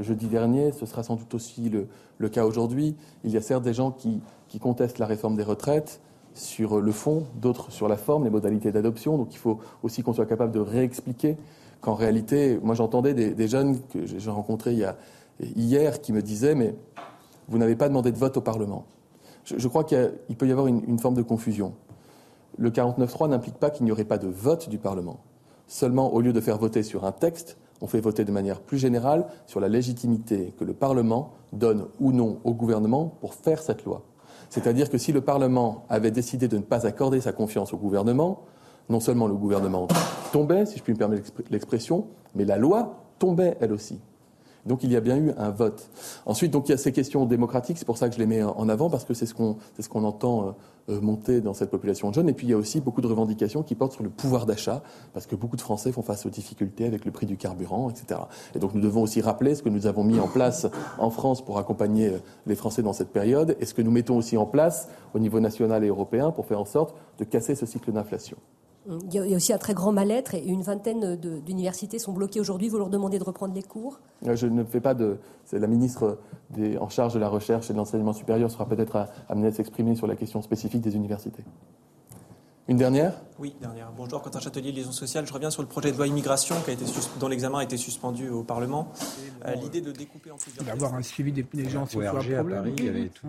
Jeudi dernier, ce sera sans doute aussi le, le cas aujourd'hui. Il y a certes des gens qui, qui contestent la réforme des retraites, sur le fond, d'autres sur la forme, les modalités d'adoption. Donc il faut aussi qu'on soit capable de réexpliquer qu'en réalité, moi j'entendais des, jeunes que j'ai rencontrés hier qui me disaient mais vous n'avez pas demandé de vote au Parlement. Je, crois qu'il peut y avoir une, une, forme de confusion. Le 49.3 n'implique pas qu'il n'y aurait pas de vote du Parlement. Seulement, au lieu de faire voter sur un texte, on fait voter de manière plus générale sur la légitimité que le Parlement donne ou non au gouvernement pour faire cette loi. C'est-à-dire que si le Parlement avait décidé de ne pas accorder sa confiance au gouvernement, non seulement le gouvernement tombait, si je puis me permettre l'expression, mais la loi tombait elle aussi. Donc il y a bien eu un vote. Ensuite, il y a ces questions démocratiques, c'est pour ça que je les mets en avant, parce que c'est ce qu'on ce qu'on entend euh, euh, monter dans cette population jeune. Et puis il y a aussi beaucoup de revendications qui portent sur le pouvoir d'achat, parce que beaucoup de Français font face aux difficultés avec le prix du carburant, etc. Et donc nous devons aussi rappeler ce que nous avons mis en place en France pour accompagner euh, les Français dans cette période, et ce que nous mettons aussi en place au niveau national et européen pour faire en sorte de casser ce cycle d'inflation. Il y a aussi un très grand mal-être et une vingtaine d'universités sont bloquées aujourd'hui. Vous leur demandez de reprendre les cours? Euh, Je ne fais pas de. C'est la ministre en charge de la recherche et de l'enseignement supérieur sera peut-être amenée à s'exprimer sur la question spécifique des universités. Une dernière? Oui, dernière. Bonjour, Quentin Châtelier, Liaison sociale. Je reviens sur le projet de loi immigration qui a été dont l'examen a été suspendu au Parlement. Euh, l'idée de découper en plusieurs. D'avoir un suivi des, gens, c'est un problème. il y avait tout.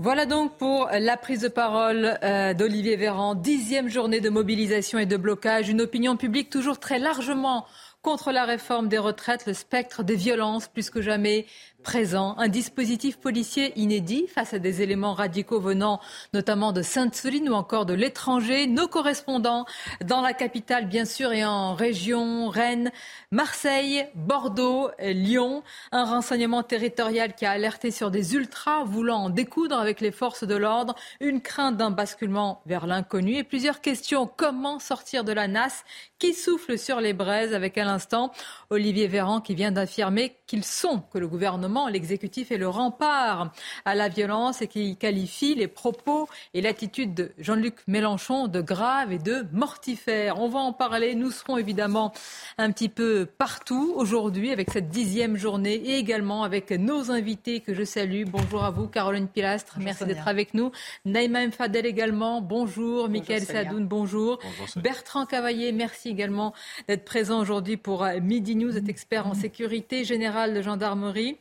Voilà donc pour la prise de parole euh, d'Olivier Véran. Dixième journée de mobilisation et de blocage. Une opinion publique toujours très largement contre la réforme des retraites, le spectre des violences plus que jamais présent. Un dispositif policier inédit face à des éléments radicaux venant notamment de Sainte-Soline ou encore de l'étranger. Nos correspondants dans la capitale, bien sûr, et en région, Rennes, Marseille, Bordeaux, Lyon. Un renseignement territorial qui a alerté sur des ultras voulant en découdre avec les forces de l'ordre. Une crainte d'un basculement vers l'inconnu et plusieurs questions. Comment sortir de la nasse qui souffle sur les braises avec à l'instant Olivier Véran qui vient d'affirmer qu'ils sont, que le gouvernement, l'exécutif est le rempart à la violence et qui qualifie les propos et l'attitude de Jean-Luc Mélenchon de grave et de mortifère. On va en parler. Nous serons évidemment un petit peu partout aujourd'hui avec cette dixième journée et également avec nos invités que je salue. Bonjour à vous, Caroline Pilastre. Merci d'être avec nous. Naïma Fadel également. Bonjour. Michael Sadoun, bonjour. bonjour Bertrand Cavaillé, merci également d'être présent aujourd'hui pour Midi News, est expert en sécurité générale de gendarmerie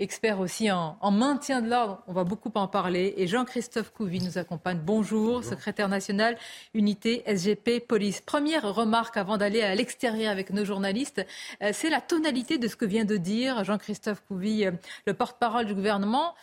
expert aussi en, maintien de l'ordre. On va beaucoup en parler. Et Jean-Christophe Couvi nous accompagne. Bonjour, secrétaire national unité SGP Police. Première remarque avant d'aller à l'extérieur avec nos journalistes, euh, c'est la tonalité de ce que vient de dire Jean-Christophe Couvi, euh, le porte-parole du gouvernement.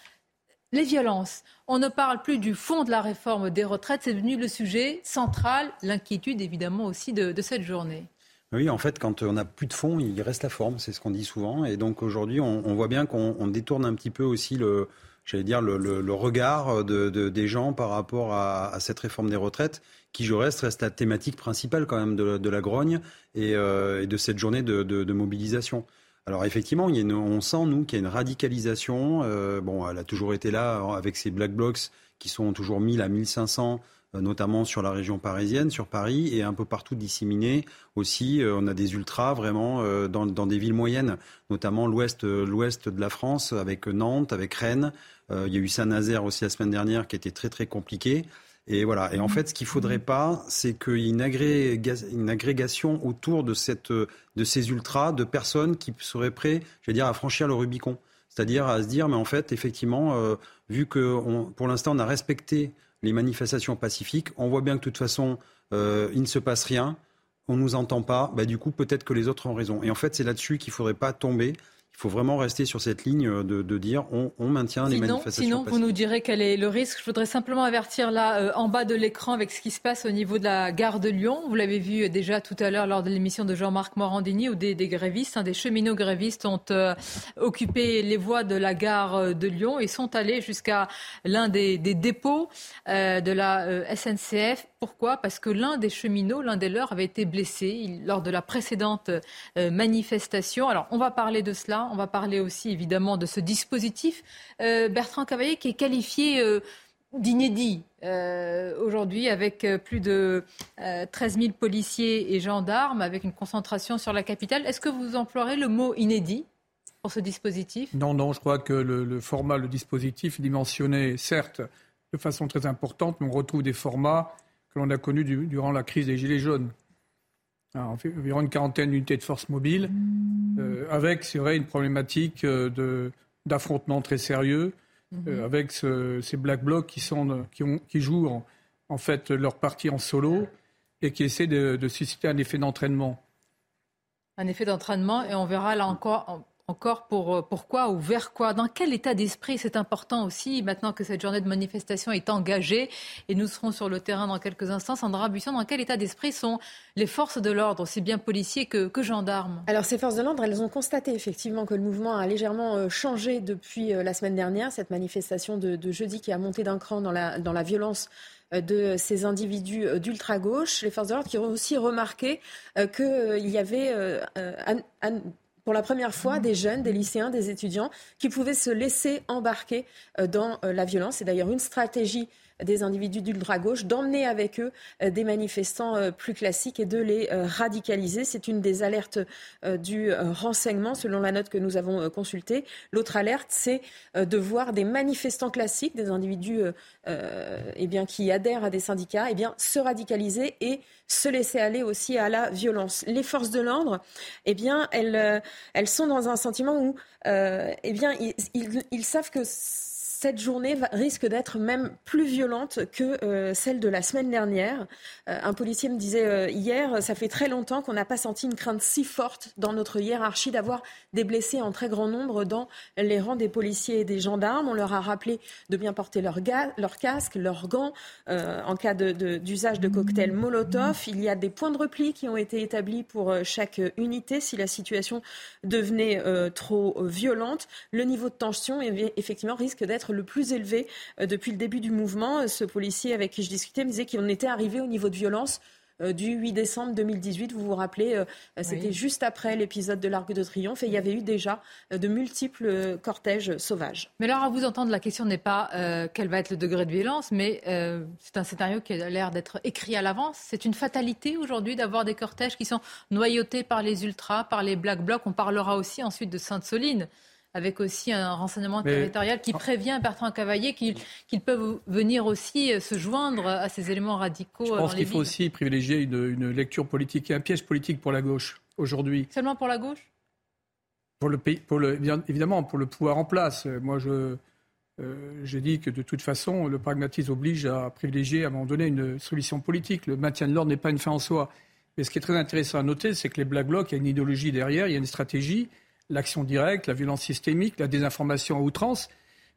Les violences. On ne parle plus du fond de la réforme des retraites. C'est devenu le sujet central, l'inquiétude évidemment aussi de cette journée. Oui, en fait, quand on n'a plus de fond, il reste la forme, c'est ce qu'on dit souvent. Et donc aujourd'hui, on, voit bien qu'on détourne un petit peu aussi le, j'allais dire, le, regard de, des gens par rapport à, cette réforme des retraites, qui, je reste, reste la thématique principale quand même de, la grogne euh, et, de cette journée de, mobilisation. Alors effectivement, il y a on sent, nous, qu'il y a une radicalisation. Euh, bon, elle a toujours été là avec ces black blocs qui sont toujours 1000 à 1500 euh, notamment sur la région parisienne, sur Paris, et un peu partout disséminés aussi. Euh, on a des ultras vraiment euh, dans, des villes moyennes, notamment l'ouest, l'ouest de la France, avec Nantes, avec Rennes. il y a eu Saint-Nazaire aussi la semaine dernière qui était très très compliqué. Et voilà. Et en fait, ce qu'il faudrait pas, c'est qu'il y ait une, agrégation autour de, cette, de ces ultras, de personnes qui seraient prêtes, je vais dire, à franchir le Rubicon. C'est-à-dire à se dire, mais en fait, effectivement, vu que pour l'instant, on a respecté les manifestations pacifiques. On voit bien que de toute façon, euh, il ne se passe rien, on ne nous entend pas. Bah, du coup, peut-être que les autres ont raison. Et en fait, c'est là-dessus qu'il ne faudrait pas tomber. Il faut vraiment rester sur cette ligne de, de dire on, on, maintient les manifestations. Sinon, vous nous direz quel est le risque. Je voudrais simplement avertir là, euh, en bas de l'écran, avec ce qui se passe au niveau de la gare de Lyon. Vous l'avez vu déjà tout à l'heure lors de l'émission de Jean-Marc Morandini, où des, des grévistes, hein, des cheminots grévistes ont euh, occupé les voies de la gare euh, de Lyon et sont allés jusqu'à l'un des, des, dépôts de la SNCF. Pourquoi? Parce que l'un des cheminots, l'un des leurs, avait été blessé lors de la précédente manifestation. Alors, on va parler de cela on va parler aussi évidemment de ce dispositif. Euh, Bertrand Cavalier qui est qualifié euh, d'inédit euh, aujourd'hui avec plus de 13 000 policiers et gendarmes, avec une concentration sur la capitale. Est-ce que vous emploierez le mot inédit pour ce dispositif? Non, non, je crois que le, format, le dispositif dimensionné, certes, de façon très importante, mais on retrouve des formats que l'on a connus durant la crise des Gilets jaunes. environ une quarantaine d'unités de force mobile euh, avec, c'est vrai, une problématique euh, d'affrontement très sérieux, mhm. euh, avec ces black blocs qui, sont, qui, ont, qui jouent en, fait leur partie en solo et qui essaient de susciter un effet d'entraînement. Un effet d'entraînement, et on verra là encore encore pour, euh, pourquoi ou vers quoi? Dans quel état d'esprit C'est important aussi, maintenant que cette journée de manifestation est engagée, et nous serons sur le terrain dans quelques instants. Sandra Buisson, dans quel état d'esprit sont les forces de l'ordre, aussi bien policiers que, gendarmes? Alors ces forces de l'ordre, elles ont constaté effectivement que le mouvement a légèrement euh, changé depuis euh, la semaine dernière, cette manifestation de, jeudi qui a monté d'un cran dans la, dans la violence de ces individus d'ultra-gauche. Les forces de l'ordre qui ont aussi remarqué qu'il y avait pour la première fois des jeunes, des lycéens, des étudiants qui pouvaient se laisser embarquer euh, dans euh, la violence. C'est d'ailleurs une stratégie des individus d'ultra-gauche, d'emmener avec eux euh, des manifestants euh, plus classiques et de les euh, radicaliser. C'est une des alertes du renseignement, selon la note que nous avons consultée. L'autre alerte, c'est de voir des manifestants classiques, des individus eh bien, qui adhèrent à des syndicats, eh bien, se radicaliser et se laisser aller aussi à la violence. Les forces de l'ordre, eh bien, elles, elles sont dans un sentiment où eh bien, ils, ils savent que cette journée risque d'être même plus violente que euh, celle de la semaine dernière. Euh, un policier me disait euh, hier, ça fait très longtemps qu'on n'a pas senti une crainte si forte dans notre hiérarchie d'avoir des blessés en très grand nombre dans les rangs des policiers et des gendarmes. On leur a rappelé de bien porter leur, leur casque, leurs gants en cas d'usage de, de cocktails Molotov. Il y a des points de repli qui ont été établis pour chaque unité si la situation devenait trop violente. Le niveau de tension, effectivement, risque d'être le plus élevé euh, depuis le début du mouvement. Euh, ce policier avec qui je discutais me disait qu'on était arrivé au niveau de violence euh, du 8 décembre 2018. Vous vous rappelez, c'était juste après l'épisode de l'Arc de Triomphe et il y avait eu déjà de multiples cortèges sauvages. Mais alors, à vous entendre, la question n'est pas quel va être le degré de violence, mais c'est un scénario qui a l'air d'être écrit à l'avance. C'est une fatalité aujourd'hui d'avoir des cortèges qui sont noyautés par les ultras, par les black blocs. On parlera aussi ensuite de Sainte-Soline avec aussi un renseignement territorial qui prévient Bertrand Cavalier qu'ils peuvent venir aussi euh, se joindre à ces éléments radicaux. Je pense qu'il faut aussi privilégier une, lecture politique et un piège politique pour la gauche aujourd'hui. Seulement pour la gauche? Pour le pays, pour le, évidemment, pour le pouvoir en place. Moi, je, euh, j'ai dit que de toute façon, le pragmatisme oblige à privilégier à un moment donné une solution politique. Le maintien de l'ordre n'est pas une fin en soi. Mais ce qui est très intéressant à noter, c'est que les Black Blocs, il y a une idéologie derrière, il y a une stratégie l'action directe, la violence systémique, la désinformation à outrance,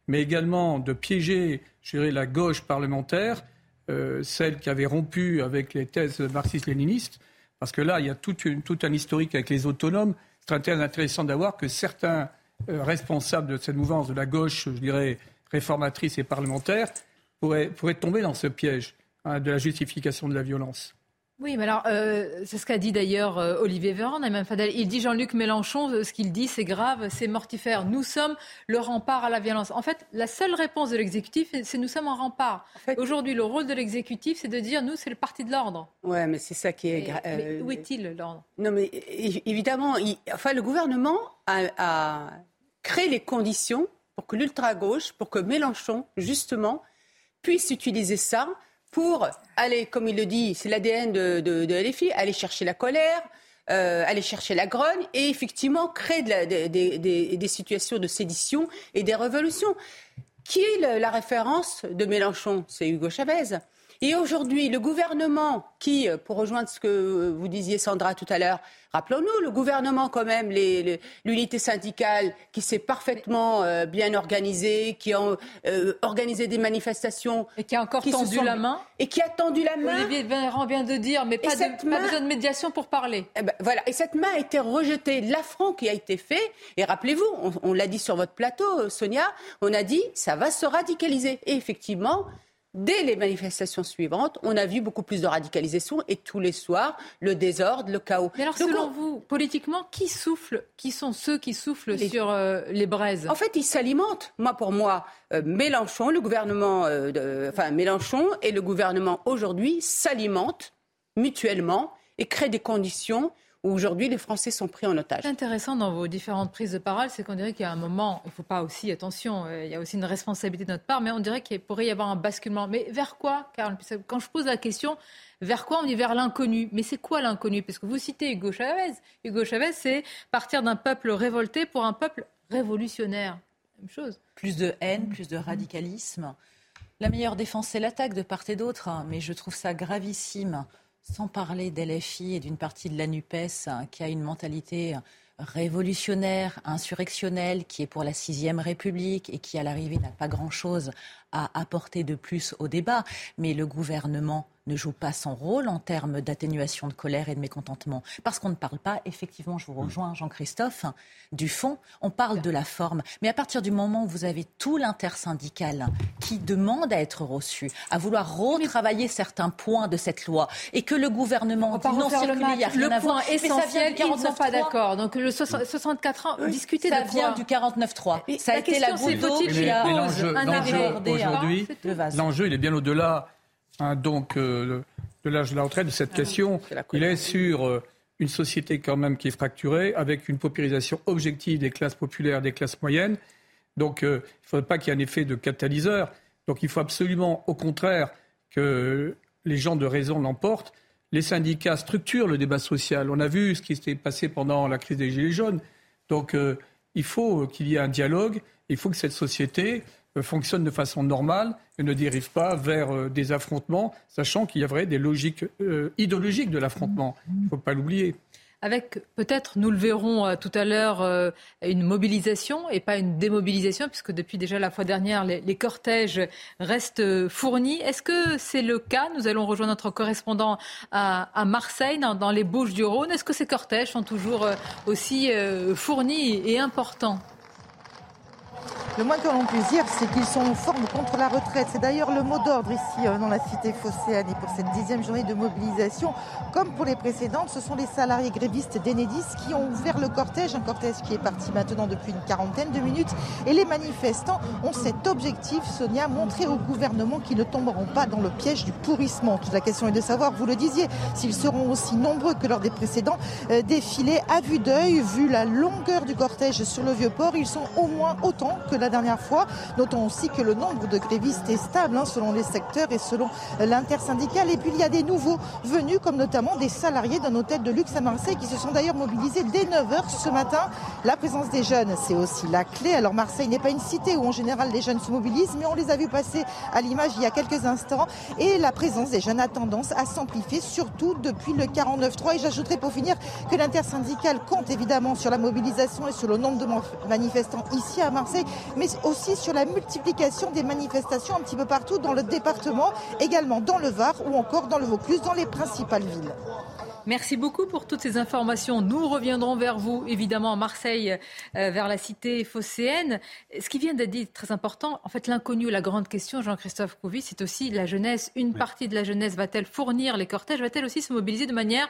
mais également de piéger, je la gauche parlementaire, euh, celle qui avait rompu avec les thèses marxistes-léninistes, parce que là, il y a tout, un historique avec les autonomes. C'est très intéressant d'avoir que certains euh, responsables de cette mouvance de la gauche, je dirais, réformatrice et parlementaire, pourraient, tomber dans ce piège hein, de la justification de la violence. Oui, mais alors, euh, c'est ce qu'a dit d'ailleurs euh, Olivier Véran, même Fadel. Il dit Jean-Luc Mélenchon, euh, ce qu'il dit, c'est grave, c'est mortifère. Nous sommes le rempart à la violence. En fait, la seule réponse de l'exécutif, c'est nous sommes un rempart. Aujourd'hui, le rôle de l'exécutif, c'est de dire nous, c'est le parti de l'ordre. Ouais, mais c'est ça qui est grave. Où est-il, l'ordre? Non, mais évidemment, enfin, le gouvernement a, a créé les conditions pour que l'ultra-gauche, pour que Mélenchon, justement, puisse utiliser ça pour aller, comme il le dit, c'est l'ADN de, de, de, LFI, aller chercher la colère, euh, aller chercher la grogne et effectivement créer des situations de sédition et des révolutions. Qui est la référence de Mélenchon? C'est Hugo Chavez. Et aujourd'hui, le gouvernement qui, euh, pour rejoindre ce que vous disiez Sandra tout à l'heure, rappelons-nous, le gouvernement quand même, l'unité syndicale qui s'est parfaitement euh, bien organisée, qui a euh, organisé des manifestations. Et qui a encore tendu la main. Et qui a tendu la main. Olivier Véran vient de dire, mais pas, de, besoin de médiation pour parler. Eh ben, voilà. Et cette main a été rejetée. L'affront qui a été fait, et rappelez-vous, on, on l'a dit sur votre plateau, Sonia, on a dit, ça va se radicaliser. Et effectivement, Dès les manifestations suivantes, on a vu beaucoup plus de radicalisation et tous les soirs, le désordre, le chaos. Mais alors, selon vous, politiquement, qui souffle Qui sont ceux qui soufflent sur euh, les braises? En fait, ils s'alimentent. Moi, pour moi, euh, Mélenchon, le gouvernement, euh, enfin Mélenchon et le gouvernement aujourd'hui s'alimentent mutuellement et créent des conditions où aujourd'hui les Français sont pris en otage. intéressant dans vos différentes prises de parole, c'est qu'on dirait qu'il y a un moment, il ne faut pas aussi, attention, euh, il y a aussi une responsabilité de notre part, mais on dirait qu'il pourrait y avoir un basculement. Mais vers quoi, Karl? Quand je pose la question, vers quoi on dit vers l'inconnu? Mais c'est quoi l'inconnu? Parce que vous citez Hugo Chavez. Hugo Chavez, c'est partir d'un peuple révolté pour un peuple révolutionnaire. Même chose. Plus de haine, plus de radicalisme. La meilleure défense, c'est l'attaque de part et d'autre. Hein, mais je trouve ça gravissime sans parler d'LFI et d'une partie de la NUPES hein, qui a une mentalité révolutionnaire, insurrectionnelle, qui est pour la sixième République et qui, à l'arrivée, n'a pas grand-chose à apporter de plus au débat. Mais le gouvernement ne joue pas son rôle en termes d'atténuation de colère et de mécontentement. Parce qu'on ne parle pas, effectivement, je vous rejoins, Jean-Christophe, du fond, on parle de la forme. Mais à partir du moment où vous avez tout l'intersyndical qui demande à être reçu, à vouloir retravailler certains points de cette loi, et que le gouvernement dit non le, le point essentiel, ils ne sont pas d'accord. Donc le 64 ans, discuter ça vient du 49-3. Ça a été la goutte d'eau qui a Aujourd'hui, l'enjeu, il est bien au-delà Hein, donc euh, de l'âge de la retraite, de cette ah question. il est sur euh, une société quand même qui est fracturée, avec une paupérisation objective des classes populaires, des classes moyennes. Donc euh, il ne faudrait pas qu'il y ait un effet de catalyseur. Donc il faut absolument, au contraire, que les gens de raison l'emportent. Les syndicats structurent le débat social. On a vu ce qui s'est passé pendant la crise des Gilets jaunes. Donc il faut qu'il y ait un dialogue. Il faut que cette société fonctionne de façon normale et ne dérive pas vers euh, des affrontements, sachant qu'il y a des logiques euh, idéologiques de l'affrontement. Il ne faut pas l'oublier avec peut-être, nous le verrons tout à l'heure, une mobilisation et pas une démobilisation, puisque depuis déjà la fois dernière, les, cortèges restent fournis. Est-ce que c'est le cas? Nous allons rejoindre notre correspondant à, Marseille, dans, les Bouches du Rhône. Est-ce que ces cortèges sont toujours aussi fournis et importants? Le moins que l'on puisse dire, c'est qu'ils sont en forme contre la retraite. C'est d'ailleurs le mot d'ordre ici euh, dans la cité phocéenne et pour cette dixième journée de mobilisation. Comme pour les précédentes, ce sont les salariés grévistes d'Enedis qui ont ouvert le cortège, un cortège qui est parti maintenant depuis une quarantaine de minutes. Et les manifestants ont cet objectif, Sonia, montrer au gouvernement qu'ils ne tomberont pas dans le piège du pourrissement. La question est de savoir, vous le disiez, s'ils seront aussi nombreux que lors des précédents euh, défilés à vue d'œil, vu la longueur du cortège sur le vieux port, ils sont au moins autant que la dernière fois. Notons aussi que le nombre de grévistes est stable hein, selon les secteurs et selon l'intersyndicale. Et puis il y a des nouveaux venus, comme notamment des salariés d'un hôtel de luxe à Marseille qui se sont d'ailleurs mobilisés dès 9h ce matin. La présence des jeunes, c'est aussi la clé. Alors Marseille n'est pas une cité où en général les jeunes se mobilisent, mais on les a vus passer à l'image il y a quelques instants. Et la présence des jeunes a tendance à s'amplifier, surtout depuis le 49-3. Et j'ajouterai pour finir que l'intersyndicale compte évidemment sur la mobilisation et sur le nombre de manifestants ici à Marseille, mais aussi sur la multiplication des manifestations un petit peu partout dans le département, également dans le Var ou encore dans le Vaucluse, dans les principales villes. Merci beaucoup pour toutes ces informations. Nous reviendrons vers vous, évidemment, à Marseille, euh, vers la cité phocéenne. Ce qui vient d'être dit est très important. En fait, l'inconnu, la grande question, Jean-Christophe Couvi, c'est aussi la jeunesse. Une partie de la jeunesse va-t-elle fournir les cortèges? Va-t-elle aussi se mobiliser de manière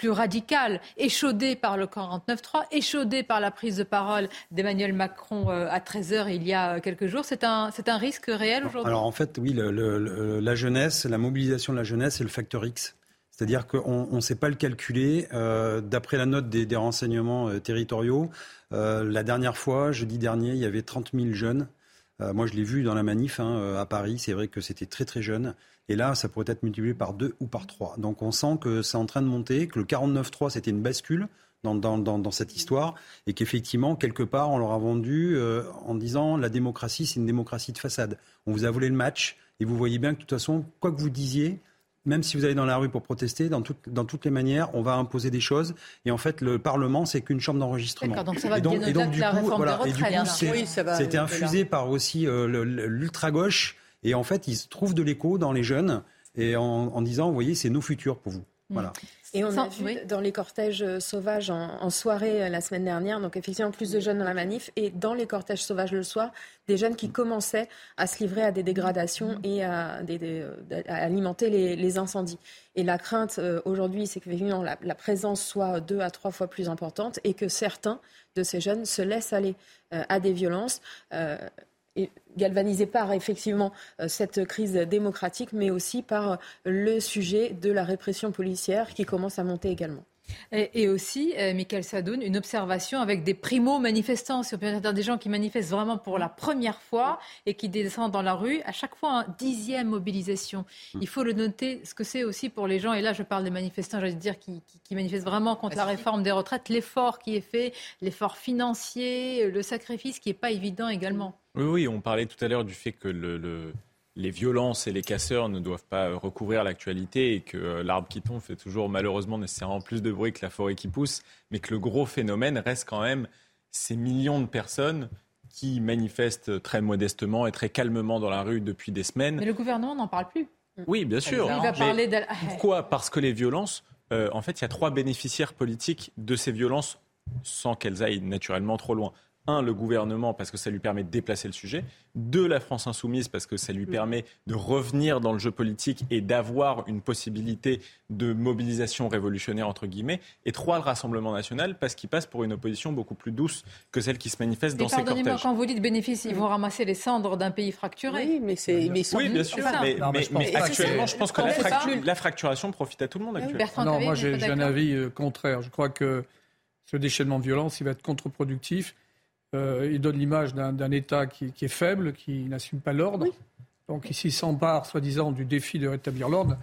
plus radical, échaudé par le 49-3, échaudé par la prise de parole d'Emmanuel Macron euh, à 13h il y a quelques jours. C'est un, un risque réel aujourd'hui? Alors en fait, oui, la jeunesse, la mobilisation de la jeunesse, c'est le facteur X. C'est-à-dire qu'on ne sait pas le calculer. Euh, d'après la note des, renseignements euh, territoriaux, la dernière fois, jeudi dernier, il y avait 30 000 jeunes. moi, je l'ai vu dans la manif hein, à Paris. C'est vrai que c'était très très jeune. Et là, ça pourrait être multiplié par deux ou par trois. Donc on sent que c'est en train de monter, que le 49-3, c'était une bascule. Dans, dans, dans, cette histoire et qu'effectivement, quelque part, on leur a vendu euh, en disant la démocratie, c'est une démocratie de façade. On vous a volé le match Et vous voyez bien que de toute façon, quoi que vous disiez, même si vous allez dans la rue pour protester, dans, dans toutes les manières, on va imposer des choses. Et en fait, le Parlement, c'est qu'une chambre d'enregistrement. Donc ça va et donc, et donc du coup, voilà, c'était infusé par aussi euh, l'ultra gauche. Et en fait, il se trouve de l'écho dans les jeunes et en, en disant, vous voyez, c'est nos futurs pour vous. Mm. Voilà. Et on a vu dans les cortèges euh, sauvages en, soirée euh, la semaine dernière, donc effectivement plus de jeunes dans la manif, et dans les cortèges sauvages le soir, des jeunes qui commençaient à se livrer à des dégradations et à, euh, alimenter les, incendies. Et la crainte aujourd'hui, c'est que la, la, présence soit deux à trois fois plus importante et que certains de ces jeunes se laissent aller à des violences galvanisé par effectivement euh, cette crise démocratique, mais aussi par le sujet de la répression policière qui commence à monter également. Et, aussi, euh, Michael Sadoun, une observation avec des primo-manifestants, si on peut dire des gens qui manifestent vraiment pour la première fois et qui descendent dans la rue, à chaque fois, un dixième mobilisation. Il faut le noter, ce que c'est aussi pour les gens, et là je parle des manifestants, j'allais dire, qui, qui, manifestent vraiment contre la réforme des retraites, l'effort qui est fait, l'effort financier, le sacrifice qui n'est pas évident également. Oui, oui, on parlait tout à l'heure du fait que le les violences et les casseurs ne doivent pas recouvrir l'actualité et que euh, l'arbre qui tombe fait toujours malheureusement nécessairement plus de bruit que la forêt qui pousse, mais que le gros phénomène reste quand même ces millions de personnes qui manifestent très modestement et très calmement dans la rue depuis des semaines. Mais le gouvernement n'en parle plus. Oui, bien sûr. Il va parler de... Pourquoi? Parce que les violences, euh, en fait, il y a trois bénéficiaires politiques de ces violences sans qu'elles aillent naturellement trop loin un, le gouvernement, parce que ça lui permet de déplacer le sujet. Deux, la France insoumise, parce que ça lui mm. permet de revenir dans le jeu politique et d'avoir une possibilité de mobilisation révolutionnaire, entre guillemets. Et trois, le Rassemblement national, parce qu'il passe pour une opposition beaucoup plus douce que celle qui se manifeste dans ces cortèges. Pardonnez-moi, quand vous dites bénéfice, ils vont ramasser les cendres d'un pays fracturé. Oui, mais c'est... Mais oui, bien sûr. mais, actuellement, je pense que la, fracturation profite à tout le monde actuellement. Non, moi j'ai un avis euh, contraire. Je crois que ce déchaînement de violence, il va être contre-productif. Euh, il donne l'image d'un État qui, est faible, qui n'assume pas l'ordre. Donc ici, s'empare, soi-disant, du défi de rétablir l'ordre.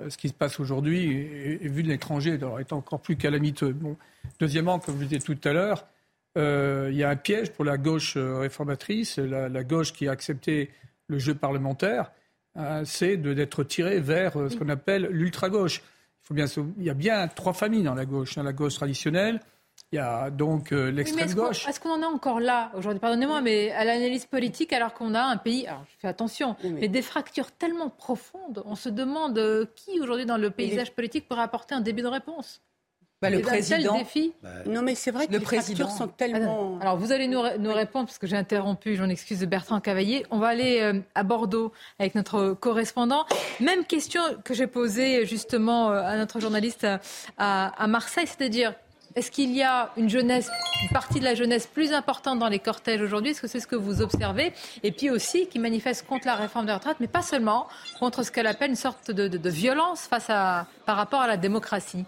Euh, ce qui se passe aujourd'hui vu de l'étranger est encore plus calamiteux. Deuxièmement, comme je disais tout à l'heure, euh, il y a un piège pour la gauche réformatrice, la, gauche qui a accepté le jeu parlementaire, c'est d'être tiré vers ce qu'on appelle l'ultra-gauche. Il, il y a bien trois familles dans la gauche. Hein, la gauche traditionnelle, il y a donc euh, l'extrême gauche. Est-ce qu'on en est encore là aujourd'hui? Pardonnez-moi, mais à l'analyse politique, alors qu'on a un pays, alors je fais attention, mais... des fractures tellement profondes, on se demande euh, qui aujourd'hui dans le paysage politique pourrait apporter un début de réponse? Bah, le président. Défi? Bah, non, mais c'est vrai que les fractures sont tellement. Alors, vous allez nous, nous répondre, parce que j'ai interrompu, j'en excuse, Bertrand Cavaillé. On va aller euh, à Bordeaux avec notre correspondant. Même question que j'ai posée justement à notre journaliste à Marseille, c'est-à-dire est-ce qu'il y a une jeunesse, une partie de la jeunesse plus importante dans les cortèges aujourd'hui? Est-ce que c'est ce que vous observez? Et puis aussi qui manifeste contre la réforme des retraites, mais pas seulement, contre ce qu'elle appelle une sorte de, violence face à, par rapport à la démocratie.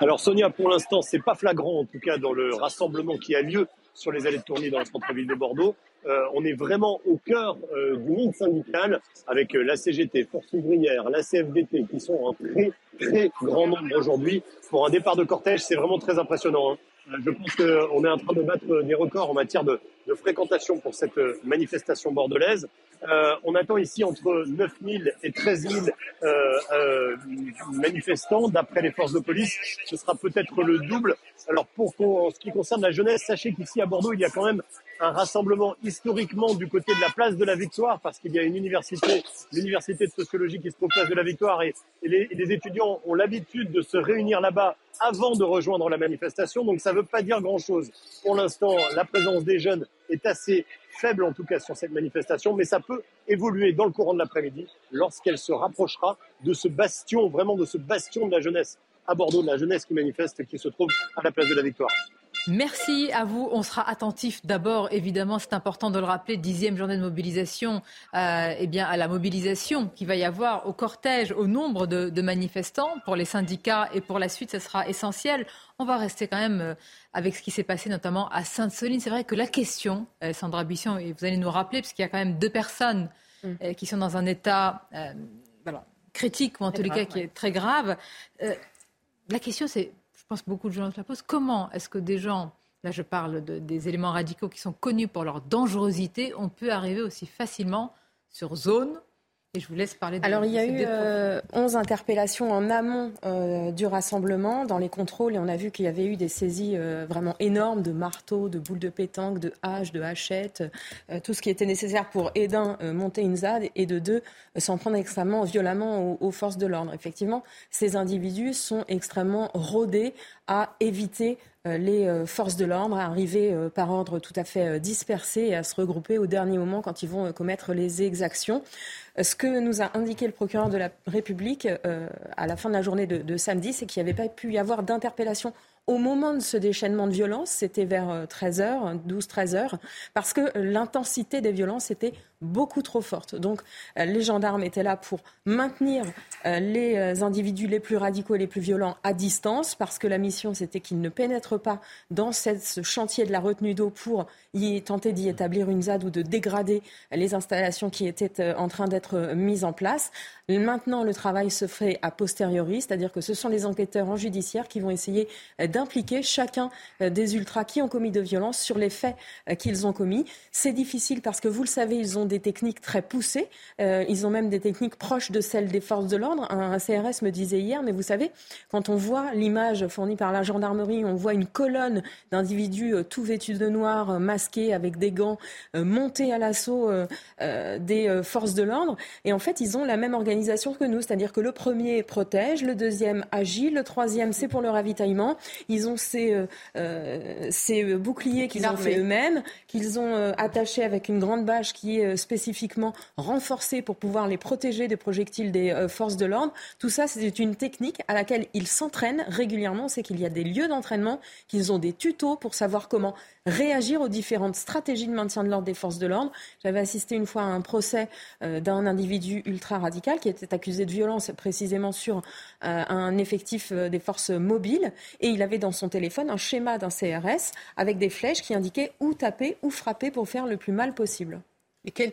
Alors Sonia, pour l'instant, c'est pas flagrant, en tout cas dans le rassemblement qui a lieu sur les allées de tournée dans le centre-ville de Bordeaux. Euh, on est vraiment au cœur euh, du monde syndical avec euh, la CGT, Force ouvrière, la CFDT qui sont en très très grand nombre aujourd'hui. Pour un départ de cortège, c'est vraiment très impressionnant. Hein. Je pense qu'on est en train de battre des records en matière de, fréquentation pour cette manifestation bordelaise. Euh, on attend ici entre 9 000 et 13 000 euh, euh, manifestants d'après les forces de police. Ce sera peut-être le double. Alors pour ce qui concerne la jeunesse, sachez qu'ici à Bordeaux, il y a quand même un rassemblement historiquement du côté de la place de la Victoire, parce qu'il y a une université, l'université de sociologie qui se trouve place de la Victoire, et, les, étudiants ont l'habitude de se réunir là-bas avant de rejoindre la manifestation, donc ça ne veut pas dire grand-chose. Pour l'instant, la présence des jeunes est assez faible en tout cas sur cette manifestation, mais ça peut évoluer dans le courant de l'après-midi lorsqu'elle se rapprochera de ce bastion, vraiment de ce bastion de la jeunesse à Bordeaux, de la jeunesse qui manifeste qui se trouve à la place de la Victoire. Merci à vous. On sera attentif d'abord, évidemment, c'est important de le rappeler, dixième journée de mobilisation, euh, eh bien, à la mobilisation qu'il va y avoir au cortège, au nombre de, manifestants pour les syndicats et pour la suite, ce sera essentiel. On va rester quand même euh, avec ce qui s'est passé notamment à Sainte-Soline. C'est vrai que la question, euh, Sandra Bisson, et vous allez nous rappeler, puisqu'il y a quand même deux personnes mm. euh, qui sont dans un état critique, ou en tous les cas qui est très grave. la question, c'est pense que beaucoup de gens se la posent. Comment est-ce que des gens, là je parle de, des éléments radicaux qui sont connus pour leur dangerosité, on peut arriver aussi facilement sur zone et je vous laisse parler de Alors, il y a eu 11 euh, interpellations en amont euh, du rassemblement dans les contrôles et on a vu qu'il y avait eu des saisies euh, vraiment énormes de marteaux, de boules de pétanque, de haches, de hachettes, tout ce qui était nécessaire pour, et d'un, monter une ZAD et de deux, s'en prendre extrêmement violemment aux, aux forces de l'ordre. Effectivement, ces individus sont extrêmement rodés à éviter euh, les euh, forces de l'ordre à euh, par ordre tout à fait dispersé et à se regrouper au dernier moment quand ils vont commettre les exactions. Ce que nous a indiqué le procureur de la République à la fin de la journée de, de samedi, c'est qu'il n'y avait pas pu y avoir d'interpellation au moment de ce déchaînement de violence, c'était vers 13h, 12-13h, parce que l'intensité des violences était beaucoup trop forte. Donc euh, les gendarmes étaient là pour maintenir euh, les euh, individus les plus radicaux et les plus violents à distance, parce que la mission c'était qu'ils ne pénètrent pas dans ce chantier de la retenue d'eau pour y tenter d'y établir une ZAD ou de dégrader les installations qui étaient en train d'être mises en place. Maintenant, le travail se fait a posteriori, c'est-à-dire que ce sont les enquêteurs en judiciaire qui vont essayer d'impliquer chacun des ultras qui ont commis de violences sur les faits qu'ils ont commis. C'est difficile parce que, vous le savez, ils ont des techniques très poussées. Euh, ils ont même des techniques proches de celles des forces de l'ordre. Un, CRS me disait hier, mais vous savez, quand on voit l'image fournie par la gendarmerie, on voit une colonne d'individus euh, tout vêtus de noir, euh, masqués avec des gants, montés à l'assaut des forces de l'ordre. Et en fait, ils ont la même organisation que nous, c'est-à-dire que le premier protège, le deuxième agit, le troisième c'est pour le ravitaillement. Ils ont ces, ces boucliers qu'ils ont fait eux-mêmes, qu'ils ont attachés avec une grande bâche qui est spécifiquement renforcés pour pouvoir les protéger des projectiles des euh, forces de l'ordre. Tout ça, c'est une technique à laquelle ils s'entraînent régulièrement. C'est qu'il y a des lieux d'entraînement, qu'ils ont des tutos pour savoir comment réagir aux différentes stratégies de maintien de l'ordre des forces de l'ordre. J'avais assisté une fois à un procès euh, d'un individu ultra radical qui était accusé de violence précisément sur euh, un effectif des forces mobiles et il avait dans son téléphone un schéma d'un CRS avec des flèches qui indiquaient où taper, où frapper pour faire le plus mal possible.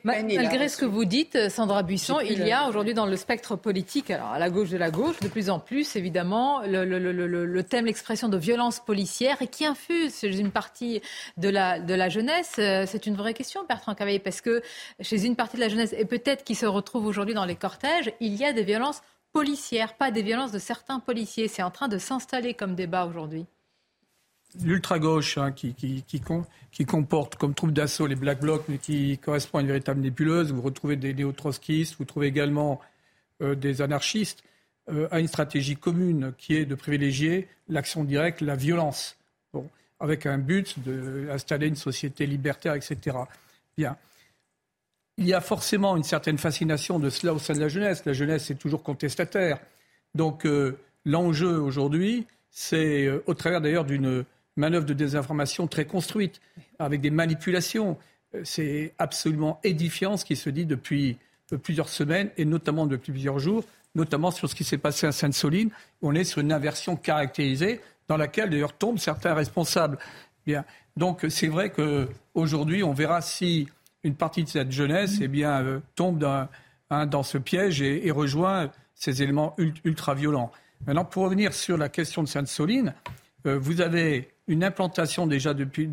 Malgré ce que vous dites, Sandra Buisson, il y a aujourd'hui dans le spectre politique, alors à la gauche de la gauche, de plus en plus, évidemment, le, thème, l'expression de violence policière et qui infuse chez une partie de la, de la jeunesse. Euh, c'est une vraie question, Bertrand Cavaillé, parce que chez une partie de la jeunesse, et peut-être qui se retrouve aujourd'hui dans les cortèges, il y a des violences policières, pas des violences de certains policiers. C'est en train de s'installer comme débat aujourd'hui l'ultra-gauche hein, qui, qui, comporte comme troupe d'assaut les Black Blocs, mais qui correspond à une véritable nébuleuse. Vous retrouvez des néo-trotskistes, vous trouvez également euh, des anarchistes, euh, a une stratégie commune qui est de privilégier l'action directe, la violence, bon, avec un but d'installer une société libertaire, etc. Bien. Il y a forcément une certaine fascination de cela au sein de la jeunesse. La jeunesse est toujours contestataire. Donc euh, l'enjeu aujourd'hui, c'est au travers d'ailleurs d'une manœuvre de désinformation très construite, avec des manipulations. Euh, c'est absolument édifiant ce qui se dit depuis euh, plusieurs semaines et notamment depuis plusieurs jours, notamment sur ce qui s'est passé à Sainte-Soline, on est sur une inversion caractérisée dans laquelle d'ailleurs tombent certains responsables. Bien. Donc c'est vrai qu'aujourd'hui, on verra si une partie de cette jeunesse eh euh, tombe dans, hein, dans, ce piège et, et rejoint ces éléments ultra-violents. Maintenant, pour revenir sur la question de Sainte-Soline, vous avez une implantation déjà depuis,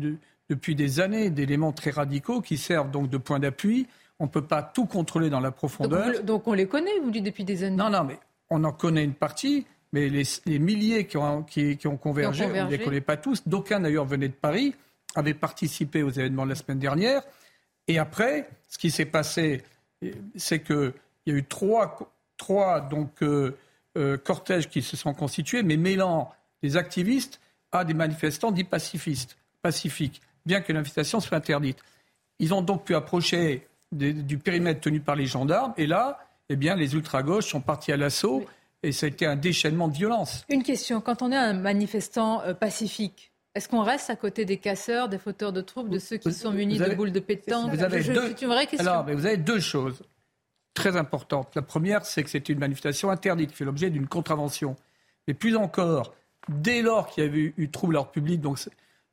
depuis des années d'éléments très radicaux qui servent donc de point d'appui. On ne peut pas tout contrôler dans la profondeur. Donc, on les connaît, vous dites, depuis des années Non, non, mais on en connaît une partie, mais les, milliers qui ont, qui, ont convergé, on ne les connaît pas tous. D'aucuns d'ailleurs venaient de Paris, avaient participé aux événements de la semaine dernière. Et après, ce qui s'est passé, c'est qu'il y a eu trois, trois donc, euh, euh, cortèges qui se sont constitués, mais mêlant les activistes à des manifestants dits pacifistes, pacifiques, bien que l'invitation soit interdite. Ils ont donc pu approcher du périmètre tenu par les gendarmes, et là, eh bien, les ultra-gauches sont partis à l'assaut, et ça a été un déchaînement de violence. Une question, quand on est un manifestant euh, pacifique, est-ce qu'on reste à côté des casseurs, des fauteurs de troubles, de ceux qui sont munis de boules de pétanque? vous avez une vraie question. Alors, mais vous avez deux choses très importantes. La première, c'est que c'est une manifestation interdite, qui fait l'objet d'une contravention. Mais plus encore, dès lors qu'il y avait eu, trouble à l'ordre public, donc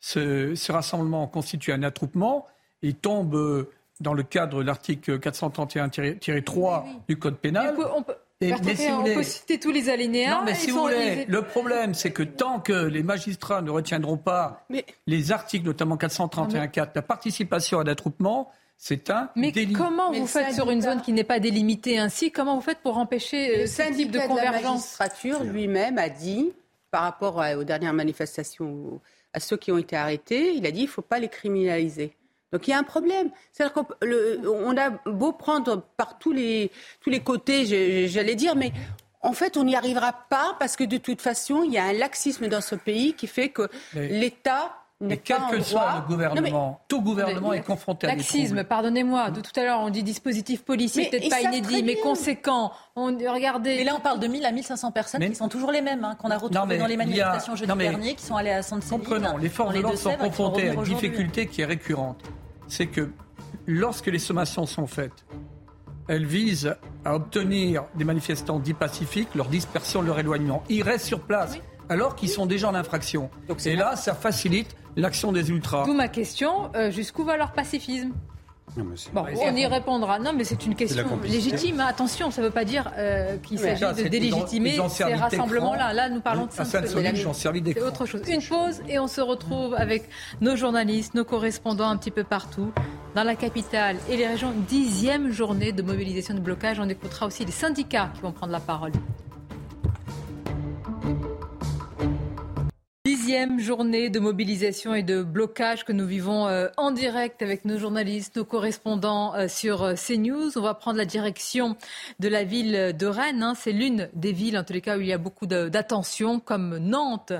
ce, rassemblement constitue un attroupement, il tombe euh, dans le cadre de l'article 431-3 du Code pénal. On peut, citer tous les alinéas. Non, mais si vous voulez, le problème, c'est que tant que les magistrats ne retiendront pas les articles, notamment 431-4, la participation à l'attroupement, C'est un Mais délit. comment Mais vous faites sur une zone qui n'est pas délimitée ainsi? Comment vous faites pour empêcher euh, Le ce type de syndicat de, la convergence? magistrature lui-même a dit, par rapport à- aux dernières manifestations, à ceux qui ont été arrêtés, il a dit il ne faut pas les criminaliser. Donc il y a un problème. C'est-à-dire qu'on a beau prendre par tous les, tous les côtés, j'allais dire, mais en fait, on n'y arrivera pas parce que de toute façon, il y a un laxisme dans ce pays qui fait que l'État Mais quel que droit. soit le Non, mais- gouvernement, tout gouvernement est confronté à des Laxisme, troubles. pardonnez-moi. De tout à l'heure, on dit dispositif policier, peut-être pas inédit, mais conséquent. On, regardez. Mais là, on parle de 1000 à 1500 personnes Mais- qui sont toujours les mêmes, hein, qu'on a retrouvées dans les a- manifestations jeudi dernier, qui sont allées à Sainte-Céline. Comprenons, les forces de l'ordre sont confrontées à une difficulté qui est récurrente. C'est que lorsque les sommations sont faites, elles visent à obtenir des manifestants dits pacifiques, leur dispersion, leur éloignement. Ils restent sur place alors qu'ils sont déjà en infraction. Et là, ça facilite l'action des ultras. D'où ma question euh, jusqu'où va leur pacifisme? Non, Bon, on y répondra. Non, mais c'est une question légitime. hein. Attention, ça ne veut pas dire euh, qu'il s'agit ça, de délégitimer ces rassemblements-là. Là, nous parlons de servi C'est autre chose. Une pause et on se retrouve avec nos journalistes, nos correspondants un petit peu partout dans la capitale et les régions. Dixième journée de mobilisation de blocage. On écoutera aussi les syndicats qui vont prendre la parole. Dixième journée de mobilisation et de blocage que nous vivons euh, en direct avec nos journalistes, nos correspondants euh, sur euh, CNews. On va prendre la direction de la ville de Rennes. hein. C'est l'une des villes, en tous les cas, où il y a beaucoup d'attention, comme Nantes,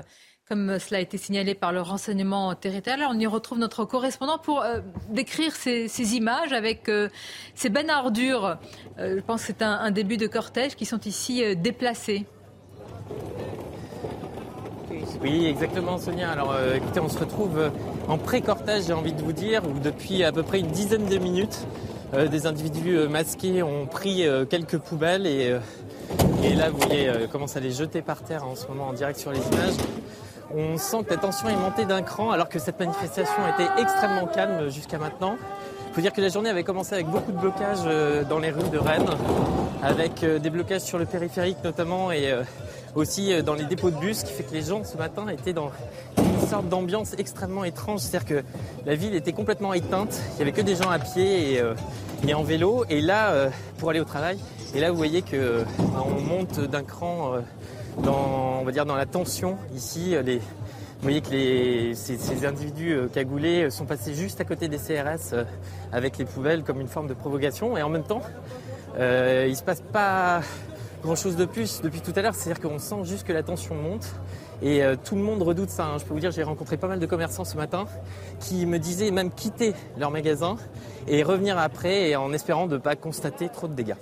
comme cela a été signalé par le renseignement territorial. On y retrouve notre correspondant pour décrire ces, images avec ces bennes à ordures. Euh, je pense que c'est un, début de cortège qui sont ici déplacés. Oui, exactement, Sonia. Alors, euh, écoutez, on se retrouve euh, en pré-cortège, j'ai envie de vous dire, où depuis à peu près une dizaine de minutes, euh, des individus euh, masqués ont pris quelques poubelles et, là, vous voyez comment ça les jeter par terre en ce moment en direct sur les images. On sent que la tension est montée d'un cran alors que cette manifestation était extrêmement calme jusqu'à maintenant. Il faut dire que la journée avait commencé avec beaucoup de blocages dans les rues de Rennes, avec des blocages sur le périphérique notamment et aussi euh, dans les dépôts de bus, ce qui fait que les gens ce matin étaient dans une sorte d'ambiance extrêmement étrange. C'est-à-dire que la ville était complètement éteinte, il n'y avait que des gens à pied et, euh, en vélo. Et là, euh, pour aller au travail, et là vous voyez que euh, on monte d'un cran euh, dans, on va dire, dans la tension ici. euh, Les, vous voyez que les, ces, ces individus cagoulés sont passés juste à côté des CRS avec les poubelles comme une forme de provocation. Et en même temps, il se passe pas grand chose de plus depuis tout à l'heure. C'est-à-dire qu'on sent juste que la tension monte. Et euh, tout le monde redoute ça. hein. Je peux vous dire, j'ai rencontré pas mal de commerçants ce matin qui me disaient même quitter leur magasin et revenir après et en espérant de ne pas constater trop de dégâts.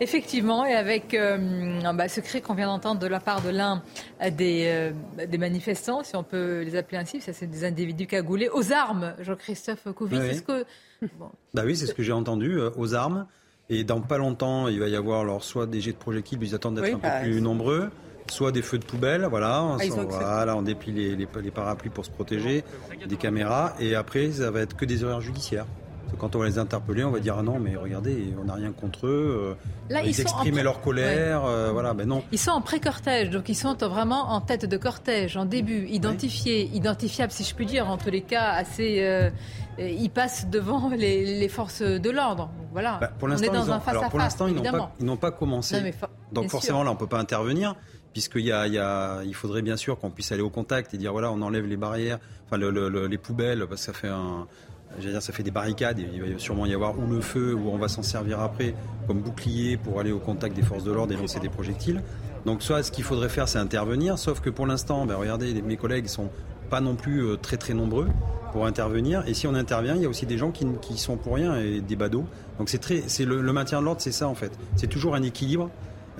Effectivement, et avec euh, bah, ce cri qu'on vient d'entendre de la part de l'un des, euh, des manifestants, si on peut les appeler ainsi, ça c'est des individus cagoulés aux armes, Jean-Christophe Couvis. Oui. Que Bah oui, c'est ce que j'ai entendu, euh, aux armes. Et dans pas longtemps, il va y avoir alors, soit des jets de projectiles, ils attendent d'être Oui, un bah, peu plus nombreux, soit des feux de poubelle, voilà. Ah, on, accepté. voilà, on déplie les, les- les parapluies pour se protéger, des caméras, et après, ça va être que des horaires judiciaires. Quand on va les interpeller, on va dire ah non, mais regardez, on n'a rien contre eux. euh, Là, ils, ils en leur colère, euh, voilà, ben non. Ils sont en pré-cortège, donc ils sont vraiment en tête de cortège, en début, identifiés, identifiables si je puis dire, en tous les cas assez. euh, ils passent devant les, les forces de l'ordre. Voilà, Bah, pour on est l'instant, dans ils n'ont pas, commencé. Non, mais fa- Donc forcément, sûr. là, on peut pas intervenir, puisqu'il y a, il y a, il faudrait bien sûr qu'on puisse aller au contact et dire voilà, on enlève les barrières, enfin le- le- le- les poubelles, parce que ça fait un, dire, ça fait des barricades. Et il va sûrement y avoir ou le feu, ou on va s'en servir après comme bouclier pour aller au contact des forces de l'ordre et lancer des projectiles. Donc soit ce qu'il faudrait faire, c'est intervenir, sauf que pour l'instant, ben, regardez, mes collègues sont pas non plus euh, très très nombreux pour intervenir. Et si on intervient, il y a aussi des gens qui, qui sont pour rien et des badauds. Donc c'est très, c'est le, le maintien de l'ordre, c'est ça en fait. C'est toujours un équilibre.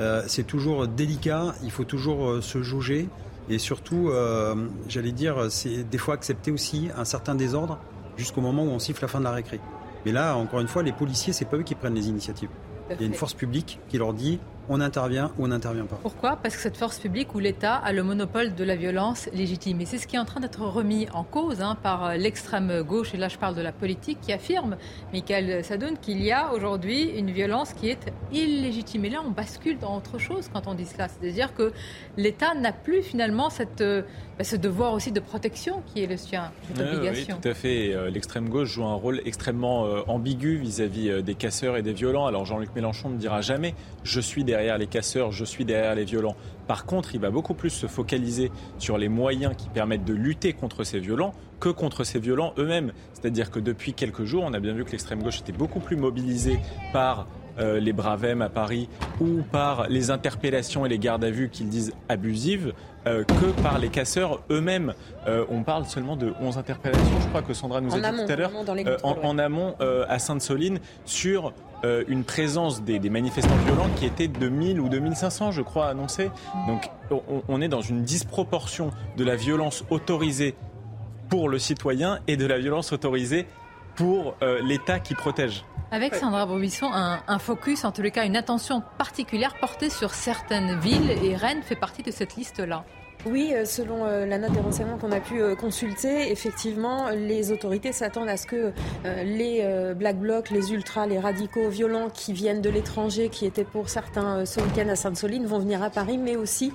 Euh, c'est toujours délicat. Il faut toujours euh, se jauger et surtout, euh, j'allais dire, c'est des fois accepter aussi un certain désordre jusqu'au moment où on siffle la fin de la récré. Mais là, encore une fois, les policiers, c'est pas eux qui prennent les initiatives. Il y a une force publique qui leur dit on intervient ou on n'intervient pas. Pourquoi? Parce que cette force publique ou l'État a le monopole de la violence légitime. Et c'est ce qui est en train d'être remis en cause hein, par euh, l'extrême gauche, et là je parle de la politique, qui affirme, Michael Sadoun, qu'il y a aujourd'hui une violence qui est illégitime. Et là, on bascule dans autre chose quand on dit cela. C'est-à-dire que l'État n'a plus finalement cette, euh, bah, ce devoir aussi de protection qui est le sien, cette obligation. Oui, tout à fait. Euh, l'extrême gauche joue un rôle extrêmement ambigu vis-à-vis des casseurs et des violents. Alors Jean-Luc Mélenchon ne dira jamais je suis derrière les casseurs, je suis derrière les violents. Par contre, il va beaucoup plus se focaliser sur les moyens qui permettent de lutter contre ces violents que contre ces violents eux-mêmes. C'est-à-dire que depuis quelques jours, on a bien vu que l'extrême gauche était beaucoup plus mobilisée par euh, les Bravem à Paris ou par les interpellations et les gardes à vue qu'ils disent abusives euh, que par les casseurs eux-mêmes. Euh, on parle seulement de 11 interpellations, je crois que Sandra nous a dit tout à l'heure, en, amont à Sainte-Soline sur une présence des, manifestants violents qui étaient de 1000 ou 2500, je crois, annoncés. Donc on est dans une disproportion de la violence autorisée pour le citoyen et de la violence autorisée pour l'État qui protège. Avec Sandra Bobisson, un, focus, en tous les cas une attention particulière portée sur certaines villes et Rennes fait partie de cette liste-là. Oui, euh, selon euh, la note des renseignements qu'on a pu euh, consulter, effectivement, les autorités s'attendent à ce que les Black Blocs, les ultras, les radicaux violents qui viennent de l'étranger, qui étaient pour certains ce week-end à Sainte-Soline, vont venir à Paris, mais aussi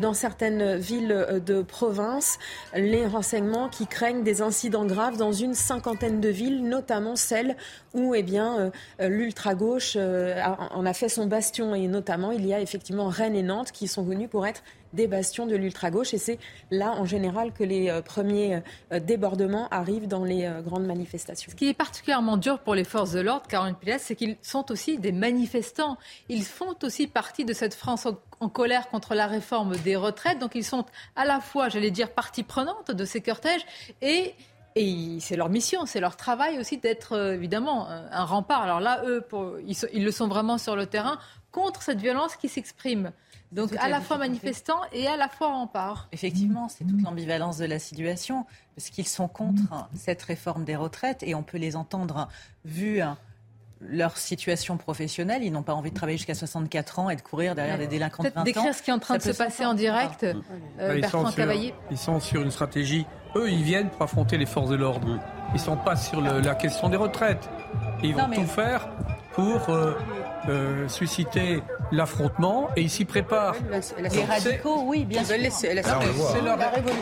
dans certaines villes de province. Les renseignements qui craignent des incidents graves dans une cinquantaine de villes, notamment celles où eh bien, l'ultra-gauche en a fait son bastion. Et notamment, il y a effectivement Rennes et Nantes qui sont venus pour être des bastions de l'ultra-gauche. Et c'est là, en général, que les euh, premiers euh, débordements arrivent dans les euh, grandes manifestations. Ce qui est particulièrement dur pour les forces de l'ordre, Caroline Pilas, c'est qu'ils sont aussi des manifestants. Ils font aussi partie de cette France en colère contre la réforme des retraites. Donc ils sont à la fois, j'allais dire, partie prenante de ces cortèges et et c'est leur mission, c'est leur travail aussi d'être évidemment un rempart. Alors là, eux, ils, le sont vraiment sur le terrain contre cette violence qui s'exprime. Donc à la fois manifestants et à la fois rempart. Effectivement, c'est toute l'ambivalence de la situation, parce qu'ils sont contre cette réforme des retraites et on peut les entendre vu leur situation professionnelle. Ils n'ont pas envie de travailler jusqu'à 64 ans et de courir derrière des délinquants de 20 ans. Décrire ce qui est en train de se passer en direct, euh, bah, Bertrand ils Cavaillé. Ils sont sur une stratégie. Eux, ils viennent pour affronter les forces de l'ordre. Ils ne sont pas sur la question des retraites. Ils vont tout faire pour euh, euh, susciter l'affrontement et ils s'y préparent. Les radicaux, oui, bien sûr. C'est leur,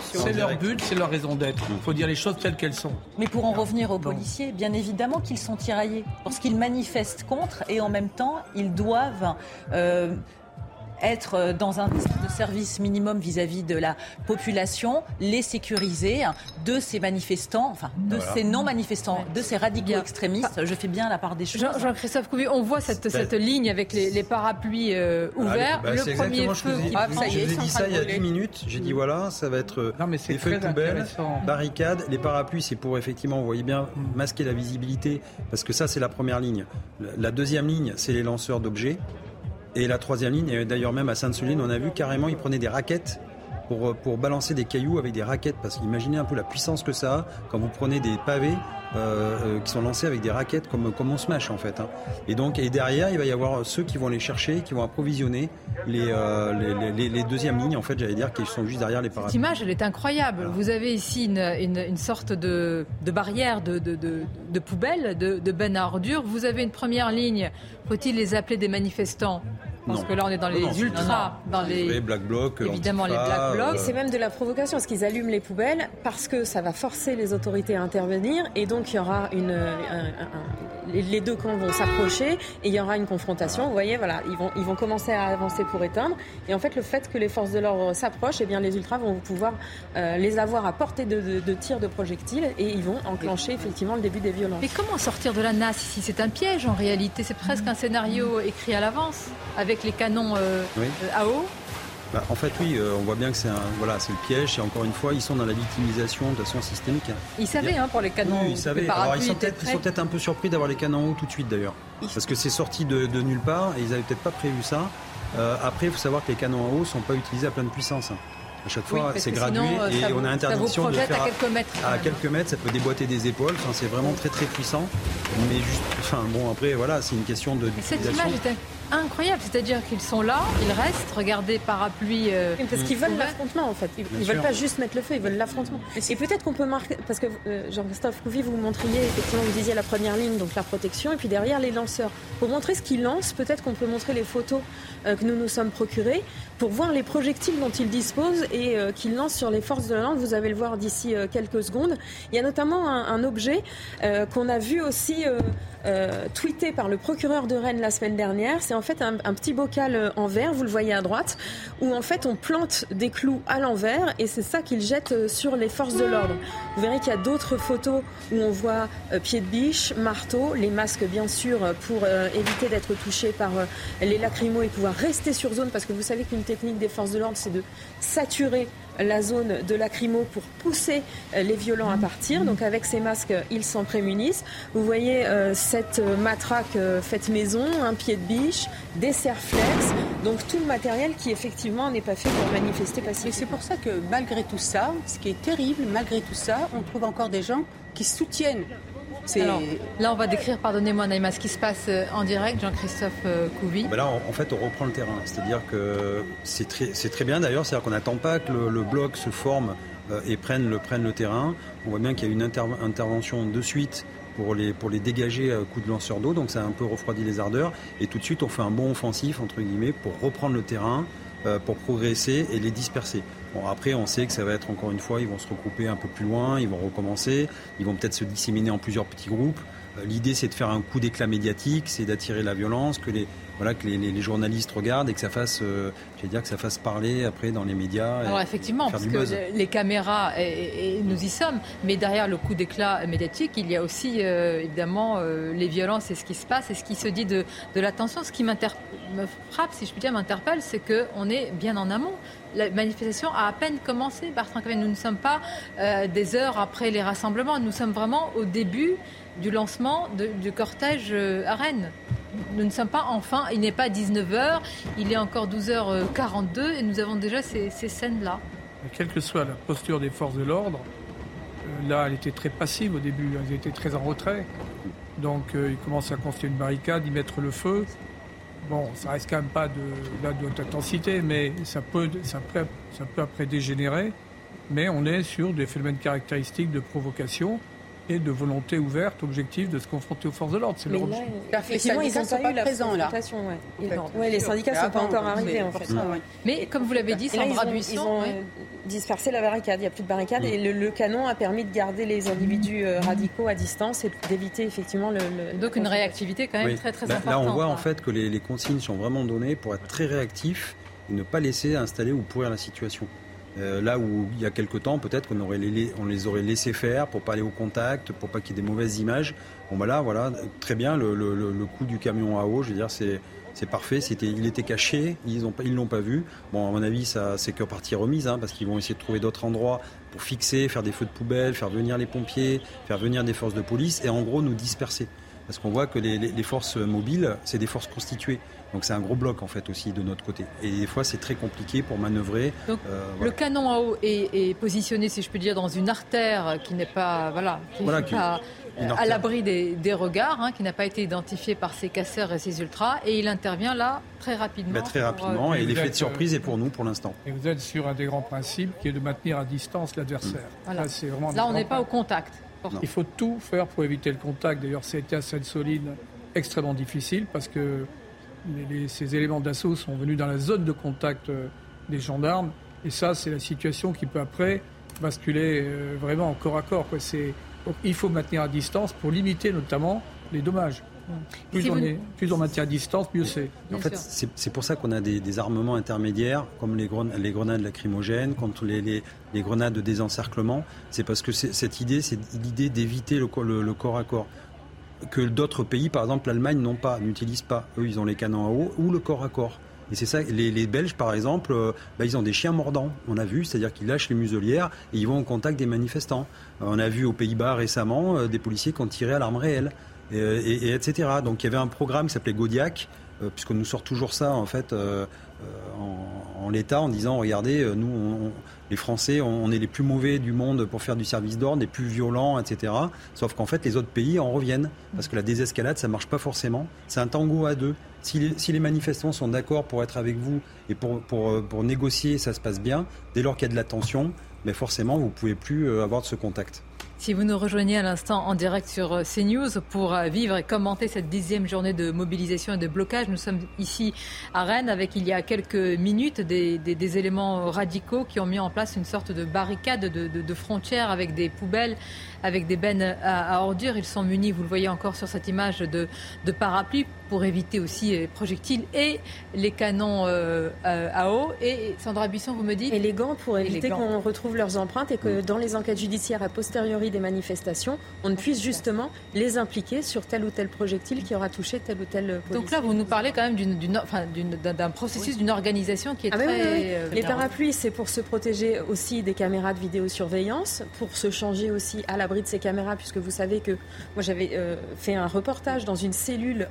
C'est leur but, c'est leur raison d'être. Il faut dire les choses telles qu'elles sont. Mais pour en revenir aux policiers, bien évidemment qu'ils sont tiraillés parce qu'ils manifestent contre et en même temps, ils doivent euh, être euh, dans un de service minimum vis-à-vis de la population, les sécuriser de ces manifestants, enfin de ces non-manifestants, de ces radicaux extrémistes. Je fais bien la part des choses. Jean-Christophe Couvi, on voit cette, cette ligne avec les, parapluies euh, ouverts. Bah, le premier feu qui ah, ça y est, dit ça il y a 10 minutes. J'ai dit voilà, ça va être non, mais les feux de poubelle, barricades. Les parapluies, c'est pour effectivement, vous voyez bien, masquer la visibilité, parce que ça, c'est la première ligne. La deuxième ligne, c'est les lanceurs d'objets. Et la troisième ligne, d'ailleurs même à Sainte-Soline, on a vu carrément, ils prenaient des raquettes pour, pour balancer des cailloux avec des raquettes. Parce qu'imaginez un peu la puissance que ça a quand vous prenez des pavés euh, euh, qui sont lancés avec des raquettes comme, comme on smash en fait. Hein. Et donc et derrière, il va y avoir ceux qui vont les chercher, qui vont approvisionner les, euh, les, les, deuxièmes lignes, en fait, j'allais dire, qui sont juste derrière les parapluies. Cette image, elle est incroyable. Vous avez ici une, une, sorte de, de barrière de, de, de, de poubelle, de, de ben à ordures. Vous avez une première ligne. Faut-il les appeler des manifestants? Parce que là, on est dans les ultras, dans les, black blocs, évidemment les black blocs. C'est même de la provocation, parce qu'ils allument les poubelles, parce que ça va forcer les autorités à intervenir, et donc il y aura une, les deux camps vont s'approcher, et il y aura une confrontation. Vous voyez, voilà, ils vont, ils vont commencer à avancer pour éteindre, et en fait, le fait que les forces de l'ordre s'approchent, et eh bien, les ultras vont pouvoir euh, les avoir à portée de, de, de tirs de projectiles, et ils vont enclencher effectivement le début des violences. Mais comment sortir de la nasse ici? C'est un piège en réalité. C'est presque un scénario écrit à l'avance avec les canons euh, euh, à eau bah, en fait, oui, euh, on voit bien que c'est un, voilà, c'est le piège. Et encore une fois, ils sont dans la victimisation de façon systémique. Ils savaient, hein, pour les canons. Oui, ils savaient. Alors, ils sont peut-être, un peu surpris d'avoir les canons en haut tout de suite, d'ailleurs, parce que c'est sorti de, nulle part et ils avaient peut-être pas prévu ça. après, il faut savoir que les canons à eau sont pas utilisés à pleine puissance. À chaque fois, c'est gradué et on a interdiction de faire à quelques mètres. À, quelques mètres, ça peut déboîter des épaules. Enfin, c'est vraiment très très puissant. Mais juste, enfin bon, après voilà, c'est une question de. Cette image incroyable. C'est-à-dire qu'ils sont là, ils restent, regardez, parapluie. Euh, parce qu'ils veulent l'affrontement, en fait. Ils, ne veulent pas juste mettre le feu, ils veulent l'affrontement. Et peut-être qu'on peut marquer, parce que euh, Jean-Christophe Couvi, vous montriez, effectivement, vous disiez la première ligne, donc la protection, et puis derrière les lanceurs. Pour montrer ce qu'ils lancent, peut-être qu'on peut montrer les photos euh, que nous nous sommes procurées pour voir les projectiles dont ils disposent et qu'ils lancent sur les forces de la lande. Vous allez le voir d'ici quelques secondes. Il y a notamment un, objet qu'on a vu aussi euh, tweeté par le procureur de Rennes la semaine dernière. C'est en fait un, petit bocal euh, en verre, vous le voyez à droite, où en fait on plante des clous à l'envers et c'est ça qu'il jette euh, sur les forces de l'ordre. Vous verrez qu'il y a d'autres photos où on voit pieds de biche, marteau, les masques bien sûr pour éviter d'être touché par les lacrymos et pouvoir rester sur zone parce que vous savez qu'une technique des forces de l'ordre c'est de saturer la zone de lacrymo pour pousser euh, les violents à partir. Donc avec ces masques, ils s'en prémunissent. Vous voyez euh, cette matraque euh, faite maison, un pied de biche, des serflex, donc tout le matériel qui effectivement n'est pas fait pour manifester pacifiquement. c'est pour ça que malgré tout ça, ce qui est terrible, malgré tout ça, on trouve encore des gens qui soutiennent là, on va décrire, pardonnez-moi Naïma, ce qui se passe euh, en direct, Jean-Christophe euh, Couvi. Ben là, en, fait, on reprend le terrain. C'est-à-dire que c'est très, très, bien d'ailleurs, c'est-à-dire qu'on n'attend pas que le, bloc se forme euh, et prenne le, prenne le terrain. On voit bien qu'il y a une intervention de suite pour les, pour les dégager à coup de lanceur d'eau, donc ça a un peu refroidi les ardeurs. Et tout de suite, on fait un bon offensif, entre guillemets, pour reprendre le terrain, pour progresser et les disperser. Bon, après, on sait que ça va être encore une fois, ils vont se regrouper un peu plus loin, ils vont recommencer, ils vont peut-être se disséminer en plusieurs petits groupes. Euh, l'idée, c'est de faire un coup d'éclat médiatique, c'est d'attirer la violence, que les, voilà, que les, journalistes regardent et que ça fasse, euh, dire que ça fasse parler après dans les médias. Alors effectivement, parce que les caméras, et, nous y sommes, mais derrière le coup d'éclat médiatique, il y a aussi euh, évidemment euh, les violences et ce qui se passe et ce qui se dit de, de l'attention. Ce qui me frappe, si je puis dire, m'interpelle, c'est qu'on est bien en amont. La manifestation a à peine commencé, Bertrand Nous ne sommes pas des heures après les rassemblements, nous sommes vraiment au début du lancement du cortège à Rennes nous ne sommes pas enfin, il n'est pas 19h, il est encore 12h42 et nous avons déjà ces, scènes-là. Quelle que soit la posture des forces de l'ordre, euh, là, elle était très passive au début, elles étaient très en retrait. Donc, euh, ils commencent à construire une barricade, y mettre le feu. Bon, ça reste quand même pas de, de haute intensité, mais ça, peut, ça peut après dégénérer. Mais on est sur des phénomènes caractéristiques de provocation et de volonté ouverte, objective de se confronter aux forces de l'ordre. C'est leur Effectivement, ils n'ont pas eu la présents, là. Ouais. les syndicats ne sont pas encore arrivés, en fait. Mais comme vous l'avez dit, Sandra Buisson... Ils ont dispersé la barricade, il n'y a plus de barricade, et le, canon a permis de garder les individus euh, radicaux à distance et d'éviter effectivement le, Donc une réactivité quand même très très importante. Là, on voit en fait que les, les consignes sont vraiment données pour être très réactifs et ne pas laisser installer ou pourrir la situation. Euh, là où il y a quelque temps, peut-être qu'on aurait les, on les aurait laissés faire pour pas aller au contact, pour pas qu'il y ait des mauvaises images. Bon bah là, voilà, très bien. Le, le, coup du camion à eau, je veux dire, c'est parfait. Il était caché, ils ils l'ont pas vu. Bon, à mon avis, c'est que partie remise, hein, parce qu'ils vont essayer de trouver d'autres endroits pour fixer, faire des feux de poubelle, faire venir les pompiers, faire venir des forces de police et en gros nous disperser. Parce qu'on voit que les, les forces mobiles, c'est des forces constituées. Donc c'est un gros bloc en fait aussi de notre côté. Et des fois c'est très compliqué pour manœuvrer. Donc, euh, Le canon à eau est, positionné, si je peux dire, dans une artère qui n'est pas, voilà, à l'abri des, regards, hein, qui n'a pas été identifié par ces casseurs et ces ultras, et il intervient là très rapidement. Bah, très rapidement, euh, et, l'effet de surprise est pour nous pour l'instant. Et vous êtes sur un des grands principes qui est de maintenir à distance l'adversaire. Là, là on n'est pas au contact. Il faut tout faire pour éviter le contact. D'ailleurs, c'était à cette solide extrêmement difficile parce que ces éléments d'assaut sont venus dans la zone de contact euh, des gendarmes. Et ça, c'est la situation qui peut après basculer euh, vraiment en corps à corps. il faut maintenir à distance pour limiter notamment les dommages. Plus, on, est, plus on maintient à distance, mieux c'est. En fait, c'est pour ça qu'on a des, armements intermédiaires, comme les, grenades, les grenades lacrymogènes, comme les, les, grenades de désencerclement. C'est parce que cette idée, c'est l'idée d'éviter le, le, corps à corps que d'autres pays, par exemple l'Allemagne, n'ont pas, n'utilisent pas. Eux, ils ont les canons à eau ou le corps à corps. Et c'est ça, les, Belges, par exemple, euh, bah, ils ont des chiens mordants. On a vu, c'est-à-dire qu'ils lâchent les muselières et ils vont au contact des manifestants. Euh, on a vu aux Pays-Bas récemment euh, des policiers qui ont tiré à l'arme réelle, et, etc. Donc il y avait un programme qui s'appelait Godiac, puisqu'on nous sort toujours ça, en fait, en, l'état en disant regardez, nous, les Français, on, est les plus mauvais du monde pour faire du service d'ordre, les plus violents, etc. Sauf qu'en fait, les autres pays en reviennent parce que la désescalade, ça marche pas forcément. C'est un tango à deux. Si les, manifestants sont d'accord pour être avec vous et pour, pour, pour négocier, ça se passe bien. Dès lors qu'il y a de la tension, mais forcément, vous pouvez plus avoir de ce contact. Si vous nous rejoignez à l'instant en direct sur euh, CNews pour euh, vivre et commenter cette dixième journée de mobilisation et de blocage, nous sommes ici à Rennes avec il y a quelques minutes des, éléments radicaux qui ont mis en place une sorte de barricade de, de, de frontières avec des poubelles avec des bennes à, ordures. Ils sont munis, vous le voyez encore sur cette image, de parapluies pour éviter aussi les projectiles et les canons euh, à eau. Et Sandra Buisson, vous me dites Et les gants pour éviter qu'on retrouve leurs empreintes et que dans les enquêtes judiciaires a posteriori des manifestations, on ne puisse justement les impliquer sur tel ou tel projectile qui aura touché tel ou tel policier. Donc là, vous nous parlez quand même d'un processus, d'une organisation qui est ah très... Euh, les parapluies, c'est pour se protéger aussi des caméras de vidéosurveillance, pour se changer aussi à la de ces caméras, puisque vous savez que moi j'avais euh, fait un reportage dans une cellule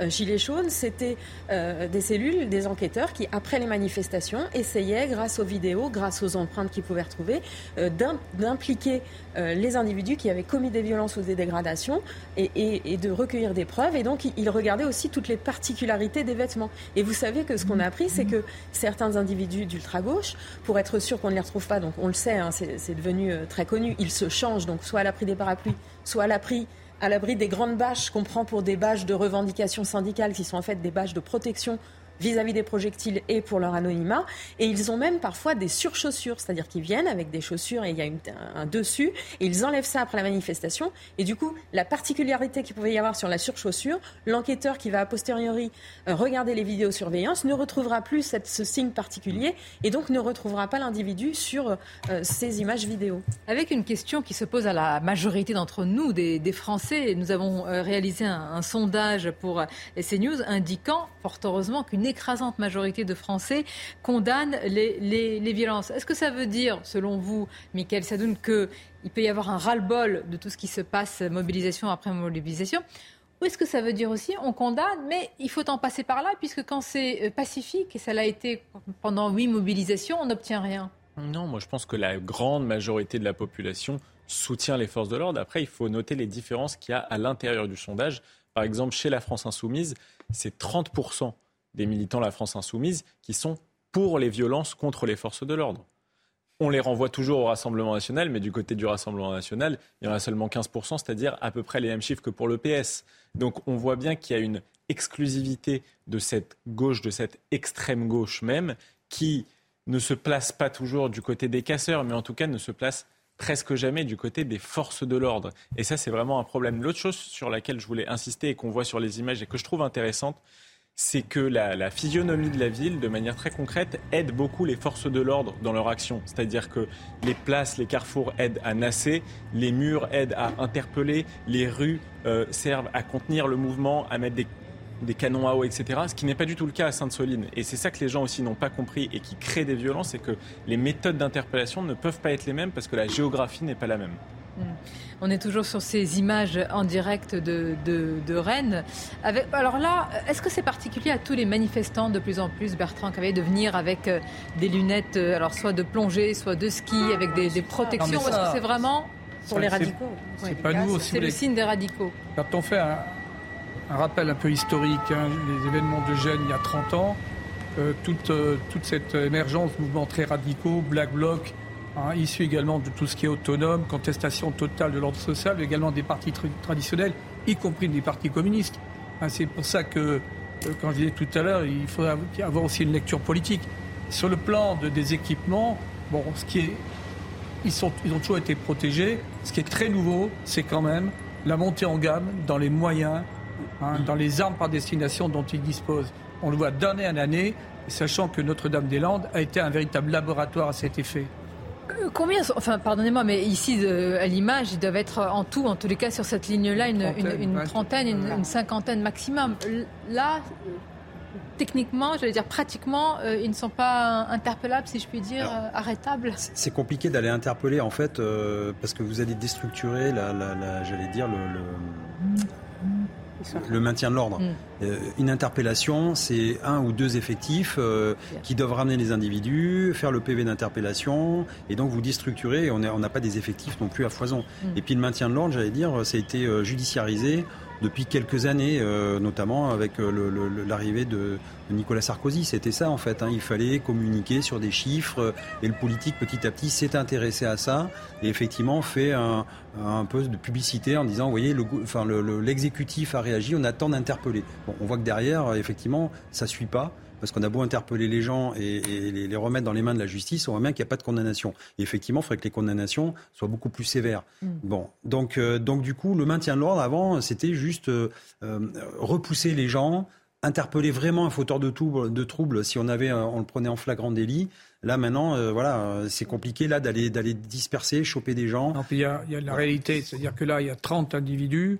anti-gilet jaune. C'était euh, des cellules, des enquêteurs qui, après les manifestations, essayaient, grâce aux vidéos, grâce aux empreintes qu'ils pouvaient retrouver, euh, d'impliquer les individus qui avaient commis des violences ou des dégradations et, de recueillir des preuves. Et donc, ils regardaient aussi toutes les particularités des vêtements. Et vous savez que ce qu'on a appris, c'est que certains individus d'ultra-gauche, pour être sûr qu'on ne les retrouve pas, donc on le sait, hein, c'est devenu très connu, ils se changent donc soit à l'abri des parapluies, soit à l'abri à l'abri des grandes bâches qu'on prend pour des bâches de revendication syndicale, qui sont en fait des bâches de protection vis-à-vis des projectiles et pour leur anonymat. Et ils ont même parfois des surchaussures, c'est-à-dire qu'ils viennent avec des chaussures et il y a un, dessus, et ils enlèvent ça après la manifestation. Et du coup, la particularité qu'il pouvait y avoir sur la surchaussure, l'enquêteur qui va a posteriori euh, regarder les vidéosurveillance ne retrouvera plus ce signe particulier et donc ne retrouvera pas l'individu sur euh, ces images vidéo. Avec une question qui se pose à la majorité d'entre nous, des, Français, nous avons euh, réalisé un, un sondage pour CNews indiquant, fort heureusement, qu'une écrasante majorité de Français condamnent les, violences. Est-ce que ça veut dire, selon vous, Michael Sadoun, qu'il peut y avoir un ras-le-bol de tout ce qui se passe, mobilisation après mobilisation ou est-ce que ça veut dire aussi on condamne, mais il faut en passer par là, puisque quand c'est euh, pacifique, et ça l'a été pendant huit mobilisations, on n'obtient rien Non, moi je pense que la grande majorité de la population soutient les forces de l'ordre. Après, il faut noter les différences qu'il y a à l'intérieur du sondage. Par exemple, chez la France insoumise, c'est 30% des militants de la France insoumise qui sont pour les violences contre les forces de l'ordre. On les renvoie toujours au Rassemblement national, mais du côté du Rassemblement national, il y en a seulement 15%, c'est-à-dire à peu près les mêmes chiffres que pour le PS. Donc on voit bien qu'il y a une exclusivité de cette gauche, de cette extrême gauche même, qui ne se place pas toujours du côté des casseurs, mais en tout cas ne se place presque jamais du côté des forces de l'ordre. Et ça, c'est vraiment un problème. L'autre chose sur laquelle je voulais insister et qu'on voit sur les images et que je trouve intéressante, c'est que la, physionomie de la ville, de manière très concrète, aide beaucoup les forces de l'ordre dans leur action. C'est-à-dire que les places, les carrefours aident à nasser, les murs aident à interpeller, les rues euh, servent à contenir le mouvement, à mettre des, des canons à eau, etc. Ce qui n'est pas du tout le cas à Sainte-Soline. Et c'est ça que les gens aussi n'ont pas compris et qui crée des violences, c'est que les méthodes d'interpellation ne peuvent pas être les mêmes parce que la géographie n'est pas la même. On est toujours sur ces images en direct de, Rennes. alors là, est-ce que c'est particulier à tous les manifestants de plus en plus, Bertrand Cavé, de venir avec euh, des lunettes, euh, alors soit de plongée, soit de ski, avec des, protections? Est-ce que c'est vraiment pour les radicaux C'est pas nous C'est le signe des radicaux. Quand on fait un, rappel un peu historique, hein, les événements de Gênes il y a 30 ans, euh, toute, toute cette émergence de mouvements très radicaux, Black Bloc, Hein, issu également de tout ce qui est autonome, contestation totale de l'ordre social, mais également des partis traditionnels, y compris des partis communistes. Hein, c'est pour ça que, euh, quand je disais tout à l'heure, il faudra avoir aussi une lecture politique. Sur le plan de, des équipements, bon, ce qui est, ils, sont, ils ont toujours été protégés. Ce qui est très nouveau, c'est quand même la montée en gamme dans les moyens, hein, dans les armes par destination dont ils disposent. On le voit d'année en année, sachant que Notre-Dame-des-Landes a été un véritable laboratoire à cet effet. Euh, combien, enfin pardonnez-moi, mais ici à l'image, ils doivent être en tout, en tous les cas sur cette ligne-là, une, trentaine, une, cinquantaine maximum. Là, techniquement, j'allais dire pratiquement, euh, ils ne sont pas interpellables, si je puis dire, euh, arrêtables. C'est compliqué d'aller interpeller en fait, parce que vous allez déstructurer, la, j'allais dire le le maintien de l'ordre. Mm. une interpellation, c'est un ou deux effectifs qui doivent ramener les individus, faire le PV d'interpellation, et donc vous déstructurer. On n'a pas des effectifs non plus à foison. Mm. Et puis le maintien de l'ordre, j'allais dire, ça a été judiciarisé depuis quelques années, euh, notamment avec euh, l'arrivée de, Nicolas Sarkozy. C'était ça en fait. Hein. Il fallait communiquer sur des chiffres et le politique petit à petit s'est intéressé à ça et effectivement fait un, peu de publicité en disant, vous voyez, l'exécutif le, a réagi, on attend d'interpeller. On voit que derrière, effectivement, ça suit pas parce qu'on a beau interpeller les gens et, les, remettre dans les mains de la justice, on voit bien qu'il n'y a pas de condamnation. Et effectivement, il faudrait que les condamnations soient beaucoup plus sévères. Mm. Bon, donc, euh, donc du coup, le maintien de l'ordre avant, c'était juste euh, euh, repousser les gens, interpeller vraiment un fauteur de, de troubles si on avait, on le prenait en flagrant délit. Là maintenant, voilà, c'est compliqué là d'aller d'aller disperser, choper des gens. Il y, a, y a la réalité, c'est-à-dire que là, il y a 30 individus.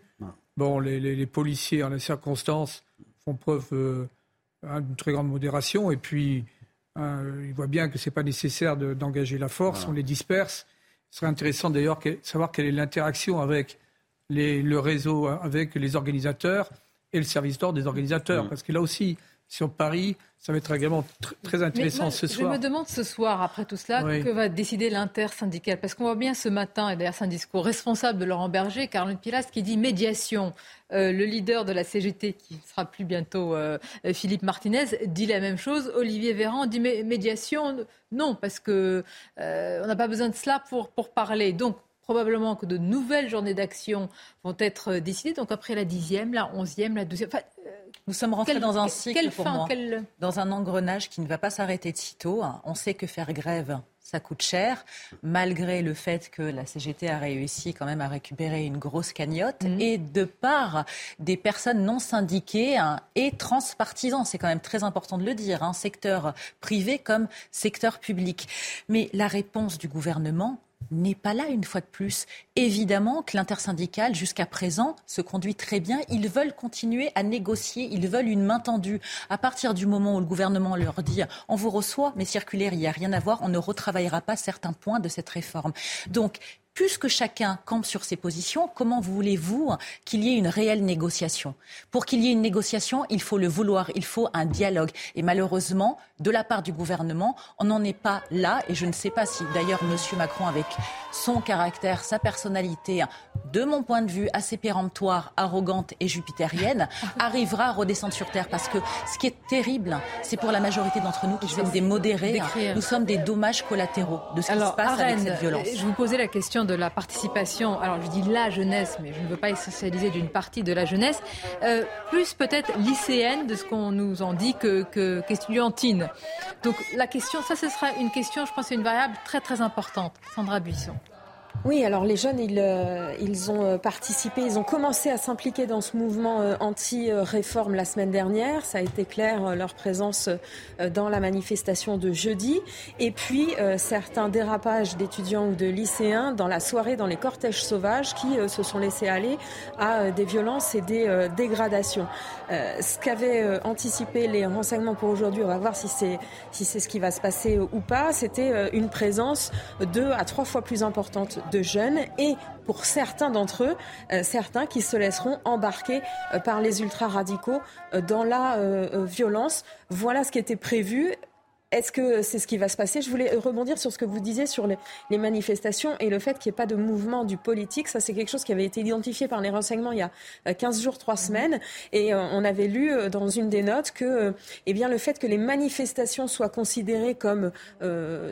Bon, les, les, policiers, en les circonstances, font preuve d'une très grande modération. Et puis, hein, il voit bien que ce n'est pas nécessaire d'engager la force, on les disperse. Ce serait intéressant d'ailleurs de savoir quelle est l'interaction avec le réseau, avec les organisateurs et le service d'ordre des organisateurs. Parce que là aussi, sur Paris, ça va être également très intéressant ce soir. Je me demande ce soir, après tout cela, que va décider l'intersyndical. Parce qu'on voit bien ce matin, et d'ailleurs c'est un discours responsable de Laurent Berger, Caroline Pilas, qui dit médiation. Euh, le leader de la CGT, qui sera plus bientôt euh, Philippe Martinez, dit la même chose. Olivier Véran dit médiation, non, parce qu'on euh, n'a pas besoin de cela pour, pour parler. Donc, probablement que de nouvelles journées d'action vont être décidées. Donc après la dixième, la onzième, la douzième. Nous sommes rentrés dans un cycle pour moi, dans un engrenage qui ne va pas s'arrêter de sitôt. On sait que faire grève, ça coûte cher, malgré le fait que la CGT a réussi quand même à récupérer une grosse cagnotte, mhm. et de part des personnes non syndiquées hein, et transpartisans. C'est quand même très important de le dire, hein, secteur privé comme secteur public. Mais la réponse du gouvernement, n'est pas là une fois de plus. Évidemment que l'intersyndicale, jusqu'à présent, se conduit très bien. Ils veulent continuer à négocier, ils veulent une main tendue. À partir du moment où le gouvernement leur dit on vous reçoit, mais circulaire, il n'y a rien à voir, on ne retravaillera pas certains points de cette réforme. Donc, puisque chacun campe sur ses positions, comment voulez-vous qu'il y ait une réelle négociation? Pour qu'il y ait une négociation, il faut le vouloir, il faut un dialogue. Et malheureusement, de la part du gouvernement, on n'en est pas là. Et je ne sais pas si d'ailleurs M. Macron, avec son caractère, sa personnalité, de mon point de vue assez péremptoire, arrogante et jupitérienne, arrivera à redescendre sur Terre. Parce que ce qui est terrible, c'est pour la majorité d'entre nous qui sommes des modérés, nous sommes des dommages collatéraux de ce qui se passe avec cette violence. Je vous posais la question de la participation, alors je dis la jeunesse, mais je ne veux pas essentialiser d'une partie de la jeunesse, euh, plus peut-être lycéenne de ce qu'on nous en dit que, que qu'étudiantine. Donc la question, ça ce sera une question, je pense, une variable très très importante. Sandra Buisson. Oui, alors les jeunes, ils, euh, ils ont euh, participé, ils ont commencé à s'impliquer dans ce mouvement euh, anti-réforme la semaine dernière. Ça a été clair, leur présence dans la manifestation de jeudi. Et puis, certains dérapages d'étudiants ou de lycéens dans la soirée, dans les cortèges sauvages, qui se sont laissés aller à des violences et des dégradations. ce qu'avaient anticipé les renseignements pour aujourd'hui, on va voir si c'est si ce qui va se passer ou pas, c'était une présence deux à trois fois plus importante de jeunes et pour certains d'entre eux, euh, certains qui se laisseront embarquer euh, par les ultra-radicaux euh, dans la violence. Voilà ce qui était prévu. Est-ce que c'est ce qui va se passer? Je voulais rebondir sur ce que vous disiez sur les, manifestations et le fait qu'il n'y ait pas de mouvement du politique. Ça, c'est quelque chose qui avait été identifié par les renseignements il y a 15 jours, 3 semaines. Et on avait lu dans une des notes que eh bien, le fait que les manifestations soient considérées comme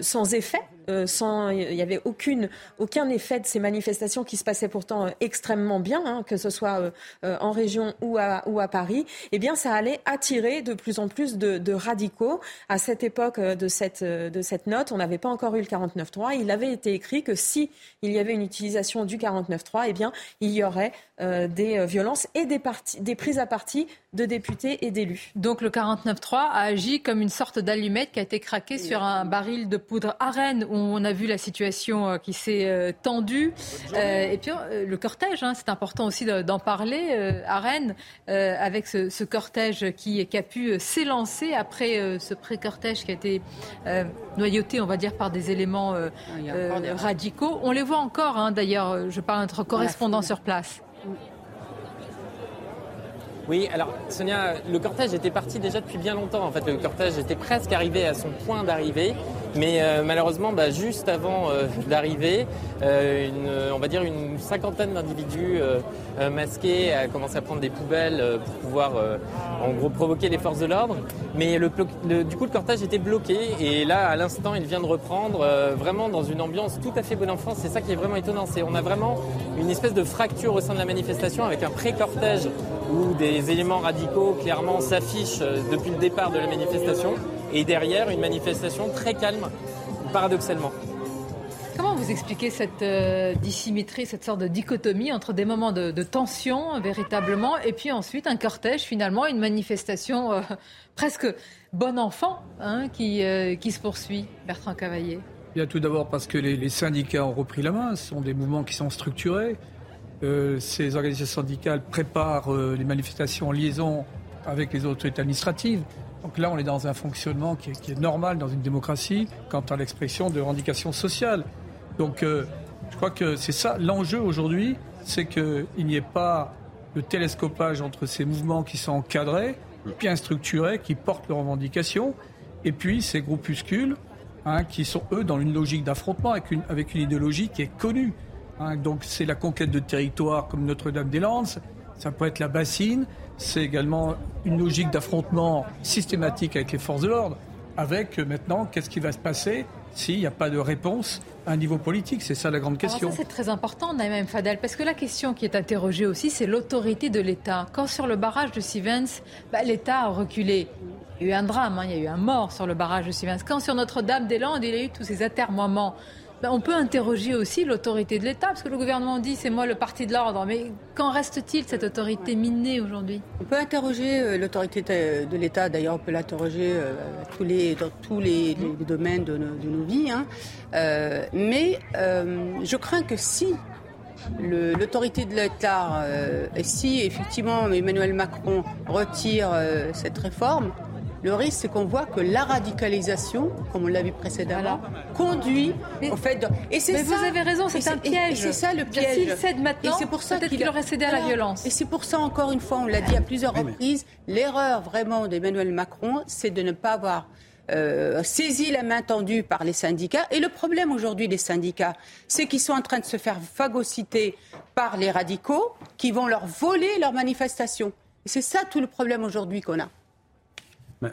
sans effet, euh, sans, il n'y avait aucun effet de ces manifestations qui se passaient pourtant euh, extrêmement bien, hein, que ce soit euh, en région ou à, Paris, eh ça allait attirer de plus en plus de, radicaux. À cette époque de cette, note, on n'avait pas encore eu le 49.3. Il avait été écrit que si il y avait une utilisation du 49.3, eh bien, il y aurait des violences et des, des prises à partie de députés et d'élus. Donc le 49.3 a agi comme une sorte d'allumette qui a été craquée sur un baril de poudre à Rennes où on a vu la situation euh, qui s'est euh, tendue. Euh, et puis le cortège, hein, c'est important aussi d'en parler à Rennes avec ce, cortège qui, qui, a pu s'élancer après ce pré-cortège qui a été noyauté, on va dire, par des éléments radicaux. On les voit encore, hein, d'ailleurs, je parle de notre correspondant sur place. Oui, alors Sonia, le cortège était parti déjà depuis bien longtemps. En fait, le cortège était presque arrivé à son point d'arrivée. Mais euh, malheureusement, bah, juste avant euh, d'arriver, euh, on va dire une cinquantaine d'individus masqués a commencé à prendre des poubelles pour pouvoir, en gros, provoquer les forces de l'ordre. Mais du coup, le cortège était bloqué. Et là, à l'instant, il vient de reprendre vraiment dans une ambiance tout à fait bonne enfance. C'est ça qui est vraiment étonnant. C'est on a vraiment une espèce de fracture au sein de la manifestation avec un pré-cortège où des éléments radicaux clairement s'affichent depuis le départ de la manifestation et derrière une manifestation très calme, paradoxalement. Comment vous expliquez cette euh, dissymétrie, cette sorte de dichotomie entre des moments de, tension véritablement et puis ensuite un cortège finalement, une manifestation euh, presque bon enfant hein, qui, euh, qui se poursuit, Bertrand Cavaillé Bien tout d'abord parce que les, les, syndicats ont repris la main, ce sont des mouvements qui sont structurés. Ces organisations syndicales préparent les manifestations en liaison avec les autorités administratives. Donc là, on est dans un fonctionnement qui est, normal dans une démocratie quant à l'expression de revendications sociales. Donc euh, je crois que c'est ça l'enjeu aujourd'hui, c'est qu'il n'y ait pas de télescopage entre ces mouvements qui sont encadrés, bien structurés, qui portent leurs revendications, et puis ces groupuscules hein, qui sont, eux, dans une logique d'affrontement avec une idéologie qui est connue. Hein. donc c'est la conquête de territoires comme Notre-Dame-des-Landes, ça peut être la bassine, c'est également une logique d'affrontement systématique avec les forces de l'ordre, avec euh, maintenant qu'est-ce qui va se passer s'il n'y a pas de réponse à un niveau politique? C'est ça la grande question. c'est très important, Naïm Fadel, parce que la question qui est interrogée aussi, c'est l'autorité de l'État. Quand sur le barrage de Sivens, bah, l'État a reculé. Il y a eu un drame, hein, il y a eu un mort sur le barrage de Sivens. Quand sur Notre-Dame-des-Landes, il y a eu tous ces atermoiements ben, on peut interroger aussi l'autorité de l'État, parce que le gouvernement dit c'est moi le parti de l'ordre. Mais qu'en reste-t-il cette autorité minée aujourd'hui? On peut interroger euh, l'autorité de l'État, d'ailleurs on peut l'interroger euh, dans tous les, domaines de nos, vies. Hein. Euh, mais je crains que si l'autorité de l'État, et si effectivement Emmanuel Macron retire cette réforme, le risque, c'est qu'on voit que la radicalisation, comme on l'a vu précédemment, conduit au fait de. Et c'est mais vous avez raison, c'est un piège. c'est ça le piège. S'il cède maintenant, c'est pour ça qu'il aurait cédé à la violence. Et c'est pour ça, encore une fois, on l'a dit à plusieurs reprises, l'erreur vraiment d'Emmanuel Macron, c'est de ne pas avoir euh, saisi la main tendue par les syndicats. Et le problème aujourd'hui des syndicats, c'est qu'ils sont en train de se faire phagocyter par les radicaux qui vont leur voler leurs manifestations. Et c'est ça tout le problème aujourd'hui qu'on a.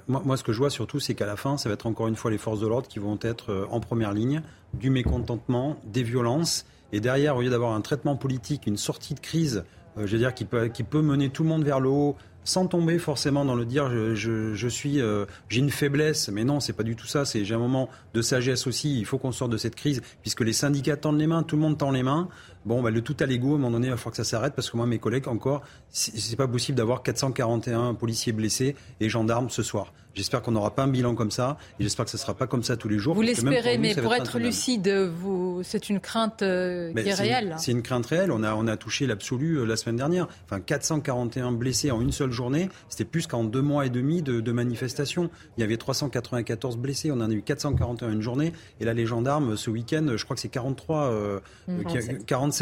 Moi, ce que je vois surtout, c'est qu'à la fin, ça va être encore une fois les forces de l'ordre qui vont être euh, en première ligne, du mécontentement, des violences. Et derrière, au lieu d'avoir un traitement politique, une sortie de crise, euh, je veux dire, qui peut, mener tout le monde vers le haut, sans tomber forcément dans le dire je, suis euh, j'ai une faiblesse. Mais non c'est pas du tout ça. C'est j'ai un moment de sagesse aussi. Il faut qu'on sorte de cette crise puisque les syndicats tendent les mains tout le monde tend les mains bon bah, le tout à l'ego à un moment donné il va falloir que ça s'arrête parce que moi mes collègues encore c'est pas possible d'avoir 441 policiers blessés et gendarmes ce soir J'espère qu'on n'aura pas un bilan comme ça et j'espère que ce ne sera pas comme ça tous les jours. Vous l'espérez, mais pour être lucide, vous, c'est une crainte euh, qui est, réelle. C'est une crainte réelle. On a, on a touché l'absolu euh, la semaine dernière. Enfin, 441 blessés en une seule journée, c'était plus qu'en deux mois et demi de, de, manifestations. Il y avait 394 blessés, on en a eu 441 une journée. Et là, les gendarmes, ce week-end, je crois que c'est 43, 47, 47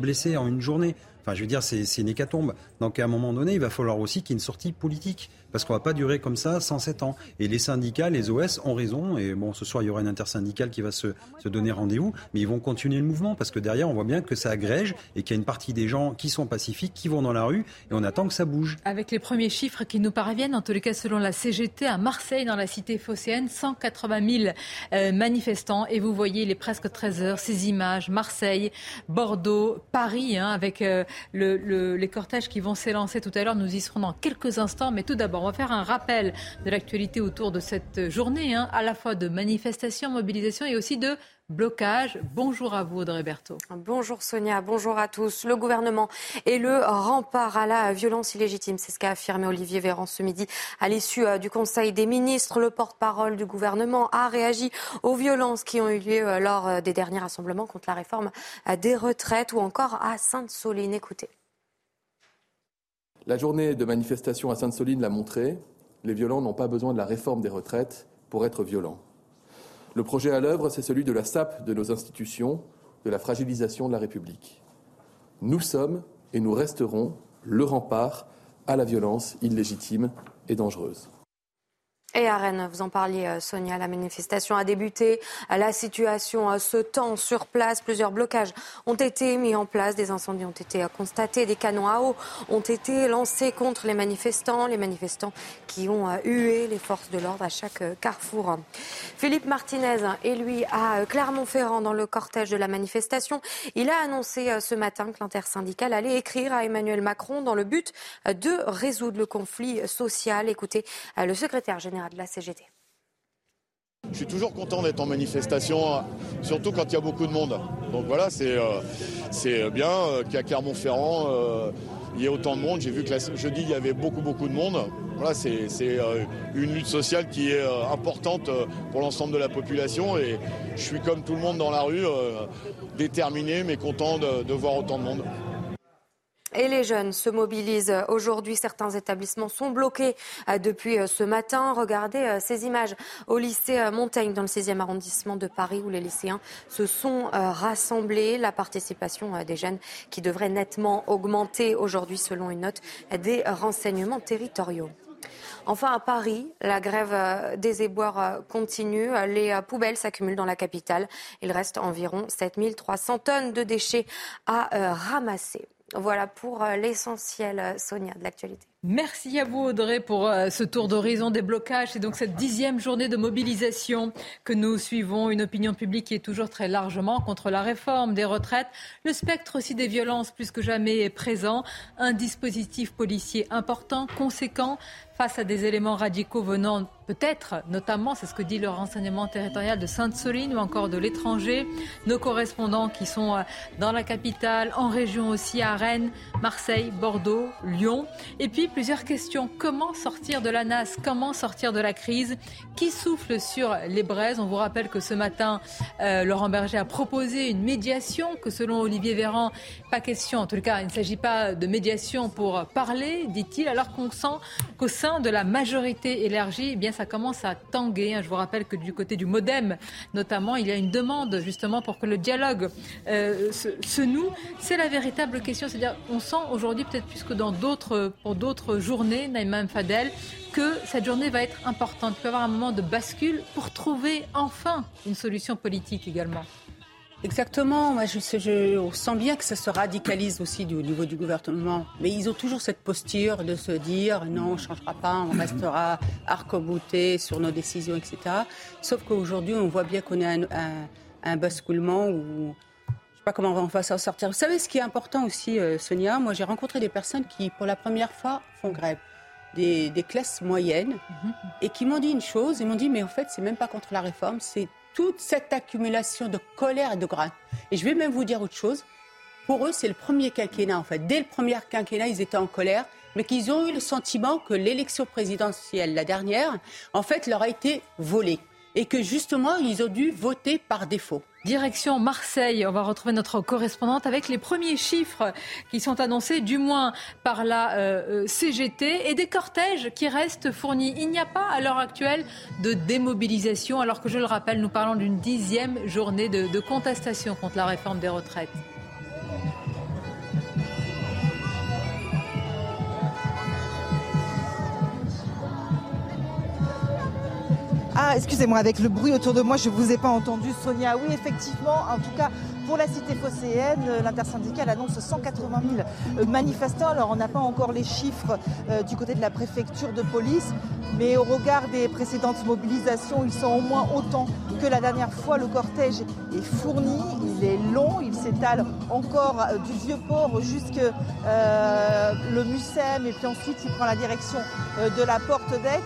blessés en une journée. Enfin, je veux dire, c'est une hécatombe. Donc, à un moment donné, il va falloir aussi qu'il y ait une sortie politique parce qu'on va pas durer comme ça 107 ans. Et les syndicats, les OS ont raison. Et bon, ce soir, il y aura une intersyndicale qui va se, donner rendez-vous, mais ils vont continuer le mouvement parce que derrière, on voit bien que ça agrège et qu'il y a une partie des gens qui sont pacifiques, qui vont dans la rue, et on attend que ça bouge. Avec les premiers chiffres qui nous parviennent, en tous les cas selon la CGT, à Marseille, dans la cité phocéenne, 180 000 euh, manifestants. Et vous voyez les presque 13 heures, ces images, Marseille, Bordeaux, Paris, hein, avec euh, le, les cortèges qui vont s'élancer tout à l'heure. Nous y serons dans quelques instants, mais tout d'abord, on va faire un rappel de l'actualité autour de cette journée, hein, à la fois de manifestation, mobilisation et aussi de blocage. Bonjour à vous, Audrey Berthaud. Bonjour Sonia, bonjour à tous. Le gouvernement est le rempart à la violence illégitime. C'est ce qu'a affirmé Olivier Véran ce midi à l'issue euh, du Conseil des ministres. Le porte-parole du gouvernement a réagi aux violences qui ont eu lieu euh, lors euh, des derniers rassemblements contre la réforme des retraites ou encore à Sainte-Soline. Écoutez. La journée de manifestation à Sainte-Soline l'a montré, les violents n'ont pas besoin de la réforme des retraites pour être violents. Le projet à l'œuvre, c'est celui de la sape de nos institutions, de la fragilisation de la République. Nous sommes et nous resterons le rempart à la violence illégitime et dangereuse. Et à Rennes, vous en parliez, euh, Sonia, la manifestation a débuté. La situation euh, se tend sur place. Plusieurs blocages ont été mis en place. Des incendies ont été euh, constatés. Des canons à eau ont été lancés contre les manifestants. Les manifestants qui ont hué les forces de l'ordre à chaque carrefour. Philippe Martinez est lui à Clermont-Ferrand dans le cortège de la manifestation. Il a annoncé ce matin que l'intersyndicale allait écrire à Emmanuel Macron dans le but de résoudre le conflit social. Écoutez le secrétaire général de la CGT. Je suis toujours content d'être en manifestation, surtout quand il y a beaucoup de monde. Donc voilà, c'est euh, bien euh, qu'à Clermont-Ferrand, euh, il y ait autant de monde. J'ai vu que jeudi, il y avait beaucoup, beaucoup de monde. Voilà, c'est une lutte sociale qui est importante pour l'ensemble de la population. Et je suis comme tout le monde dans la rue, déterminé, mais content de voir autant de monde. Et les jeunes se mobilisent aujourd'hui. Certains établissements sont bloqués euh, depuis euh, ce matin. Regardez euh, ces images au lycée Montaigne dans le 6e arrondissement de Paris où les lycéens se sont rassemblés. La participation des jeunes qui devrait nettement augmenter aujourd'hui selon une note des renseignements territoriaux. Enfin, à Paris, la grève des éboueurs continue. Les poubelles s'accumulent dans la capitale. Il reste environ 7300 tonnes de déchets à ramasser. Voilà pour euh, l'essentiel, euh, Sonia, de l'actualité. Merci à vous Audrey pour euh, ce tour d'horizon des blocages. C'est donc cette dixième journée de mobilisation que nous suivons. Une opinion publique qui est toujours très largement contre la réforme des retraites. Le spectre aussi des violences plus que jamais est présent. Un dispositif policier important, conséquent, face à des éléments radicaux venant peut-être, notamment, c'est ce que dit le renseignement territorial de Sainte-Soline ou encore de l'étranger, nos correspondants qui sont euh, dans la capitale, en région aussi, à Rennes, Marseille, Bordeaux, Lyon. Et puis plusieurs questions. Comment sortir de la NAS Comment sortir de la crise? Qui souffle sur les braises? On vous rappelle que ce matin, euh, Laurent Berger a proposé une médiation que selon Olivier Véran, pas question, en tout cas, il ne s'agit pas de médiation pour parler, dit-il, alors qu'on sent qu'au sein de la majorité élargie, eh bien, ça commence à tanguer. Je vous rappelle que du côté du Modem, notamment, il y a une demande justement pour que le dialogue euh, se, noue. C'est la véritable question. C'est-à-dire, on sent aujourd'hui, peut-être plus que dans d'autres, pour d'autres journées, Naïma Fadel, que cette journée va être importante. Il peut y avoir un moment de bascule pour trouver enfin une solution politique également. Exactement. Je, sens bien que ça se radicalise aussi au niveau du gouvernement. Mais ils ont toujours cette posture de se dire non, on ne changera pas, on restera arc-bouté sur nos décisions, etc. Sauf qu'aujourd'hui, on voit bien qu'on est un, un, un, basculement où sais pas comment on va s'en sortir. Vous savez, ce qui est important aussi, euh, Sonia, moi, j'ai rencontré des personnes qui, pour la première fois, font grève. Des, des classes moyennes mhm. et qui m'ont dit une chose, ils m'ont dit mais en fait c'est même pas contre la réforme, c'est toute cette accumulation de colère et de grâce. Et je vais même vous dire autre chose. Pour eux, c'est le premier quinquennat, en fait. Dès le premier quinquennat, ils étaient en colère, mais qu'ils ont eu le sentiment que l'élection présidentielle, la dernière, en fait, leur a été volée. Et que justement, ils ont dû voter par défaut. Direction Marseille, on va retrouver notre correspondante avec les premiers chiffres qui sont annoncés, du moins par la euh, euh, CGT, et des cortèges qui restent fournis. Il n'y a pas à l'heure actuelle de démobilisation, alors que je le rappelle, nous parlons d'une dixième journée de contestation contre la réforme des retraites. Ah, excusez-moi, avec le bruit autour de moi, je ne vous ai pas entendu, Sonia. Oui, effectivement, en tout cas, pour la cité phocéenne, euh, l'intersyndicale annonce 180 000 euh, manifestants. Alors, on n'a pas encore les chiffres euh, du côté de la préfecture de police, mais au regard des précédentes mobilisations, ils sont au moins autant que la dernière fois. Le cortège est fourni, il est long, il s'étale encore du Vieux-Port jusque le Mucem, et puis ensuite il prend la direction de la porte d'Aix.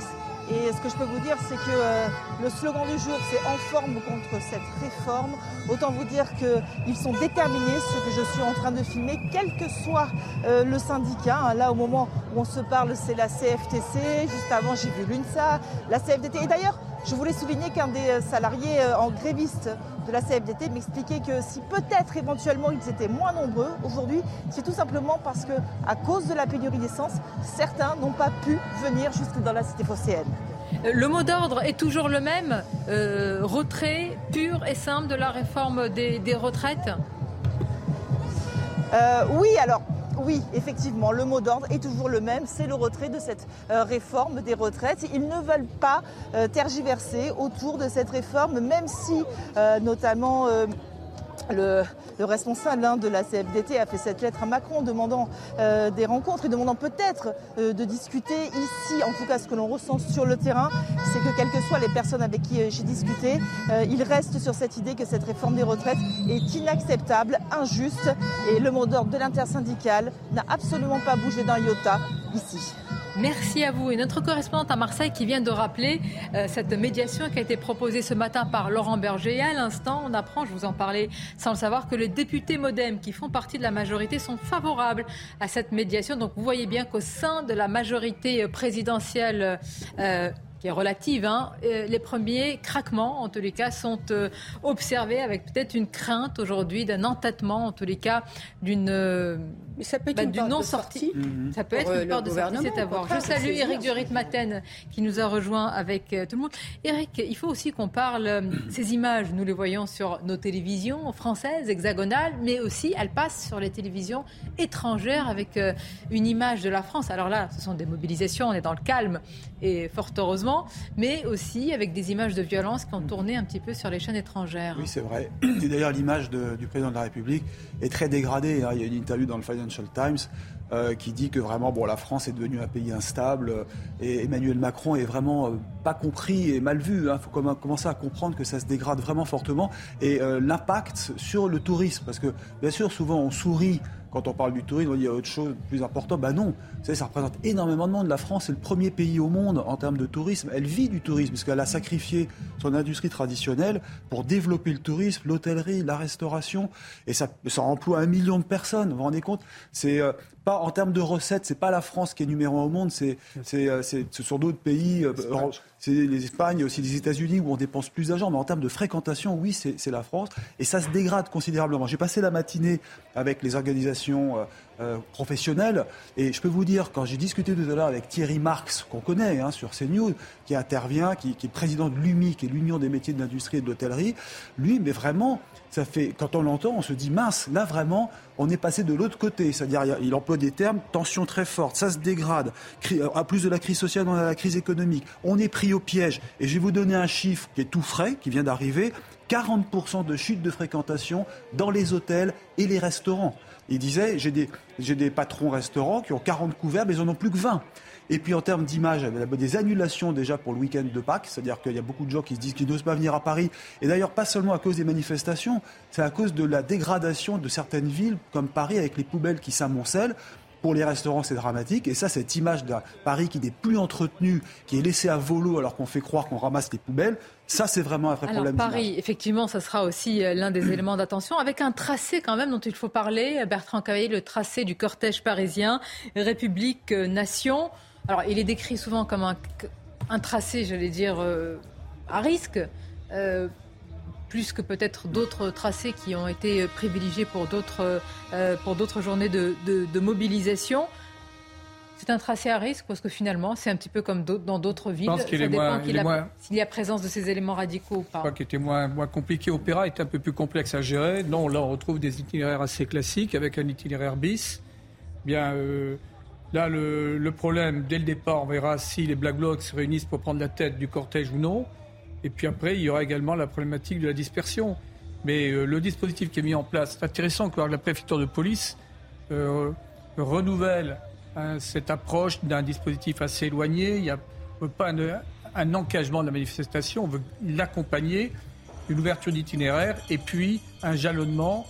Et ce que je peux vous dire, c'est que euh, le slogan du jour, c'est en forme contre cette réforme. Autant vous dire qu'ils sont déterminés, ce que je suis en train de filmer, quel que soit euh, le syndicat. Hein. Là, au moment où on se parle, c'est la CFTC. Juste avant, j'ai vu l'UNSA, la CFDT. Et d'ailleurs, je voulais souligner qu'un des euh, salariés en gréviste de la CFDT m'expliquait que si peut-être éventuellement ils étaient moins nombreux aujourd'hui, c'est tout simplement parce que à cause de la pénurie d'essence, certains n'ont pas pu venir jusque dans la cité phocéenne. Le mot d'ordre est toujours le même, euh, retrait pur et simple de la réforme des, retraites? Euh, Oui, alors oui, effectivement, le mot d'ordre est toujours le même, c'est le retrait de cette euh, réforme des retraites. Ils ne veulent pas euh, tergiverser autour de cette réforme, même si euh, notamment le, responsable hein, de la CFDT a fait cette lettre à Macron demandant euh, des rencontres et demandant peut-être euh, de discuter ici. En tout cas, ce que l'on ressent sur le terrain, c'est que quelles que soient les personnes avec qui euh, j'ai discuté, il reste sur cette idée que cette réforme des retraites est inacceptable, injuste et le mot d'ordre de l'intersyndicale n'a absolument pas bougé d'un iota ici. Merci à vous. Et notre correspondante à Marseille qui vient de rappeler euh, cette médiation qui a été proposée ce matin par Laurent Berger. Et à l'instant, on apprend, je vous en parlais sans le savoir, que les députés modem qui font partie de la majorité sont favorables à cette médiation. Donc vous voyez bien qu'au sein de la majorité présidentielle, euh, qui est relative. Hein. Euh, les premiers craquements, en tous les cas, sont observés avec peut-être une crainte aujourd'hui d'un entêtement, en tous les cas, d'une euh, bah, non-sortie. Mhm. Ça peut être une porte de sortie, c'est à voir. Je salue Eric Durit-Maten qui nous a rejoint avec tout le monde. Eric, il faut aussi qu'on parle, ces images, nous les voyons sur nos télévisions françaises, hexagonales, mais aussi elles passent sur les télévisions étrangères avec une image de la France. Alors là, ce sont des mobilisations, on est dans le calme et fort heureusement mais aussi avec des images de violence qui ont tourné un petit peu sur les chaînes étrangères. Oui, c'est vrai. Et d'ailleurs, l'image du président de la République est très dégradée. Hein. Il y a une interview dans le Financial Times euh, qui dit que vraiment bon, la France est devenue un pays instable euh, et Emmanuel Macron est vraiment euh, pas compris et mal vu. Il hein. faut commencer à comprendre que ça se dégrade vraiment fortement et l'impact sur le tourisme. Parce que bien sûr, souvent on sourit quand on parle du tourisme, on dit il y a autre chose plus important. Ben non, savez, ça représente énormément de monde. La France est le premier pays au monde en termes de tourisme. Elle vit du tourisme, puisqu'elle a sacrifié son industrie traditionnelle pour développer le tourisme, l'hôtellerie, la restauration. Et ça, ça emploie un million de personnes. Vous vous rendez compte? C'est euh, pas en termes de recettes, c'est pas la France qui est numéro un au monde, c'est, euh, ce sont d'autres pays. Euh, c'est les Espagnes, aussi les États-Unis où on dépense plus d'argent. Mais en termes de fréquentation, oui, c'est, c'est la France. Et ça se dégrade considérablement. J'ai passé la matinée avec les organisations euh, professionnel. Et je peux vous dire, quand j'ai discuté tout à l'heure avec Thierry Marx, qu'on connaît hein, sur CNews, qui intervient, qui, est président de l'UMI, qui est l'Union des métiers de l'industrie et de l'hôtellerie, lui, mais vraiment, ça fait, quand on l'entend, on se dit mince, là vraiment, on est passé de l'autre côté. C'est-à-dire, il emploie des termes, tension très forte, ça se dégrade. À plus de la crise sociale, on a la crise économique. On est pris au piège. Et je vais vous donner un chiffre qui est tout frais, qui vient d'arriver. 40% de chute de fréquentation dans les hôtels et les restaurants. Il disait, j'ai des, des patrons restaurants qui ont 40 couverts, mais ils n'en ont plus que 20. Et puis en termes d'image, des annulations déjà pour le week-end de Pâques, c'est-à-dire qu'il y a beaucoup de gens qui se disent qu'ils n'osent pas venir à Paris. Et d'ailleurs, pas seulement à cause des manifestations, c'est à cause de la dégradation de certaines villes comme Paris avec les poubelles qui s'amoncellent. Pour les restaurants, c'est dramatique. Et ça, cette image de Paris qui n'est plus entretenu, qui est laissé à volo alors qu'on fait croire qu'on ramasse les poubelles, ça, c'est vraiment un vrai alors, problème. Paris, effectivement, ça sera aussi euh, l'un des éléments d'attention, avec un tracé quand même dont il faut parler. Bertrand Cavaillé, le tracé du cortège parisien, République, euh, Nation. Alors, il est décrit souvent comme un, tracé, j'allais dire, euh, à risque plus que peut-être d'autres tracés qui ont été privilégiés pour d'autres, euh, pour d'autres journées de, mobilisation. C'est un tracé à risque parce que finalement, c'est un petit peu comme dans d'autres villes. Je pense qu'il est moins, s'il y a présence de ces éléments radicaux ou pas. Je crois qu'il était moins, moins compliqué. Opéra est un peu plus complexe à gérer. Non, là, on retrouve des itinéraires assez classiques avec un itinéraire bis. Bien, euh, là, le, le, problème, dès le départ, on verra si les Black Blocs se réunissent pour prendre la tête du cortège ou non. Et puis après, il y aura également la problématique de la dispersion. Mais euh, le dispositif qui est mis en place, c'est intéressant que la préfecture de police euh, renouvelle cette approche d'un dispositif assez éloigné. Il n'y a pas un, engagement de la manifestation, on veut l'accompagner, une ouverture d'itinéraire et puis un jalonnement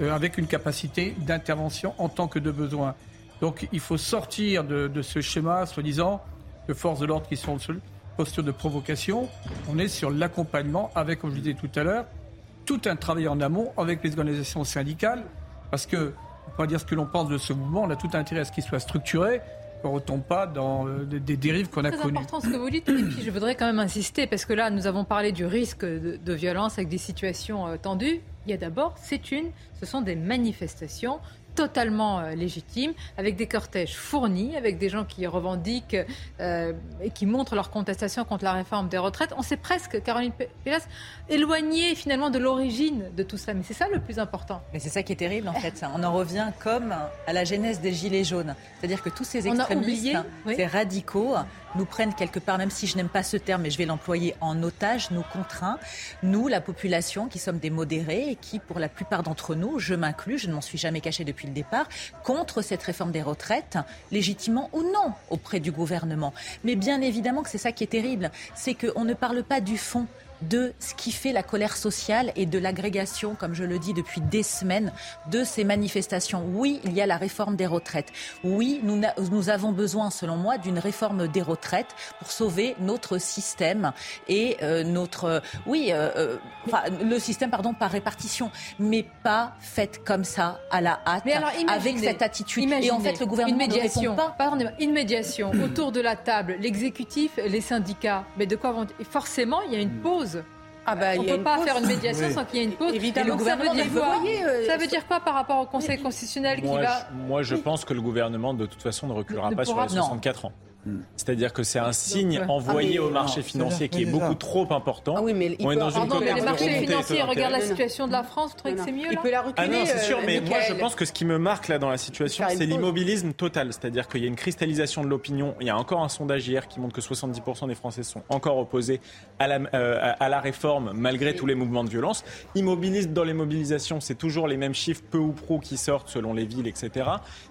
euh, avec une capacité d'intervention en tant que de besoin. Donc il faut sortir de, ce schéma, soi-disant, de forces de l'ordre qui sont posture de provocation. On est sur l'accompagnement avec, comme je disais tout à l'heure, tout un travail en amont avec les organisations syndicales, parce que, on peut dire ce que l'on pense de ce mouvement, on a tout intérêt à ce qu'il soit structuré, qu'on ne retombe pas dans euh, des, dérives qu'on a connues. C'est important ce que vous dites, et je voudrais quand même insister, parce que là, nous avons parlé du risque de, violence avec des situations euh, tendues. Il y a d'abord, c'est une, ce sont des manifestations totalement euh, légitime, avec des cortèges fournis, avec des gens qui revendiquent euh, et qui montrent leur contestation contre la réforme des retraites. On s'est presque, Caroline Pélas, éloigné finalement de l'origine de tout ça. Mais c'est ça le plus important. Mais c'est ça qui est terrible en fait. On en revient comme à la genèse des Gilets jaunes. C'est-à-dire que tous ces extrémistes, ces radicaux, nous prennent quelque part, même si je n'aime pas ce terme, mais je vais l'employer en otage, nous contraint, nous, la population, qui sommes des modérés et qui, pour la plupart d'entre nous, je m'inclus, je ne m'en suis jamais caché depuis le départ, contre cette réforme des retraites, légitimement ou non, auprès du gouvernement. Mais bien évidemment que c'est ça qui est terrible, c'est qu'on ne parle pas du fond de ce qui fait la colère sociale et de l'agrégation, comme je le dis depuis des semaines, de ces manifestations. Oui, il y a la réforme des retraites. Oui, nous, nous avons besoin, selon moi, d'une réforme des retraites pour sauver notre système et euh, notre, oui, euh, euh, enfin, le système, pardon, par répartition, mais pas faite comme ça, à la hâte, avec cette attitude. et en fait, le gouvernement une médiation, ne répond pas. une médiation autour de la table, l'exécutif, les syndicats. Mais de quoi vont Forcément, il y a une pause ah bah, on ne peut pas faire une médiation sans qu'il y ait une pause. Évidemment, le ça veut dire quoi euh, Ça veut dire quoi par rapport au Conseil constitutionnel moi, qui va je, Moi, je pense que le gouvernement, de toute façon, ne reculera pas sur les 64 ans. C'est-à-dire que c'est un signe envoyé au marché financier qui est beaucoup trop important. Ah oui, mais on est dans une Pardon, les marchés financiers regardent la situation de la France, vous trouvez que c'est mieux là Il peut la reculer. Ah non, c'est sûr, mais moi je pense que ce qui me marque là dans la situation, c'est l'immobilisme total. C'est-à-dire qu'il y a une cristallisation de l'opinion. Il y a encore un sondage hier qui montre que 70% des Français sont encore opposés à la, euh, à la réforme malgré tous les mouvements de violence. Immobilisme dans les mobilisations, c'est toujours les mêmes chiffres peu ou prou qui sortent selon les villes, etc.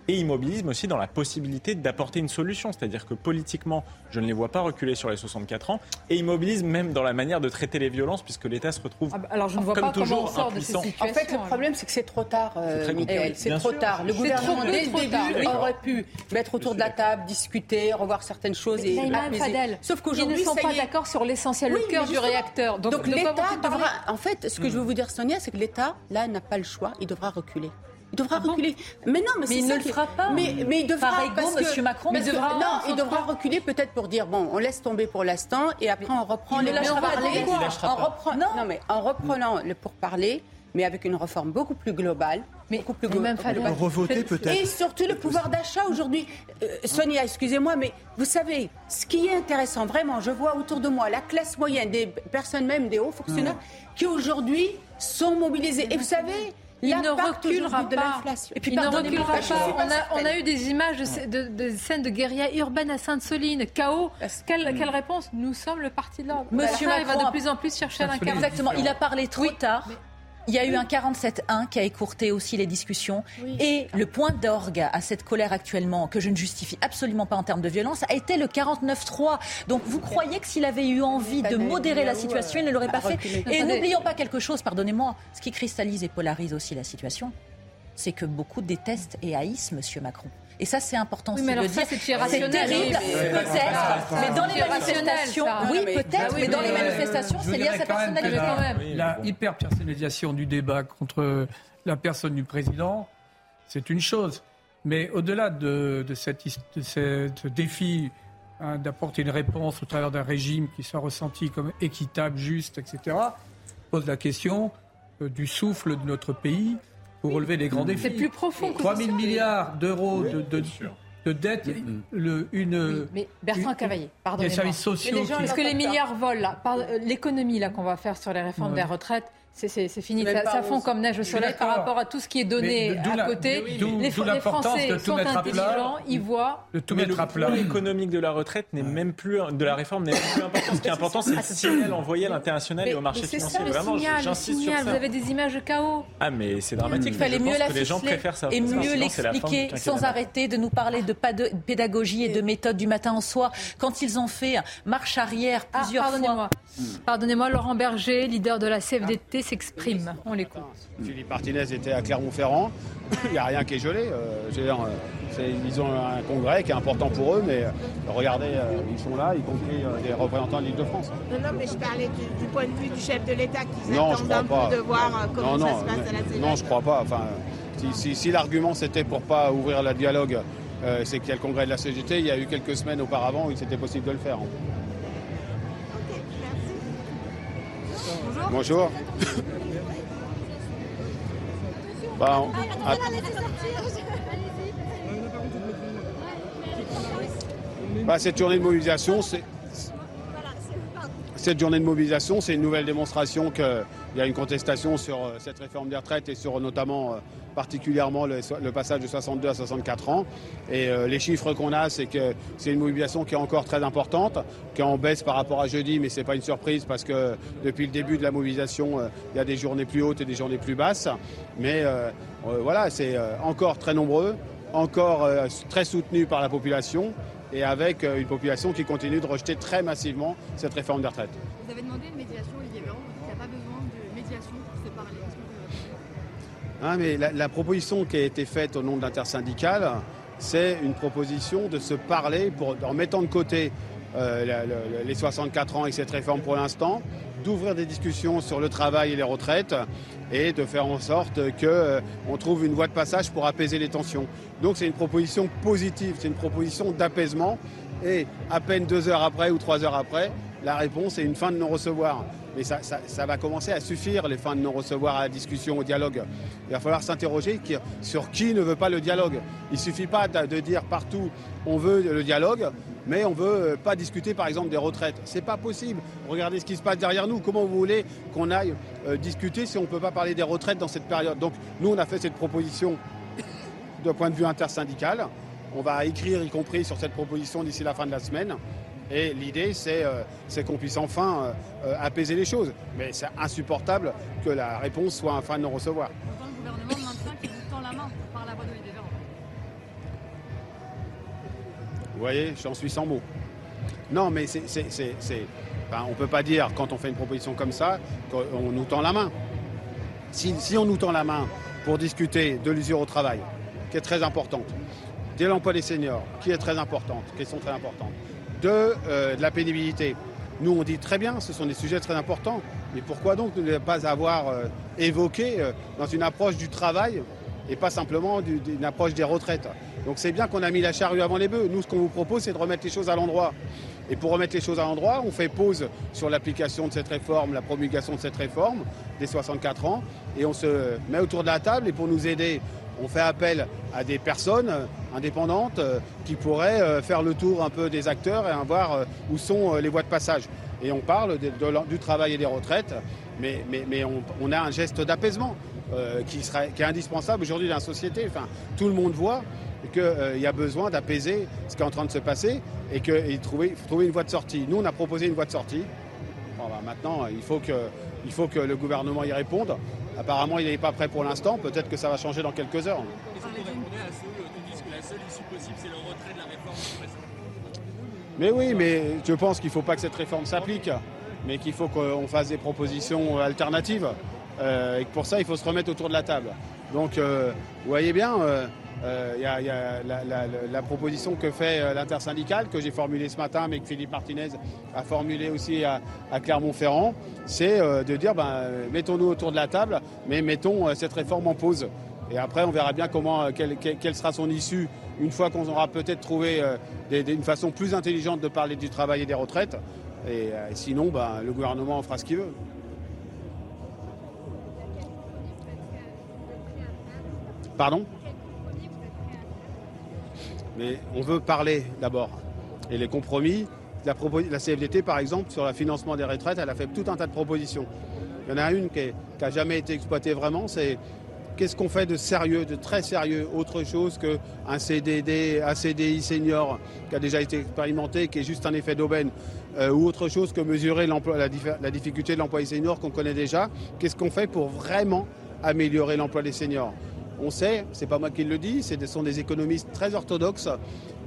Et immobilisme aussi dans la possibilité d'apporter une solution. C'est-à-dire que politiquement, je ne les vois pas reculer sur les 64 ans. Et immobilisent même dans la manière de traiter les violences, puisque l'État se retrouve ah bah, alors je ne vois comme pas toujours comment on sort de impuissant. ces En fait, le problème, c'est que c'est trop tard, euh, Michael. C'est trop tard. Le gouvernement, dès le début, aurait pu mettre autour de la table, discuter, revoir certaines choses et apaiser. Sauf qu'aujourd'hui, ils ne sont pas d'accord sur l'essentiel, le cœur du réacteur. Donc, Donc l'État devra. En fait, ce que je veux vous dire, Sonia, c'est que l'État, là, n'a pas le choix. Il devra reculer. Il devra ah reculer. mais non, mais, mais il ne le fera pas. Mais, mais il devra. Par ego, M. Macron, mais devra, non, il devra reculer peut-être pour dire bon, on laisse tomber pour l'instant et après on reprend les pourparlers. Reprend. Non. non, mais en reprenant le pourparler, mais avec une réforme beaucoup plus globale. Mais beaucoup plus globale. Revoter peut-être. Et surtout le pouvoir d'achat aujourd'hui. Euh, Sonia, excusez-moi, mais vous savez, ce qui est intéressant, vraiment, je vois autour de moi la classe moyenne, des personnes même, des hauts fonctionnaires, qui aujourd'hui sont mobilisés. Et vous savez, il ne reculera pas. Et puis, il ne reculera pas. On a, eu des images de, scènes de guérilla urbaine à Sainte-Soline, chaos. Quelle, quelle, réponse Nous sommes le parti de l'ordre. Monsieur Macron va de plus en plus chercher un Exactement. Il a parlé trop tard. Il y a eu un 47-1 qui a écourté aussi les discussions. Et le point d'orgue à cette colère actuellement, que je ne justifie absolument pas en termes de violence, a été le 49-3. Donc vous croyez que s'il avait eu envie de modérer la situation, il ne l'aurait pas fait Et n'oublions pas quelque chose, pardonnez-moi, ce qui cristallise et polarise aussi la situation, c'est que beaucoup détestent et haïssent M. Macron. Et ça, c'est important oui, mais de le dire. C'est terrible, peut-être. Mais dans les manifestations, oui, peut-être, mais dans les manifestations, c'est lié à sa personnalité quand même. La hyper-personnalisation du débat contre la personne du président, c'est une chose. Mais au-delà de, de, cette, de ce défi hein, d'apporter une réponse au travers d'un régime qui soit ressenti comme équitable, juste, etc., pose la question euh, du souffle de notre pays pour relever les grands défis. C'est plus profond que 3 000 milliards d'euros de, de, de dette, le, une. Mais Bertrand Cavaillé, pardonnez-moi. Les services sociaux. Est-ce que les milliards volent là euh, L'économie là qu'on va faire sur les réformes des retraites, c'est fini. Ça, fond comme neige au soleil par rapport à tout ce qui est donné à côté. les, Français sont intelligents, ils voient. De tout mettre à plat. économique de la retraite n'est même plus de la réforme n'est même plus important. Ce qui est important, c'est le signal envoyé à l'international et au marché financier. Vraiment, j'insiste sur ça. Vous avez des images de chaos. Ah mais c'est dramatique. Il fallait mieux la les gens préfèrent ça. Et mieux l'expliquer sans arrêter de nous parler de pédagogie et de méthode du matin au soir. Quand ils ont fait marche arrière ah, plusieurs fois. Pardonnez-moi, Laurent Berger, leader de la CFDT s'exprime. On l'écoute. Philippe Martinez était à Clermont-Ferrand. Il n'y a rien qui est gelé. Euh, euh, ils ont un congrès qui est important pour eux, mais euh, regardez, ils sont là, y compris des représentants de l'île de France. Non, non, mais je parlais du, point de vue du chef de l'État qui attendent un peu de voir comment ça se passe à la CEDAW. Non, je ne crois pas. Enfin, si, l'argument c'était pour ne pas ouvrir le dialogue, c'est qu'il y a le congrès de la CGT. Il y a eu quelques semaines auparavant où c'était possible de le faire. Bonjour. Bah, bah, cette journée de mobilisation, c'est cette journée de mobilisation, c'est une nouvelle démonstration qu'il y a une contestation sur euh, cette réforme des retraites et sur notamment euh, particulièrement le, passage de 62 à 64 ans. Et euh, les chiffres qu'on a, c'est que c'est une mobilisation qui est encore très importante, qui en baisse par rapport à jeudi, mais ce n'est pas une surprise parce que depuis le début de la mobilisation, il y a des journées plus hautes et des journées plus basses. Mais voilà, c'est encore très nombreux, encore très soutenu par la population et avec euh, une population qui continue de rejeter très massivement cette réforme des retraites. Vous avez demandé une médiation, Ah, mais la, proposition qui a été faite au nom de l'intersyndicale, c'est une proposition de se parler en mettant de côté euh, les 64 ans et cette réforme pour l'instant, d'ouvrir des discussions sur le travail et les retraites et de faire en sorte qu'on euh, trouve une voie de passage pour apaiser les tensions. Donc c'est une proposition positive, c'est une proposition d'apaisement et à peine deux heures après ou trois heures après, la réponse est une fin de non-recevoir. Mais ça, va commencer à suffire, les fins de non-recevoir à la discussion, au dialogue. Il va falloir s'interroger sur qui ne veut pas le dialogue. Il ne suffit pas de dire partout on veut le dialogue, mais on ne veut euh, pas discuter par exemple des retraites. Ce n'est pas possible. Regardez ce qui se passe derrière nous. Comment vous voulez qu'on aille euh, discuter si on ne peut pas parler des retraites dans cette période? Donc nous, on a fait cette proposition d'un point de vue intersyndical. On va écrire y compris sur cette proposition d'ici la fin de la semaine. Et l'idée, c'est euh, qu'on puisse enfin apaiser les choses. Mais c'est insupportable que la réponse soit un fin de non-recevoir. Vous voyez, j'en suis sans mots. Non, mais c'est, on ne peut pas dire, quand on fait une proposition comme ça, qu'on nous tend la main. Si, on nous tend la main pour discuter de l'usure au travail, qui est très importante, de l'emploi des seniors, qui est très importante, question très importante, de, euh, de la pénibilité, nous, on dit très bien, ce sont des sujets très importants, mais pourquoi donc ne pas avoir euh, évoqué euh, dans une approche du travail et pas simplement d'une approche des retraites? Donc c'est bien qu'on a mis la charrue avant les bœufs. Nous, ce qu'on vous propose, c'est de remettre les choses à l'endroit. Et pour remettre les choses à l'endroit, on fait pause sur l'application de cette réforme, la promulgation de cette réforme des 64 ans, et on se met autour de la table. Et pour nous aider, on fait appel à des personnes indépendantes euh, qui pourraient euh, faire le tour un peu des acteurs et voir euh, où sont les voies de passage. Et on parle du travail et des retraites, mais, on, a un geste d'apaisement qui, est indispensable aujourd'hui dans la société. Enfin, tout le monde voit qu'il y a besoin d'apaiser ce qui est en train de se passer et qu'il faut trouver une voie de sortie. Nous, on a proposé une voie de sortie. Bah, maintenant, il faut, que, il faut que le gouvernement y réponde. Apparemment, il n'est pas prêt pour l'instant. Peut-être que ça va changer dans quelques heures. Mais oui, mais je pense qu'il ne faut pas que cette réforme s'applique, mais qu'il faut qu'on fasse des propositions alternatives. Euh, et que pour ça, il faut se remettre autour de la table. Donc, euh, vous voyez bien, il euh, y a, la, proposition que fait l'intersyndicale, que j'ai formulée ce matin, mais que Philippe Martinez a formulée aussi à, Clermont-Ferrand, c'est de dire ben, mettons-nous autour de la table, mais mettons cette réforme en pause. Et après, on verra bien comment, quelle, sera son issue une fois qu'on aura peut-être trouvé une façon plus intelligente de parler du travail et des retraites. Et, sinon, ben, le gouvernement fera ce qu'il veut. Pardon? Mais on veut parler d'abord. Et les compromis, la, la, CFDT par exemple, sur le financement des retraites, elle a fait tout un tas de propositions. Il y en a une qui n'a jamais été exploitée vraiment, c'est qu'est-ce qu'on fait de sérieux, de très sérieux, autre chose qu'un CDD, un CDI senior qui a déjà été expérimenté, qui est juste un effet d'aubaine, euh, ou autre chose que mesurer la, difficulté de l'emploi des seniors qu'on connaît déjà? Qu'est-ce qu'on fait pour vraiment améliorer l'emploi des seniors? On sait, c'est pas moi qui le dis, ce sont des économistes très orthodoxes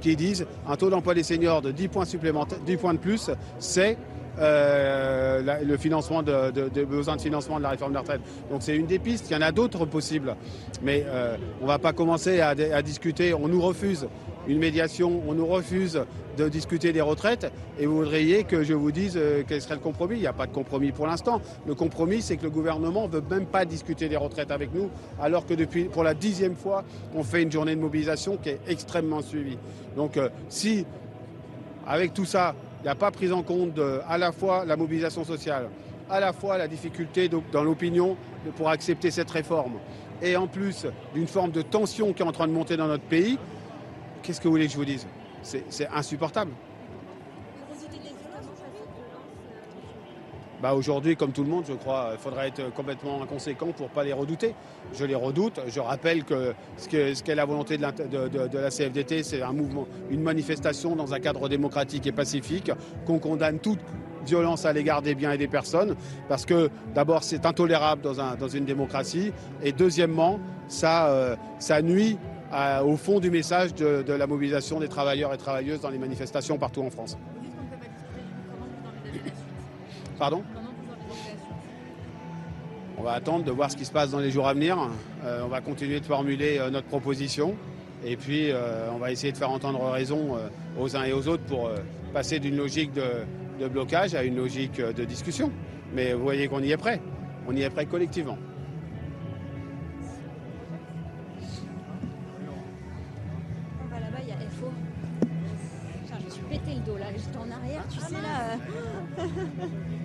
qui disent un taux d'emploi des seniors de 10 points supplémentaires, 10 points de plus, c'est euh, le financement de, de, besoin de financement de la réforme des retraites. Donc c'est une des pistes. Il y en a d'autres possibles, mais euh, on ne va pas commencer à, discuter. On nous refuse une médiation, on nous refuse de discuter des retraites, et vous voudriez que je vous dise euh, quel serait le compromis? Il n'y a pas de compromis pour l'instant. Le compromis, c'est que le gouvernement ne veut même pas discuter des retraites avec nous, alors que depuis pour la dixième fois, on fait une journée de mobilisation qui est extrêmement suivie. Donc si avec tout ça, il n'y a pas prise en compte à la fois la mobilisation sociale, à la fois la difficulté dans l'opinion pour accepter cette réforme et en plus d'une forme de tension qui est en train de monter dans notre pays, qu'est-ce que vous voulez que je vous dise? C'est insupportable. Bah aujourd'hui, comme tout le monde, je crois, il faudrait être complètement inconséquent pour ne pas les redouter. Je les redoute. Je rappelle que ce qu'est la volonté de la, CFDT, c'est un mouvement, une manifestation dans un cadre démocratique et pacifique, qu'on condamne toute violence à l'égard des biens et des personnes, parce que d'abord c'est intolérable dans, un, dans, une démocratie, et deuxièmement, ça, euh, nuit au fond du message de, la mobilisation des travailleurs et travailleuses dans les manifestations partout en France. Pardon On va attendre de voir ce qui se passe dans les jours à venir. Euh, on va continuer de formuler euh, notre proposition. Et puis, on va essayer de faire entendre raison aux uns et aux autres pour passer d'une logique de, de blocage à une logique euh, de discussion. Mais vous voyez qu'on y est prêt. On y est prêt collectivement. On va là-bas, il y a FO. je me suis pété le dos là, j'étais en arrière, tu sais là.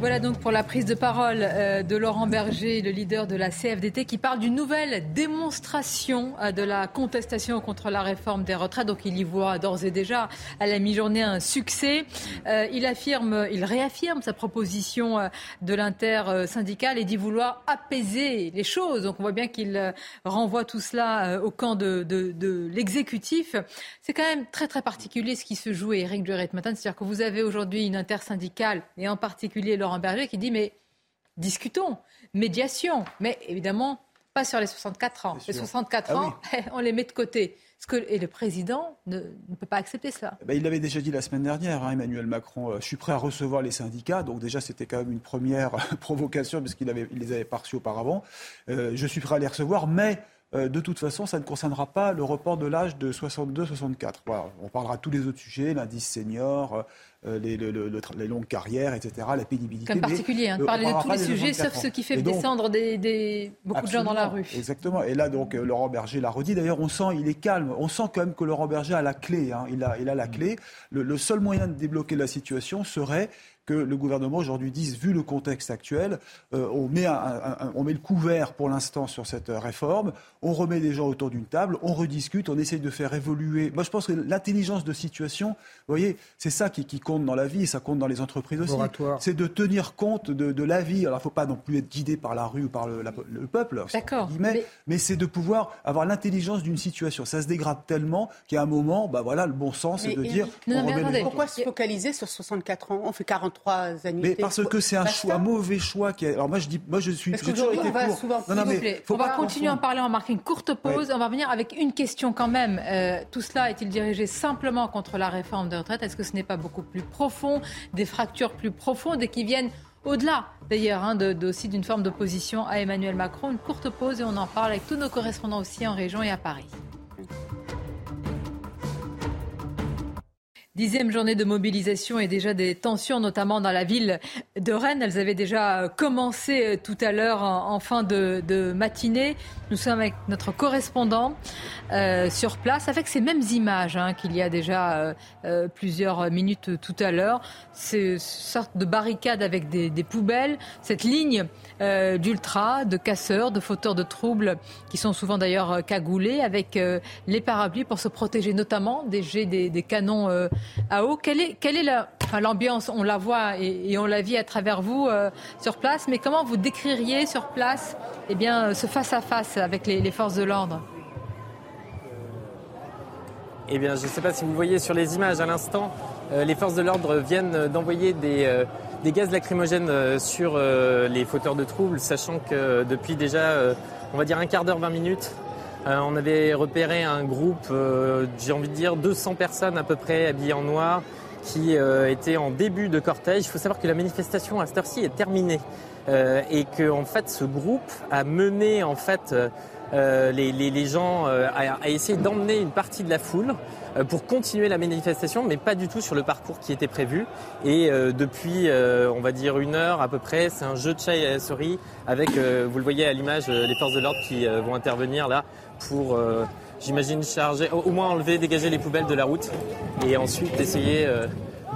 Voilà donc pour la prise de parole euh, de Laurent Berger, le leader de la CFDT, qui parle d'une nouvelle démonstration euh, de la contestation contre la réforme des retraites. Donc il y voit d'ores et déjà à la mi-journée un succès. Euh, il affirme, il réaffirme sa proposition de l'inter-syndical et dit vouloir apaiser les choses. Donc on voit bien qu'il renvoie tout cela au camp de, de l'exécutif. C'est quand même très très particulier ce qui se joue, Eric Duret matin. C'est-à-dire que vous avez aujourd'hui une intersyndicale et en particulier Laurent Berger qui dit mais discutons, médiation, mais évidemment pas sur les 64 ans. Les 64 ah ans, on les met de côté. que, et le président ne, peut pas accepter cela. Eh ben, il l'avait déjà dit la semaine dernière, hein, Emmanuel Macron. Euh, je suis prêt à recevoir les syndicats. Donc déjà, c'était quand même une première provocation parce qu'il il les avait pas reçus auparavant. Euh, je suis prêt à les recevoir, mais euh, de toute façon, ça ne concernera pas le report de l'âge de 62-64. on parlera de tous les autres sujets, l'indice senior, euh, les, les, longues carrières, etc., la pénibilité. Comme particulier, hein, de parler de tous les sujets, sauf ce qui fait descendre des, beaucoup de gens dans la rue. Exactement. Et là, donc, euh, Laurent Berger l'a redit. D'ailleurs, on sent, il est calme. On sent quand même que Laurent Berger a la clé. Hein. Il, a, il a la clé. le seul moyen de débloquer la situation serait que le gouvernement aujourd'hui dise, vu le contexte actuel, euh, on, met on met le couvert pour l'instant sur cette réforme, on remet les gens autour d'une table, on rediscute, on essaye de faire évoluer. Moi, je pense que l'intelligence de situation, vous voyez, c'est ça qui, compte dans la vie, et ça compte dans les entreprises aussi. C'est de tenir compte de, la vie. Alors, il ne faut pas non plus être guidé par la rue ou par le, peuple, mais, mais c'est de pouvoir avoir l'intelligence d'une situation. Ça se dégrade tellement qu'à un moment, bah voilà, le bon sens, c'est de dire. Pourquoi se focaliser sur 64 ans? On fait 40 mais parce que c'est un choix, mauvais choix. Qui Alors moi je dis, moi je suis. Non, non, mais on va continuer à en parler. On va marquer une courte pause. On va venir avec une question quand même. Euh, tout cela est-il dirigé simplement contre la réforme des retraites? Est-ce que ce n'est pas beaucoup plus profond, des fractures plus profondes et qui viennent au-delà d'ailleurs hein, aussi d'une forme d'opposition à Emmanuel Macron? Une courte pause et on en parle avec tous nos correspondants aussi en région et à Paris. Dixième journée de mobilisation et déjà des tensions, notamment dans la ville de Rennes. Elles avaient déjà commencé euh, tout à l'heure en, fin de, matinée. Nous sommes avec notre correspondant euh, sur place avec ces mêmes images hein, qu'il y a déjà euh, plusieurs minutes tout à l'heure. Ces sorte de barricade avec des, poubelles, cette ligne d'ultra, de casseurs, de fauteurs de troubles qui sont souvent d'ailleurs cagoulés avec les parapluies pour se protéger notamment des jets des, canons à eau. Quelle est, quelle est l'ambiance? On la voit et, on la vit à travers vous euh, sur place, mais comment vous décririez sur place eh bien, ce face-à-face avec les, forces de l'ordre? Eh bien, je ne sais pas si vous voyez sur les images à l'instant, euh, les forces de l'ordre viennent d'envoyer des, euh, des, gaz lacrymogènes sur les fauteurs de troubles, sachant que depuis déjà, on va dire un quart d'heure, 20 minutes, euh, on avait repéré un groupe, euh, j'ai envie de dire 200 personnes à peu près habillées en noir qui euh, étaient en début de cortège. Il faut savoir que la manifestation à cette heure-ci est terminée et que en fait ce groupe a mené en fait les, gens à essayer d'emmener une partie de la foule euh, pour continuer la manifestation, mais pas du tout sur le parcours qui était prévu. Et euh, depuis, euh, on va dire une heure à peu près, c'est un jeu de chat et la souris avec, vous le voyez à l'image, les forces de l'ordre qui vont intervenir là pour, j'imagine, charger, au moins enlever, dégager les poubelles de la route et ensuite essayer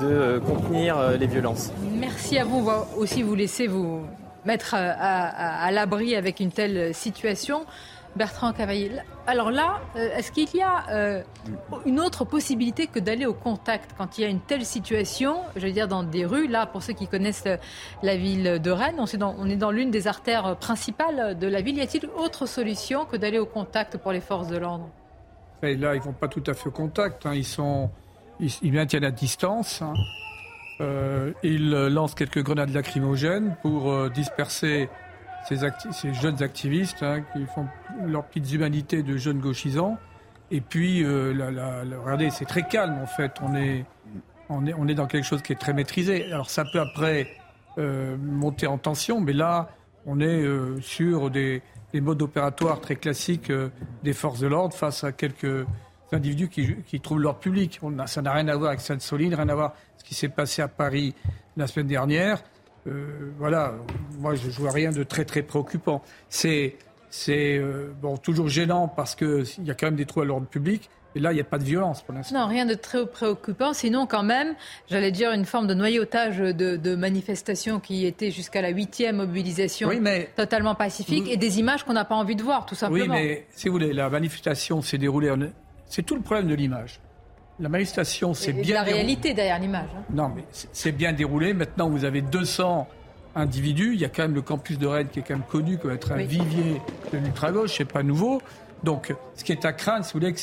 de contenir les violences. Merci à vous. Aussi vous laisser vous mettre à l'abri avec une telle situation. Bertrand Cavaillé. Alors là, euh, est-ce qu'il y a euh, une autre possibilité que d'aller au contact quand il y a une telle situation, je veux dire dans des rues, là pour ceux qui connaissent la ville de Rennes, on est dans, l'une des artères principales de la ville, y a-t-il autre solution que d'aller au contact pour les forces de l'ordre? Là, ils ne vont pas tout à fait au contact, hein. ils, sont, maintiennent à distance. Hein. Euh, ils lancent quelques grenades lacrymogènes pour disperser ces, jeunes activistes hein, qui font leur petites humanités de jeunes gauchisants. Et puis, euh, regardez, c'est très calme en fait. On est, on, est, on est dans quelque chose qui est très maîtrisé. Alors ça peut après euh, monter en tension, mais là, on est euh, sur des, modes opératoires très classiques des forces de l'ordre face à quelques individus qui, trouvent leur public. Ça n'a rien à voir avec Sainte-Soline, rien à voir avec ce qui s'est passé à Paris la semaine dernière. Euh, voilà, moi je vois rien de très très préoccupant. C'est c'est euh, bon toujours gênant parce qu'il y a quand même des trous à l'ordre public. Et là, il n'y a pas de violence pour l'instant. Non, rien de très préoccupant. Sinon, quand même, j'allais dire une forme de noyautage de, de manifestations qui était jusqu'à la huitième mobilisation totalement pacifique et des images qu'on n'a pas envie de voir, tout simplement. Oui, mais si vous voulez, la manifestation s'est déroulée. C'est tout le problème de l'image. La manifestation s'est bien. La réalité derrière l'image. Hein. Non, mais c'est bien déroulé. Maintenant, vous avez 200 individus. Il y a quand même le campus de Rennes qui est quand même connu comme être un vivier de l'ultra-gauche. C'est pas nouveau. Donc, ce qui est à craindre, si vous voulez,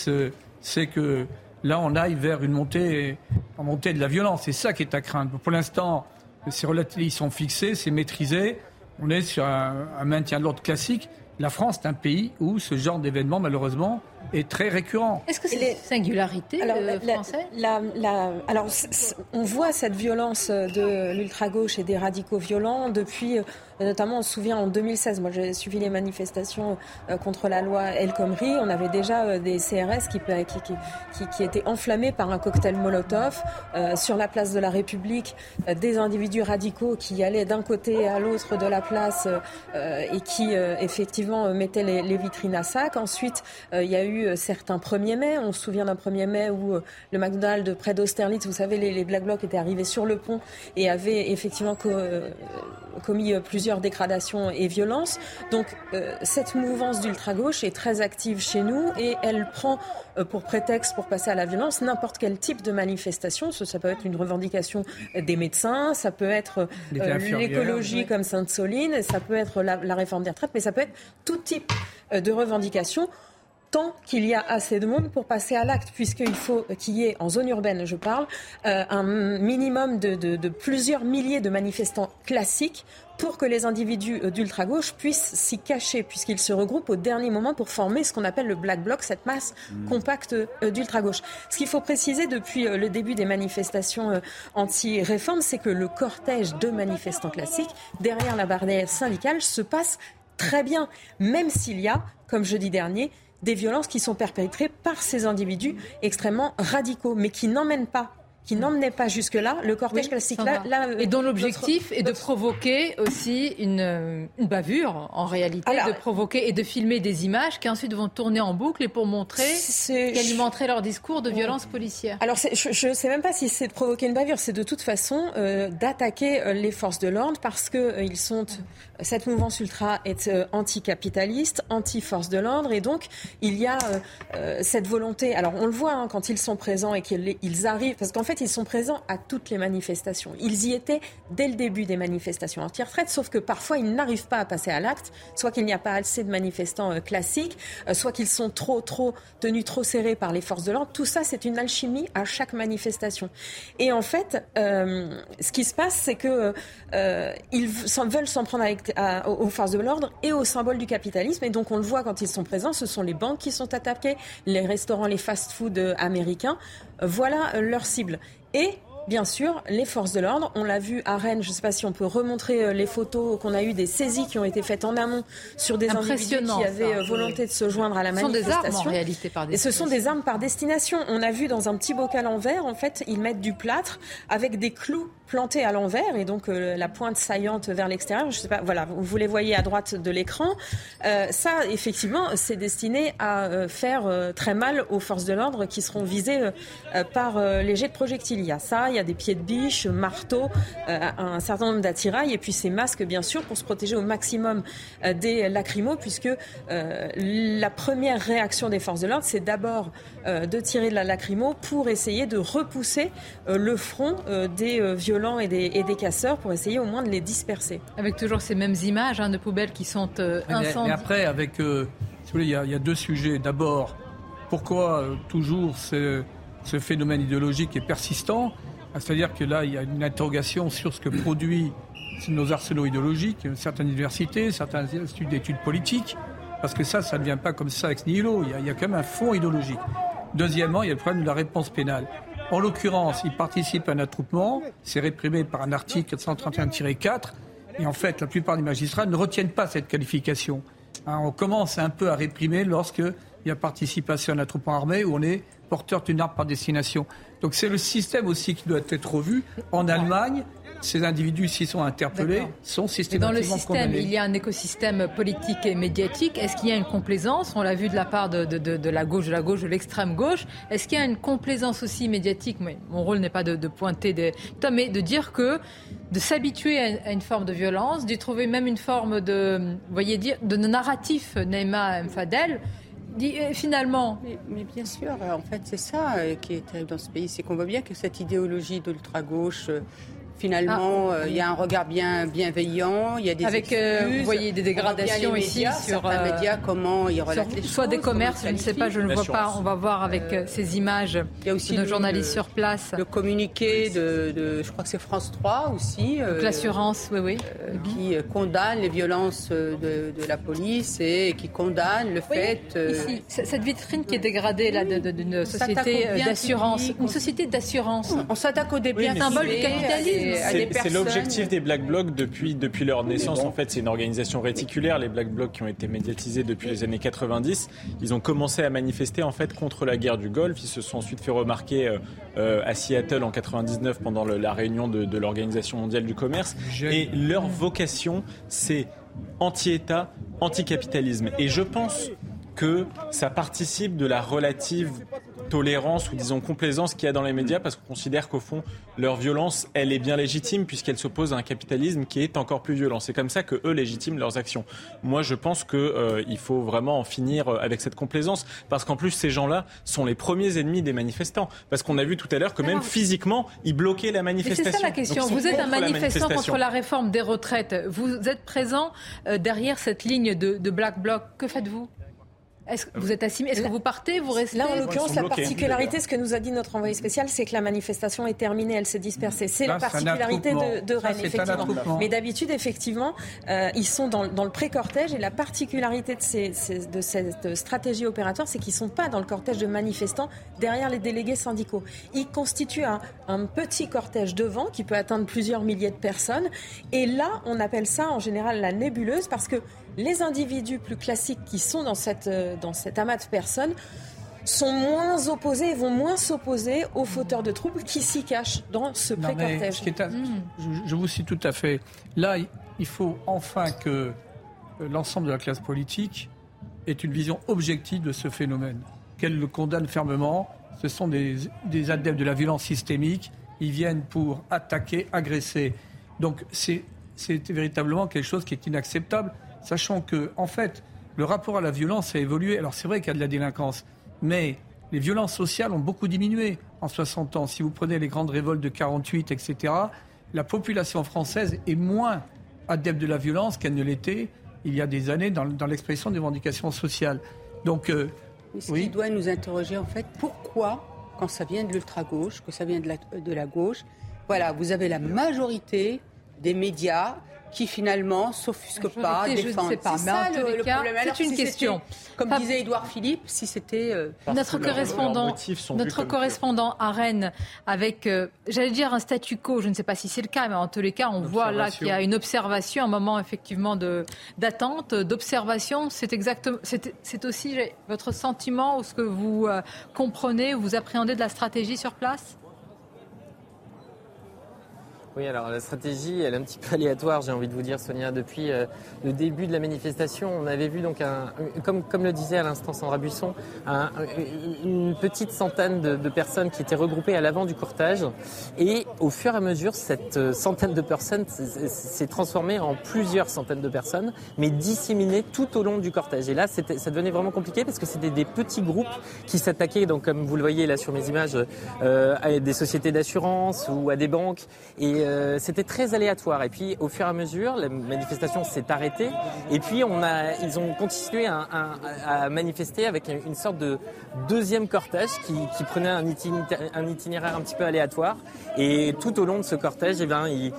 c'est que là, on aille vers une montée, en montée de la violence. C'est ça qui est à craindre. Pour l'instant, ces relatifs ils sont fixés, c'est maîtrisé. On est sur un, un maintien de l'ordre classique. La France est un pays où ce genre d'événement, malheureusement, est très récurrent. Est-ce que c'est une singularité alors, euh, français Alors, on voit cette violence de l'ultra-gauche et des radicaux violents depuis euh, Notamment, on se souvient en 2016, moi j'ai suivi les manifestations euh, contre la loi El Khomri. On avait déjà des CRS qui, qui, qui, étaient enflammés par un cocktail Molotov. Euh, sur la place de la République, des individus radicaux qui allaient d'un côté à l'autre de la place et qui effectivement mettaient les, vitrines à sac. Ensuite, il y a eu certains 1er mai. On se souvient d'un 1er mai où le McDonald's près d'Austerlitz, vous savez, les, Black Blocs étaient arrivés sur le pont et avaient effectivement commis plusieurs dégradations et violences. Donc euh, cette mouvance d'ultra-gauche est très active chez nous et elle prend euh, pour prétexte pour passer à la violence n'importe quel type de manifestation. Ça, peut être une revendication des médecins, ça peut être euh, l'écologie comme Sainte-Soline, ça peut être la, la réforme des retraites, mais ça peut être tout type de revendication tant qu'il y a assez de monde pour passer à l'acte, puisqu'il faut qu'il y ait, en zone urbaine je parle, euh, un minimum de, plusieurs milliers de manifestants classiques pour que les individus euh, d'ultra-gauche puissent s'y cacher, puisqu'ils se regroupent au dernier moment pour former ce qu'on appelle le Black Bloc, cette masse mmh. compacte euh, d'ultra-gauche. Ce qu'il faut préciser depuis le début des manifestations anti-réforme, c'est que le cortège de manifestants classiques, derrière la barrière syndicale, se passe très bien, même s'il y a, comme jeudi dernier, des violences qui sont perpétrées par ces individus extrêmement radicaux, mais qui n'emmènent pas qui n'emmenait pas jusque-là, le cortège classique. Là, euh, et dont l'objectif est de provoquer aussi une, une bavure, en réalité, de provoquer et de filmer des images qui ensuite vont tourner en boucle et pour montrer, qui alimenteraient leur discours de violence policière. Alors, je ne sais même pas si c'est de provoquer une bavure, c'est de toute façon euh, d'attaquer euh, les forces de l'ordre parce que ils sont, cette mouvance ultra est anticapitaliste, anti-force de l'ordre, et donc il y a cette volonté. Alors, on le voit hein, quand ils sont présents et qu'ils arrivent, parce qu'en fait, ils sont présents à toutes les manifestations. Ils y étaient dès le début des manifestations anti-retraite, sauf que parfois ils n'arrivent pas à passer à l'acte, soit qu'il n'y a pas assez de manifestants euh, classiques, euh, soit qu'ils sont trop, trop tenus trop serrés par les forces de l'ordre. Tout ça, c'est une alchimie à chaque manifestation. Et en fait, euh, ce qui se passe, c'est que ils veulent s'en prendre aux forces de l'ordre et aux symboles du capitalisme. Et donc, on le voit quand ils sont présents. Ce sont les banques qui sont attaquées, les restaurants, les fast-food américains. Voilà leur cible. Et Bien sûr, les forces de l'ordre, on l'a vu à Rennes, je ne sais pas si on peut remontrer euh, les photos qu'on a eues des saisies qui ont été faites en amont sur des individus qui avaient euh, volonté de se joindre à la manifestation. Ce sont des armes en réalité par destination. Et ce sont des armes par destination. On a vu dans un petit bocal en verre, en fait, ils mettent du plâtre avec des clous plantés à l'envers et donc euh, la pointe saillante vers l'extérieur. Je sais pas, voilà, vous les voyez à droite de l'écran. ça, effectivement, c'est destiné à faire très mal aux forces de l'ordre qui seront visées par les jets de projectiles. Il y a ça, mitraille, à des pieds de biche, marteaux, un certain nombre d'attirails et puis ces masques bien sûr pour se protéger au maximum des lacrymos puisque la première réaction des forces de l'ordre c'est d'abord de tirer de la lacrymo pour essayer de repousser le front des violents et des, et des casseurs pour essayer au moins de les disperser. Avec toujours ces mêmes images hein, de poubelles qui sont euh, incendiées. Et après, avec, euh, il y, a deux sujets. D'abord, pourquoi euh, toujours ce, ce, phénomène idéologique est persistant? C'est-à-dire que là, il y a une interrogation sur ce que produit nos arsenaux idéologiques, certaines universités, certains instituts d'études politiques, parce que ça, ça ne vient pas comme ça ex nihilo. Il y, a, il y quand même un fond idéologique. Deuxièmement, il y a le problème de la réponse pénale. En l'occurrence, il participe à un attroupement, c'est réprimé par un article 431-4, et en fait, la plupart des magistrats ne retiennent pas cette qualification. Hein, on commence un peu à réprimer lorsqu'il y a participation à un attroupement armé où on est porteur d'une arme par destination. Donc c'est le système aussi qui doit être revu. En Allemagne, ces individus, s'ils sont interpellés, sont systématiquement Dans le système, il y a un écosystème politique et médiatique. Est-ce qu'il y a une complaisance? On l'a vu de la part de, de, la gauche, de la gauche, de l'extrême gauche. Est-ce qu'il y a une complaisance aussi médiatique? Mais Mon rôle n'est pas de, pointer des... Mais de dire que de s'habituer à, une forme de violence, d'y trouver même une forme de, vous voyez dire, de narratif Neymar Mfadel, finalement. Mais, bien sûr, en fait, c'est ça euh, qui est terrible dans ce pays, c'est qu'on voit bien que cette idéologie d'ultra-gauche euh, Finalement, ah. euh, il y a un regard bien bienveillant, il y a des Avec, euh, vous voyez des dégradations ici sur les euh, médias, comment ils relatent les Soit des commerces, je ne sais pas, je ne vois pas. On va voir avec ces images il y a aussi de nos journalistes sur place. Le communiqué de, je crois que c'est France 3 aussi. L'assurance, oui, oui. Qui condamne les violences de, la police et qui condamne le fait. Ici, cette vitrine qui est dégradée là d'une société d'assurance, une société d'assurance. On s'attaque au début. symbole du capitalisme. C'est l'objectif des Black Blocs depuis, depuis leur naissance. En fait, c'est une organisation réticulaire. Les Black Blocs qui ont été médiatisés depuis les années 90, ils ont commencé à manifester en fait contre la guerre du Golfe. Ils se sont ensuite fait remarquer euh, euh, à Seattle en 99 pendant la réunion de, de l'Organisation mondiale du commerce. Et leur vocation, c'est anti-État, anti-capitalisme. Et je pense que ça participe de la relative tolérance ou disons complaisance qu'il y a dans les médias parce qu'on considère qu'au fond leur violence elle est bien légitime puisqu'elle s'oppose à un capitalisme qui est encore plus violent. C'est comme ça que eux légitiment leurs actions. Moi je pense qu'il euh, faut vraiment en finir euh, avec cette complaisance parce qu'en plus ces gens-là sont les premiers ennemis des manifestants parce qu'on a vu tout à l'heure que même physiquement ils bloquaient la manifestation. C'est ça la question. vous êtes un manifestant contre la réforme des retraites. Vous êtes présent euh, derrière cette ligne de, de Black Bloc. Que faites-vous? Est-ce que vous êtes Est-ce que vous partez Vous restez Là, en l'occurrence, la particularité, ce que nous a dit notre envoyé spécial, c'est que la manifestation est terminée, elle s'est dispersée. C'est la particularité de, Rennes, effectivement. Mais d'habitude, effectivement, euh, ils sont dans, le pré-cortège et la particularité de, cette stratégie opératoire, c'est qu'ils ne sont pas dans le cortège de manifestants derrière les délégués syndicaux. Ils constituent un, un petit cortège devant qui peut atteindre plusieurs milliers de personnes. Et là, on appelle ça en général la nébuleuse parce que les individus plus classiques qui sont dans, cette, euh, dans cet amas de personnes sont moins opposés, vont moins s'opposer aux fauteurs de troubles qui s'y cachent dans ce pré-cortège. Je, vous cite tout à fait. Là, il faut enfin que euh, l'ensemble de la classe politique ait une vision objective de ce phénomène, qu'elle le condamne fermement. Ce sont des, des adeptes de la violence systémique. Ils viennent pour attaquer, agresser. Donc c'est véritablement quelque chose qui est inacceptable sachant que, en fait, le rapport à la violence a évolué. Alors c'est vrai qu'il y a de la délinquance, mais les violences sociales ont beaucoup diminué en 60 ans. Si vous prenez les grandes révoltes de 48, etc., la population française est moins adepte de la violence qu'elle ne l'était il y a des années dans, l'expression des revendications sociales. Donc, euh, ce qui doit nous interroger, en fait, pourquoi, quand ça vient de l'ultra-gauche, que ça vient de la, de la gauche, voilà, vous avez la majorité des médias qui finalement s'offusquent pas, défendent. C'est ça le, problème. C'est une question. Comme disait Édouard Philippe, si c'était euh, notre correspondant, notre correspondant à Rennes avec, euh, j'allais dire un statu quo. Je ne sais pas si c'est le cas, mais en tous les cas, on voit là qu'il y a une observation, un moment effectivement de d'attente, d'observation. C'est exactement, c'est aussi votre sentiment ou ce que vous euh, comprenez ou vous appréhendez de la stratégie sur place? Oui, alors la stratégie, elle est un petit peu aléatoire, j'ai envie de vous dire, Sonia. Depuis euh, le début de la manifestation, on avait vu donc, un, comme, comme le disait à l'instant Sandra Buisson, une petite centaine de, personnes qui étaient regroupées à l'avant du cortège. Et au fur et à mesure, cette euh, centaine de personnes s'est transformée en plusieurs centaines de personnes, mais disséminées tout au long du cortège. Et là, ça devenait vraiment compliqué parce que c'était des petits groupes qui s'attaquaient, donc comme vous le voyez là sur mes images, euh, à des sociétés d'assurance ou à des banques. Et euh, c'était très aléatoire. Et puis, au fur et à mesure, la manifestation s'est arrêtée. Et puis, ils ont continué à, manifester avec une sorte de deuxième cortège qui, prenait un itinéraire, un petit peu aléatoire. Et tout au long de ce cortège, eh bien, ils,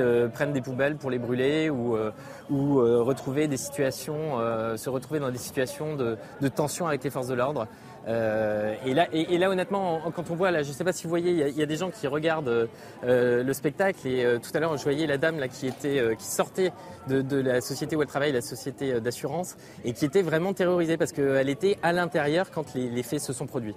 euh, prennent des poubelles pour les brûler ou, euh, ou retrouver des situations, se retrouver dans des situations de tension avec les forces de l'ordre. Euh, et, là, et, là, honnêtement, quand on voit, là, je ne sais pas si vous voyez, il y, a des gens qui regardent euh, le spectacle. Et euh, tout à l'heure, je voyais la dame là, qui, était, qui sortait de, la société où elle travaille, la société d'assurance, et qui était vraiment terrorisée parce qu'elle était à l'intérieur quand les, faits se sont produits.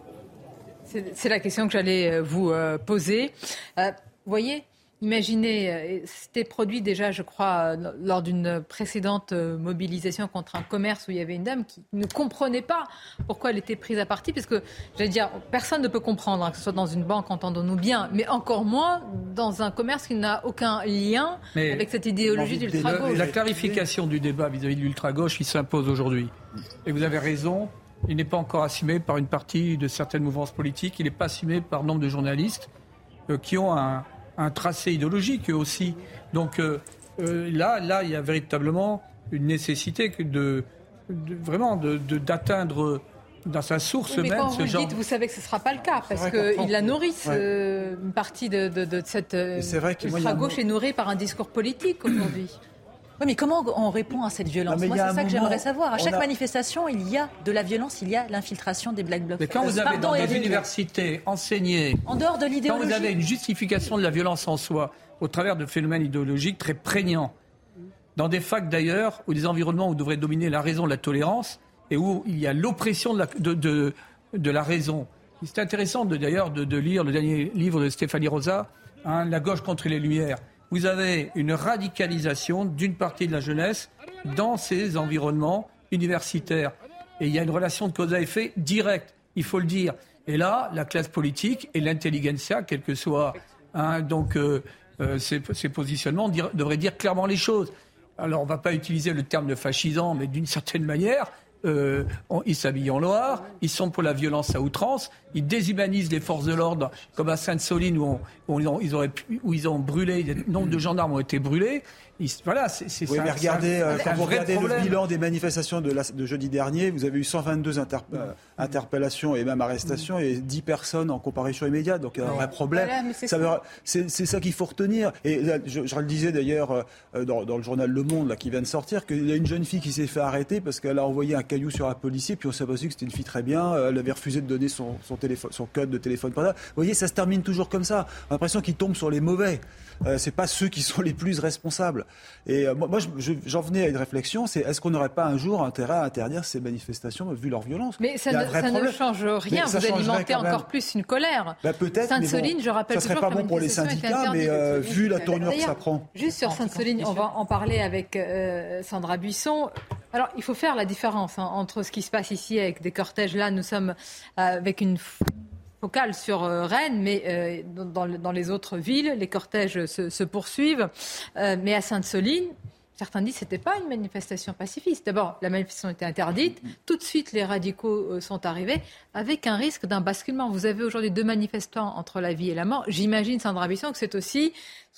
C'est la question que j'allais vous poser. vous voyez, Imaginez, euh, c'était produit déjà, je crois, lors d'une précédente euh, mobilisation contre un commerce où il y avait une dame qui ne comprenait pas pourquoi elle était prise à partie, parce que, j'allais dire, personne ne peut comprendre, hein, que ce soit dans une banque, entendons-nous bien, mais encore moins dans un commerce qui n'a aucun lien avec cette idéologie d'ultra-gauche. La clarification du débat vis-à-vis de l'ultra-gauche, il s'impose aujourd'hui. Et vous avez raison, il n'est pas encore assumé par une partie de certaines mouvances politiques, il n'est pas assumé par nombre de journalistes euh, qui ont un un tracé idéologique aussi. Donc euh, euh, là, là, il y a véritablement une nécessité de, vraiment d'atteindre dans sa source même quand ce vous genre. Dites, vous savez que ce ne sera pas le cas parce qu'il la nourrissent une partie de, cette gauche est nourrie par un discours politique aujourd'hui. Oui, mais comment on répond à cette violence Moi, c'est ça que j'aimerais savoir. À chaque manifestation, il y a de la violence, il y a l'infiltration des Black Blocs. Mais quand vous avez dans des universités enseigné, en dehors de l'idéologie, quand vous avez une justification de la violence en soi, au travers de phénomènes idéologiques très prégnants, dans des facs d'ailleurs, ou des environnements où devrait dominer la raison, la tolérance, et où il y a l'oppression de la, de, de, la raison. C'est intéressant d'ailleurs de, lire le dernier livre de Stéphanie Rosa, hein, La gauche contre les Lumières vous avez une radicalisation d'une partie de la jeunesse dans ces environnements universitaires. Et il y a une relation de cause à effet directe, il faut le dire. Et là, la classe politique et l'intelligentsia, quel que soit hein, donc, euh, euh, ces, positionnements, devraient dire clairement les choses. Alors, on ne va pas utiliser le terme de fascisant, mais d'une certaine manière, euh, ils s'habillent en noir, ils sont pour la violence à outrance, ils déshumanisent les forces de l'ordre, comme à Sainte-Soline où, ils ont brûlé, nombre de gendarmes ont été brûlés voilà, c'est ça. Oui, mais regardez, euh, quand vous regardez le bilan des manifestations de, de, jeudi dernier, vous avez eu 122 euh, interpellations et même arrestations et 10 personnes en comparution immédiate. Donc il y a un vrai problème. c'est ça qu'il faut retenir. Et je, le disais d'ailleurs euh, dans, le journal Le Monde là, qui vient de sortir, qu'il y a une jeune fille qui s'est fait arrêter parce qu'elle a envoyé un caillou sur un policier, puis on s'est aperçu que c'était une fille très bien. Elle avait refusé de donner son, téléphone, son code de téléphone. Vous voyez, ça se termine toujours comme ça. On a l'impression qu'il tombe sur les mauvais. Euh, c'est pas ceux qui sont les plus responsables. Et euh, moi, j'en venais à une réflexion, c'est est-ce qu'on n'aurait pas un jour intérêt à interdire ces manifestations vu leur violence? Mais ça, ne, change rien. Vous alimentez encore plus une colère. Bah, peut-être. Sainte-Soline, je rappelle ça serait pas bon pour les syndicats, mais euh, vu la tournure que ça prend. Juste sur Sainte-Soline, on va en parler avec Sandra Buisson. Alors, il faut faire la différence hein, entre ce qui se passe ici avec des cortèges. Là, nous sommes avec une sur euh, Rennes, mais euh, dans, les autres villes, les cortèges se, poursuivent. Euh, mais à Sainte-Soline, Certains disent que ce n'était pas une manifestation pacifiste. D'abord, la manifestation était interdite. Tout de suite, les radicaux sont arrivés avec un risque d'un basculement. Vous avez aujourd'hui deux manifestants entre la vie et la mort. J'imagine, Sandra Bisson, que c'est aussi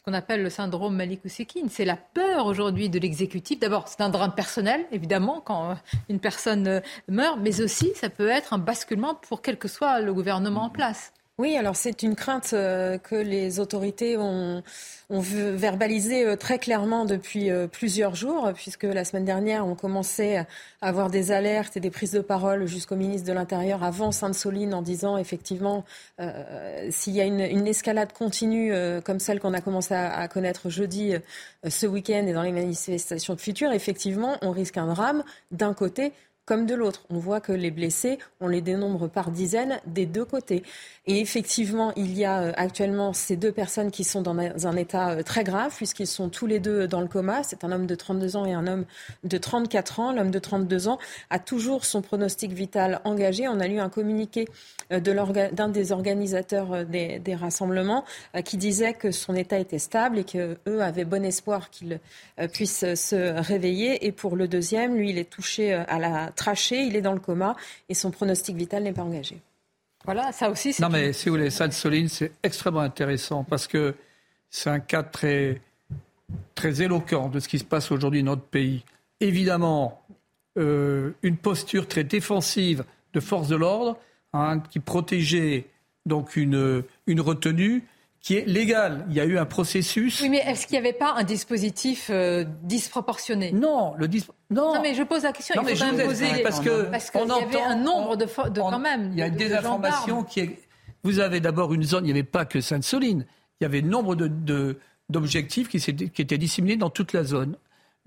qu'on appelle le syndrome Malik Oussekine. C'est la peur aujourd'hui de l'exécutif. D'abord, c'est un drame personnel, évidemment, quand euh, une personne euh, meurt, mais aussi ça peut être un basculement pour quel que soit le gouvernement en place. Oui, alors c'est une crainte euh, que les autorités ont, verbalisée euh, très clairement depuis euh, plusieurs jours, puisque la semaine dernière, on commençait à avoir des alertes et des prises de parole jusqu'au ministre de l'Intérieur avant Sainte-Soline en disant effectivement s'il y a une, une, escalade continue comme celle qu'on a commencé à, à connaître jeudi, ce week-end et dans les manifestations futures, effectivement, on risque un drame d'un côté comme de l'autre. On voit que les blessés, on les dénombre par dizaines des deux côtés. Et effectivement, il y a euh, actuellement ces deux personnes qui sont dans un état euh, très grave, puisqu'ils sont tous les deux dans le coma. C'est un homme de 32 ans et un homme de 34 ans. L'homme de 32 ans a toujours son pronostic vital engagé. On a lu un communiqué euh, d'un des organisateurs des, rassemblements qui disait que son état était stable et qu'eux avaient bon espoir qu'il puisse se réveiller. Et pour le deuxième, lui, il est touché à la trachée, il est dans le coma et son pronostic vital n'est pas engagé. Voilà, ça aussi, c'est. Non, mais si vous voulez, Sainte-Soline, c'est extrêmement intéressant parce que c'est un cas très, très éloquent de ce qui se passe aujourd'hui dans notre pays. Évidemment, euh, une posture très défensive de force de l'ordre hein, qui protégeait donc une, une retenue qui est légal. Il y a eu un processus. Oui, mais est-ce qu'il n'y avait pas un dispositif euh, disproportionné? Non, le non. non. mais je pose la question. Non, il faut mais je poser parce que parce qu'il y avait un nombre de, de quand même. Il y a des informations qui est. Vous avez d'abord une zone. Il n'y avait pas que Sainte-Soline. Il y avait nombre de, d'objectifs qui, qui étaient disséminés dans toute la zone.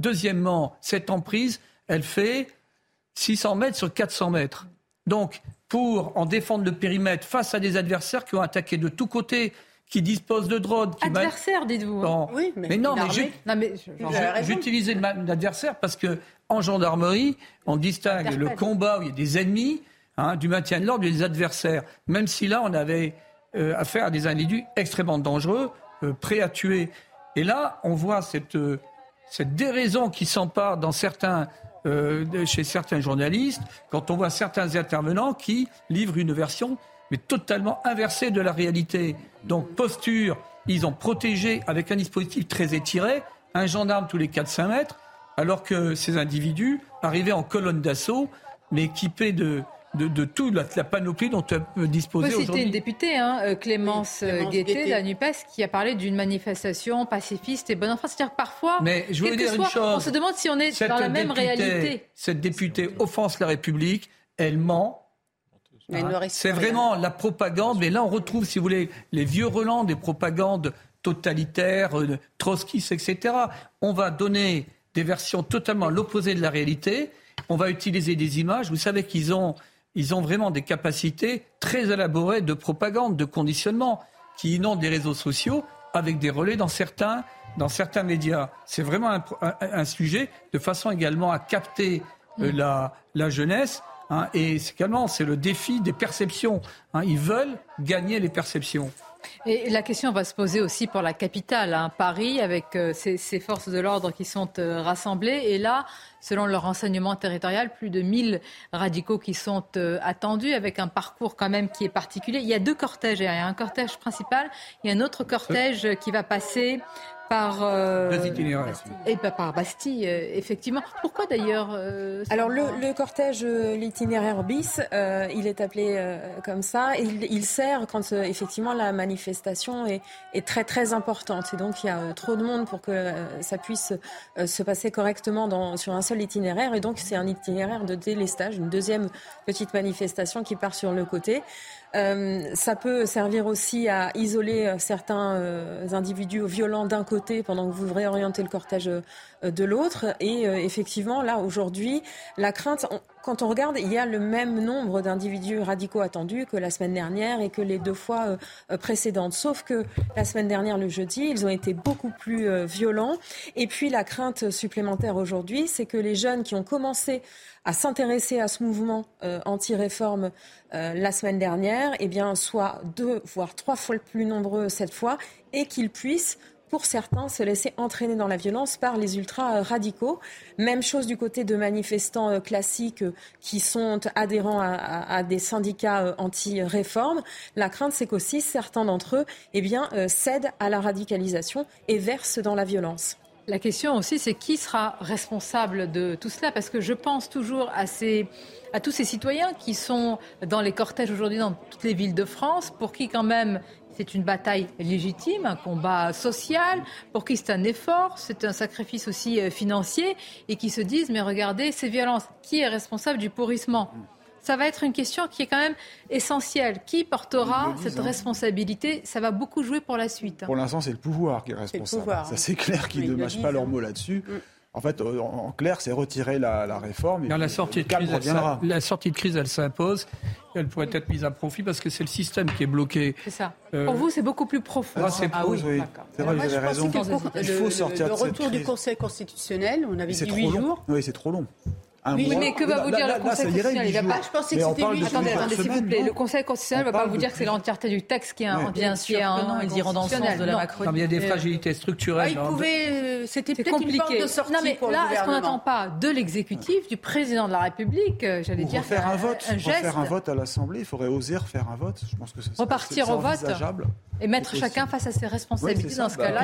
Deuxièmement, cette emprise, elle fait 600 mètres sur 400 mètres. Donc, pour en défendre le périmètre face à des adversaires qui ont attaqué de tous côtés, qui dispose de drogue. Qui adversaire, dites-vous. Hein. Oui, mais, non, mais, j'utilisais l'adversaire parce que en gendarmerie, on distingue le combat où il y a des ennemis hein, du maintien de l'ordre et des adversaires. Même si là, on avait euh, affaire à des individus extrêmement dangereux, euh, prêts à tuer. Et là, on voit cette, euh, cette déraison qui s'empare dans certains chez certains journalistes, quand on voit certains intervenants qui livrent une version mais totalement inversée de la réalité. Donc posture, ils ont protégé avec un dispositif très étiré, un gendarme tous les 4-5 mètres, alors que ces individus arrivaient en colonne d'assaut, mais équipés de, de, de toute la, panoplie dont on peut disposer aujourd'hui. C'était une députée, hein, euh, Clémence, euh, Guettet, de la NUPES, qui a parlé d'une manifestation pacifiste et bonne enfant. C'est-à-dire parfois, mais je voulais dire une chose, on se demande si on est dans la même réalité. Cette députée offense la République, elle ment, Hein c'est vraiment la propagande, mais là on retrouve, si vous voulez, les vieux relents des propagandes totalitaires, euh, trotskistes, etc. On va donner des versions totalement à l'opposé de la réalité. On va utiliser des images. Vous savez qu'ils ont, ils ont vraiment des capacités très élaborées de propagande, de conditionnement, qui inondent les réseaux sociaux avec des relais dans certains, dans certains médias. C'est vraiment un, sujet de façon également à capter euh, la, la jeunesse Hein, et également, c'est le défi des perceptions. Hein. ils veulent gagner les perceptions. Et la question va se poser aussi pour la capitale, hein, Paris, avec euh, ces, forces de l'ordre qui sont euh, rassemblées. Et là, selon le renseignement territorial, plus de 1000 radicaux qui sont euh, attendus, avec un parcours quand même qui est particulier. Il y a deux cortèges. Il y a un cortège principal, il y a un autre cortège qui va passer par euh, et par Bastille, euh, effectivement. Pourquoi d'ailleurs euh, Alors le, cortège, l'itinéraire bis, il est appelé comme ça. Et il, sert quand effectivement la manifestation est, est, très très importante. Et donc il y a trop de monde pour que ça puisse se passer correctement dans, sur un seul itinéraire. Et donc c'est un itinéraire de délestage, une deuxième petite manifestation qui part sur le côté. Euh, ça peut servir aussi à isoler euh, certains euh, individus violents d'un côté pendant que vous réorientez le cortège de l'autre. Et effectivement, là, aujourd'hui, la crainte, quand on regarde, il y a le même nombre d'individus radicaux attendus que la semaine dernière et que les deux fois précédentes. Sauf que la semaine dernière, le jeudi, ils ont été beaucoup plus violents. Et puis, la crainte supplémentaire aujourd'hui, c'est que les jeunes qui ont commencé à s'intéresser à ce mouvement euh, anti-réforme euh, la semaine dernière, eh bien, soit deux, voire trois fois plus nombreux cette fois, et qu'ils puissent pour certains, se laisser entraîner dans la violence par les ultra-radicaux. Même chose du côté de manifestants euh, classiques qui sont adhérents à, des syndicats anti-réforme. La crainte, c'est qu'aussi certains d'entre eux eh bien, cèdent à la radicalisation et versent dans la violence. La question aussi, c'est qui sera responsable de tout cela? Parce que je pense toujours à tous ces citoyens qui sont dans les cortèges aujourd'hui dans toutes les villes de France, pour qui quand même c'est une bataille légitime, un combat social, pour qui c'est un effort, c'est un sacrifice aussi euh, financier, et qui se disent, mais regardez ces violences, qui est responsable du pourrissement? Ça va être une question qui est quand même essentielle. Qui portera cette hein. responsabilité? Ça va beaucoup jouer pour la suite. Pour l'instant, c'est le pouvoir qui est responsable. Ça, c'est clair qu'ils ne mâchent pas leurs mots là-dessus. En fait, en clair, c'est retirer la, réforme. Et la, sortie de crise, la sortie de crise, elle s'impose. Elle pourrait être mise à profit parce que c'est le système qui est bloqué. C'est ça. Pour vous, c'est beaucoup plus profond. Ah, c'est ah, oui. C'est vrai, vous avez raison. Il faut sortir de cette crise. Le retour du Conseil constitutionnel, on avait dit 8 jours. Oui, c'est trop long oui, mais que va vous dire le Conseil constitutionnel Il va pas. Je pensais que c'était lui. Attendez, attendez, s'il vous plaît. Le Conseil constitutionnel ne va pas vous dire que c'est l'entièreté du texte qui est un. Bien sûr non, ils iront dans le sens de la Macronie. Il y a des fragilités structurelles. Ah, pouvait. Euh, c'était peut-être une porte de sortie. Non, mais là, est-ce qu'on n'attend pas de l'exécutif, du président de la République, euh, j'allais dire, faire un vote, faire un vote à l'Assemblée, il faudrait oser refaire un vote. Je pense que repartir au vote et mettre chacun face à ses responsabilités dans ce cas-là.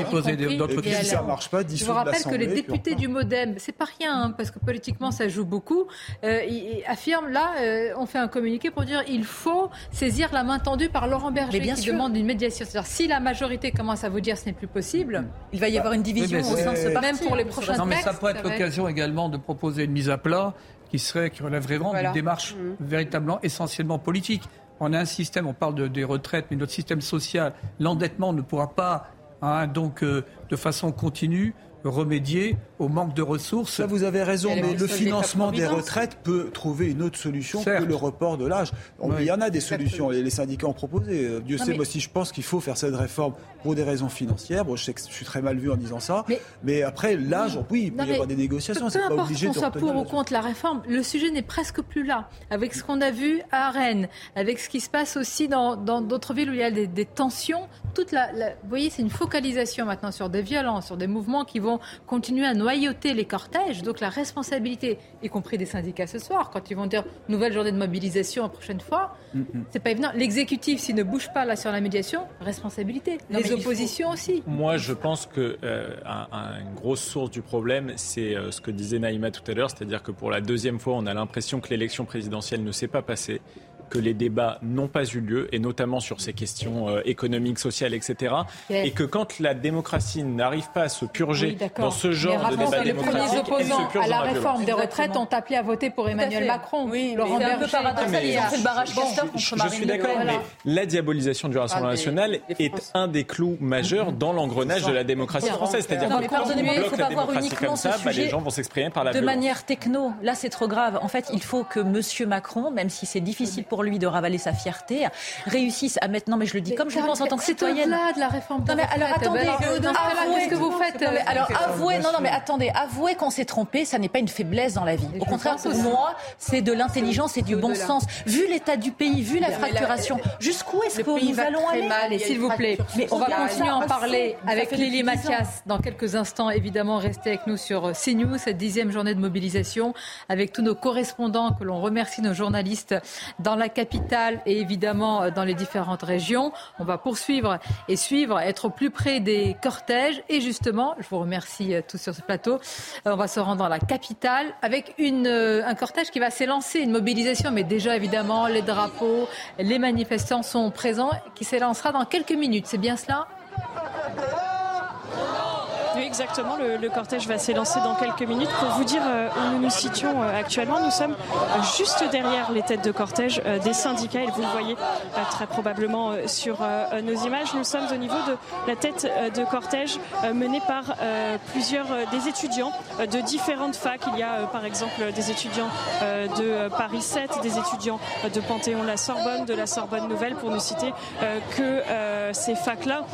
Ça marche pas. Je vous rappelle que les députés du MoDem, c'est pas rien, hein, parce que politiquement ça joue beaucoup. Euh, affirme là, euh, on fait un communiqué pour dire il faut saisir la main tendue par Laurent Berger qui demande une médiation. C'est-à-dire si la majorité commence à vous dire ce n'est plus possible, il va y avoir une division au sein de ce parti. Même pour les prochains Non, mais ça peut être l'occasion également de proposer une mise à plat qui serait qui relèverait vraiment d'une démarche mmh. véritablement essentiellement politique. On a un système, on parle des retraites, mais notre système social, l'endettement ne pourra pas hein, donc euh, de façon continue remédier au manque de ressources. Ça, vous avez raison, mais le financement des retraites peut trouver une autre solution que le report de l'âge. Il y en a des solutions, et les syndicats ont proposé. Euh, Dieu sait, moi aussi, je pense qu'il faut faire cette réforme pour des raisons financières. Bon, je sais que je suis très mal vu en disant ça, mais, après, l'âge, oui, il peut y avoir des négociations. C'est pas obligé qu'on soit pour ou contre la réforme, le sujet n'est presque plus là. Avec ce qu'on a vu à Rennes, avec ce qui se passe aussi dans d'autres villes où il y a des, tensions, toute la, vous voyez, c'est une focalisation maintenant sur des violences, sur des mouvements qui vont continuer à noyauter les cortèges. Donc la responsabilité, y compris des syndicats ce soir, quand ils vont dire nouvelle journée de mobilisation la prochaine fois, mm, c'est pas évident. L'exécutif, s'il ne bouge pas là sur la médiation, responsabilité. les oppositions aussi. Moi, je pense que euh, une grosse source du problème, c'est euh, ce que disait Naïma tout à l'heure, c'est-à-dire que pour la deuxième fois, on a l'impression que l'élection présidentielle ne s'est pas passée que les débats n'ont pas eu lieu, et notamment sur ces questions euh, économiques, sociales, etc. Et que quand la démocratie n'arrive pas à se purger dans ce genre de débat démocratique, les opposants à la réforme des retraites ont appelé à voter pour Emmanuel Macron. Oui, Laurent Berger. un peu paradoxal, ils ont fait le barrage Castor contre Je suis d'accord, mais la diabolisation du Rassemblement national est un des clous majeurs dans l'engrenage de la démocratie française. C'est-à-dire que quand on bloque la démocratie comme ça, bah, les gens vont s'exprimer par la De manière techno, là c'est trop grave. En fait, il faut que M. Macron, même si c'est difficile pour lui de ravaler sa fierté, réussissent à mettre. Non, mais je le dis comme je le pense en tant que citoyenne. C'est de la réforme. Non, mais alors attendez, qu'est-ce que vous faites non, Alors avouez, non, non, mais attendez, avouez qu'on s'est trompé, ça n'est pas une faiblesse dans la vie. Au contraire, pour moi, c'est de l'intelligence et du bon sens. Vu l'état du pays, vu la fracturation, jusqu'où est-ce que nous allons aller Allez, s'il vous plaît, on va continuer à en parler avec Lily Mathias dans quelques instants. Évidemment, restez avec nous sur CNews, cette dixième journée de mobilisation, avec tous nos correspondants que l'on remercie, nos journalistes dans la capitale et évidemment euh, dans les différentes régions. On va poursuivre et suivre, être au plus près des cortèges. Et justement, je vous remercie euh, tous sur ce plateau. Euh, on va se rendre dans la capitale avec un cortège qui va s'élancer, une mobilisation, mais déjà évidemment les drapeaux, les manifestants sont présents, qui s'élancera dans quelques minutes. C'est bien cela? Exactement. Le, cortège va s'élancer dans quelques minutes. Pour vous dire euh, où nous nous situons euh, actuellement, nous sommes euh, juste derrière les têtes de cortège des syndicats. Et vous le voyez très probablement sur nos images. Nous sommes au niveau de la tête de cortège menée par plusieurs des étudiants de différentes facs. Il y a par exemple des étudiants de Paris 7, des étudiants de Panthéon-la Sorbonne, de la Sorbonne Nouvelle, pour ne citer que ces facs-là.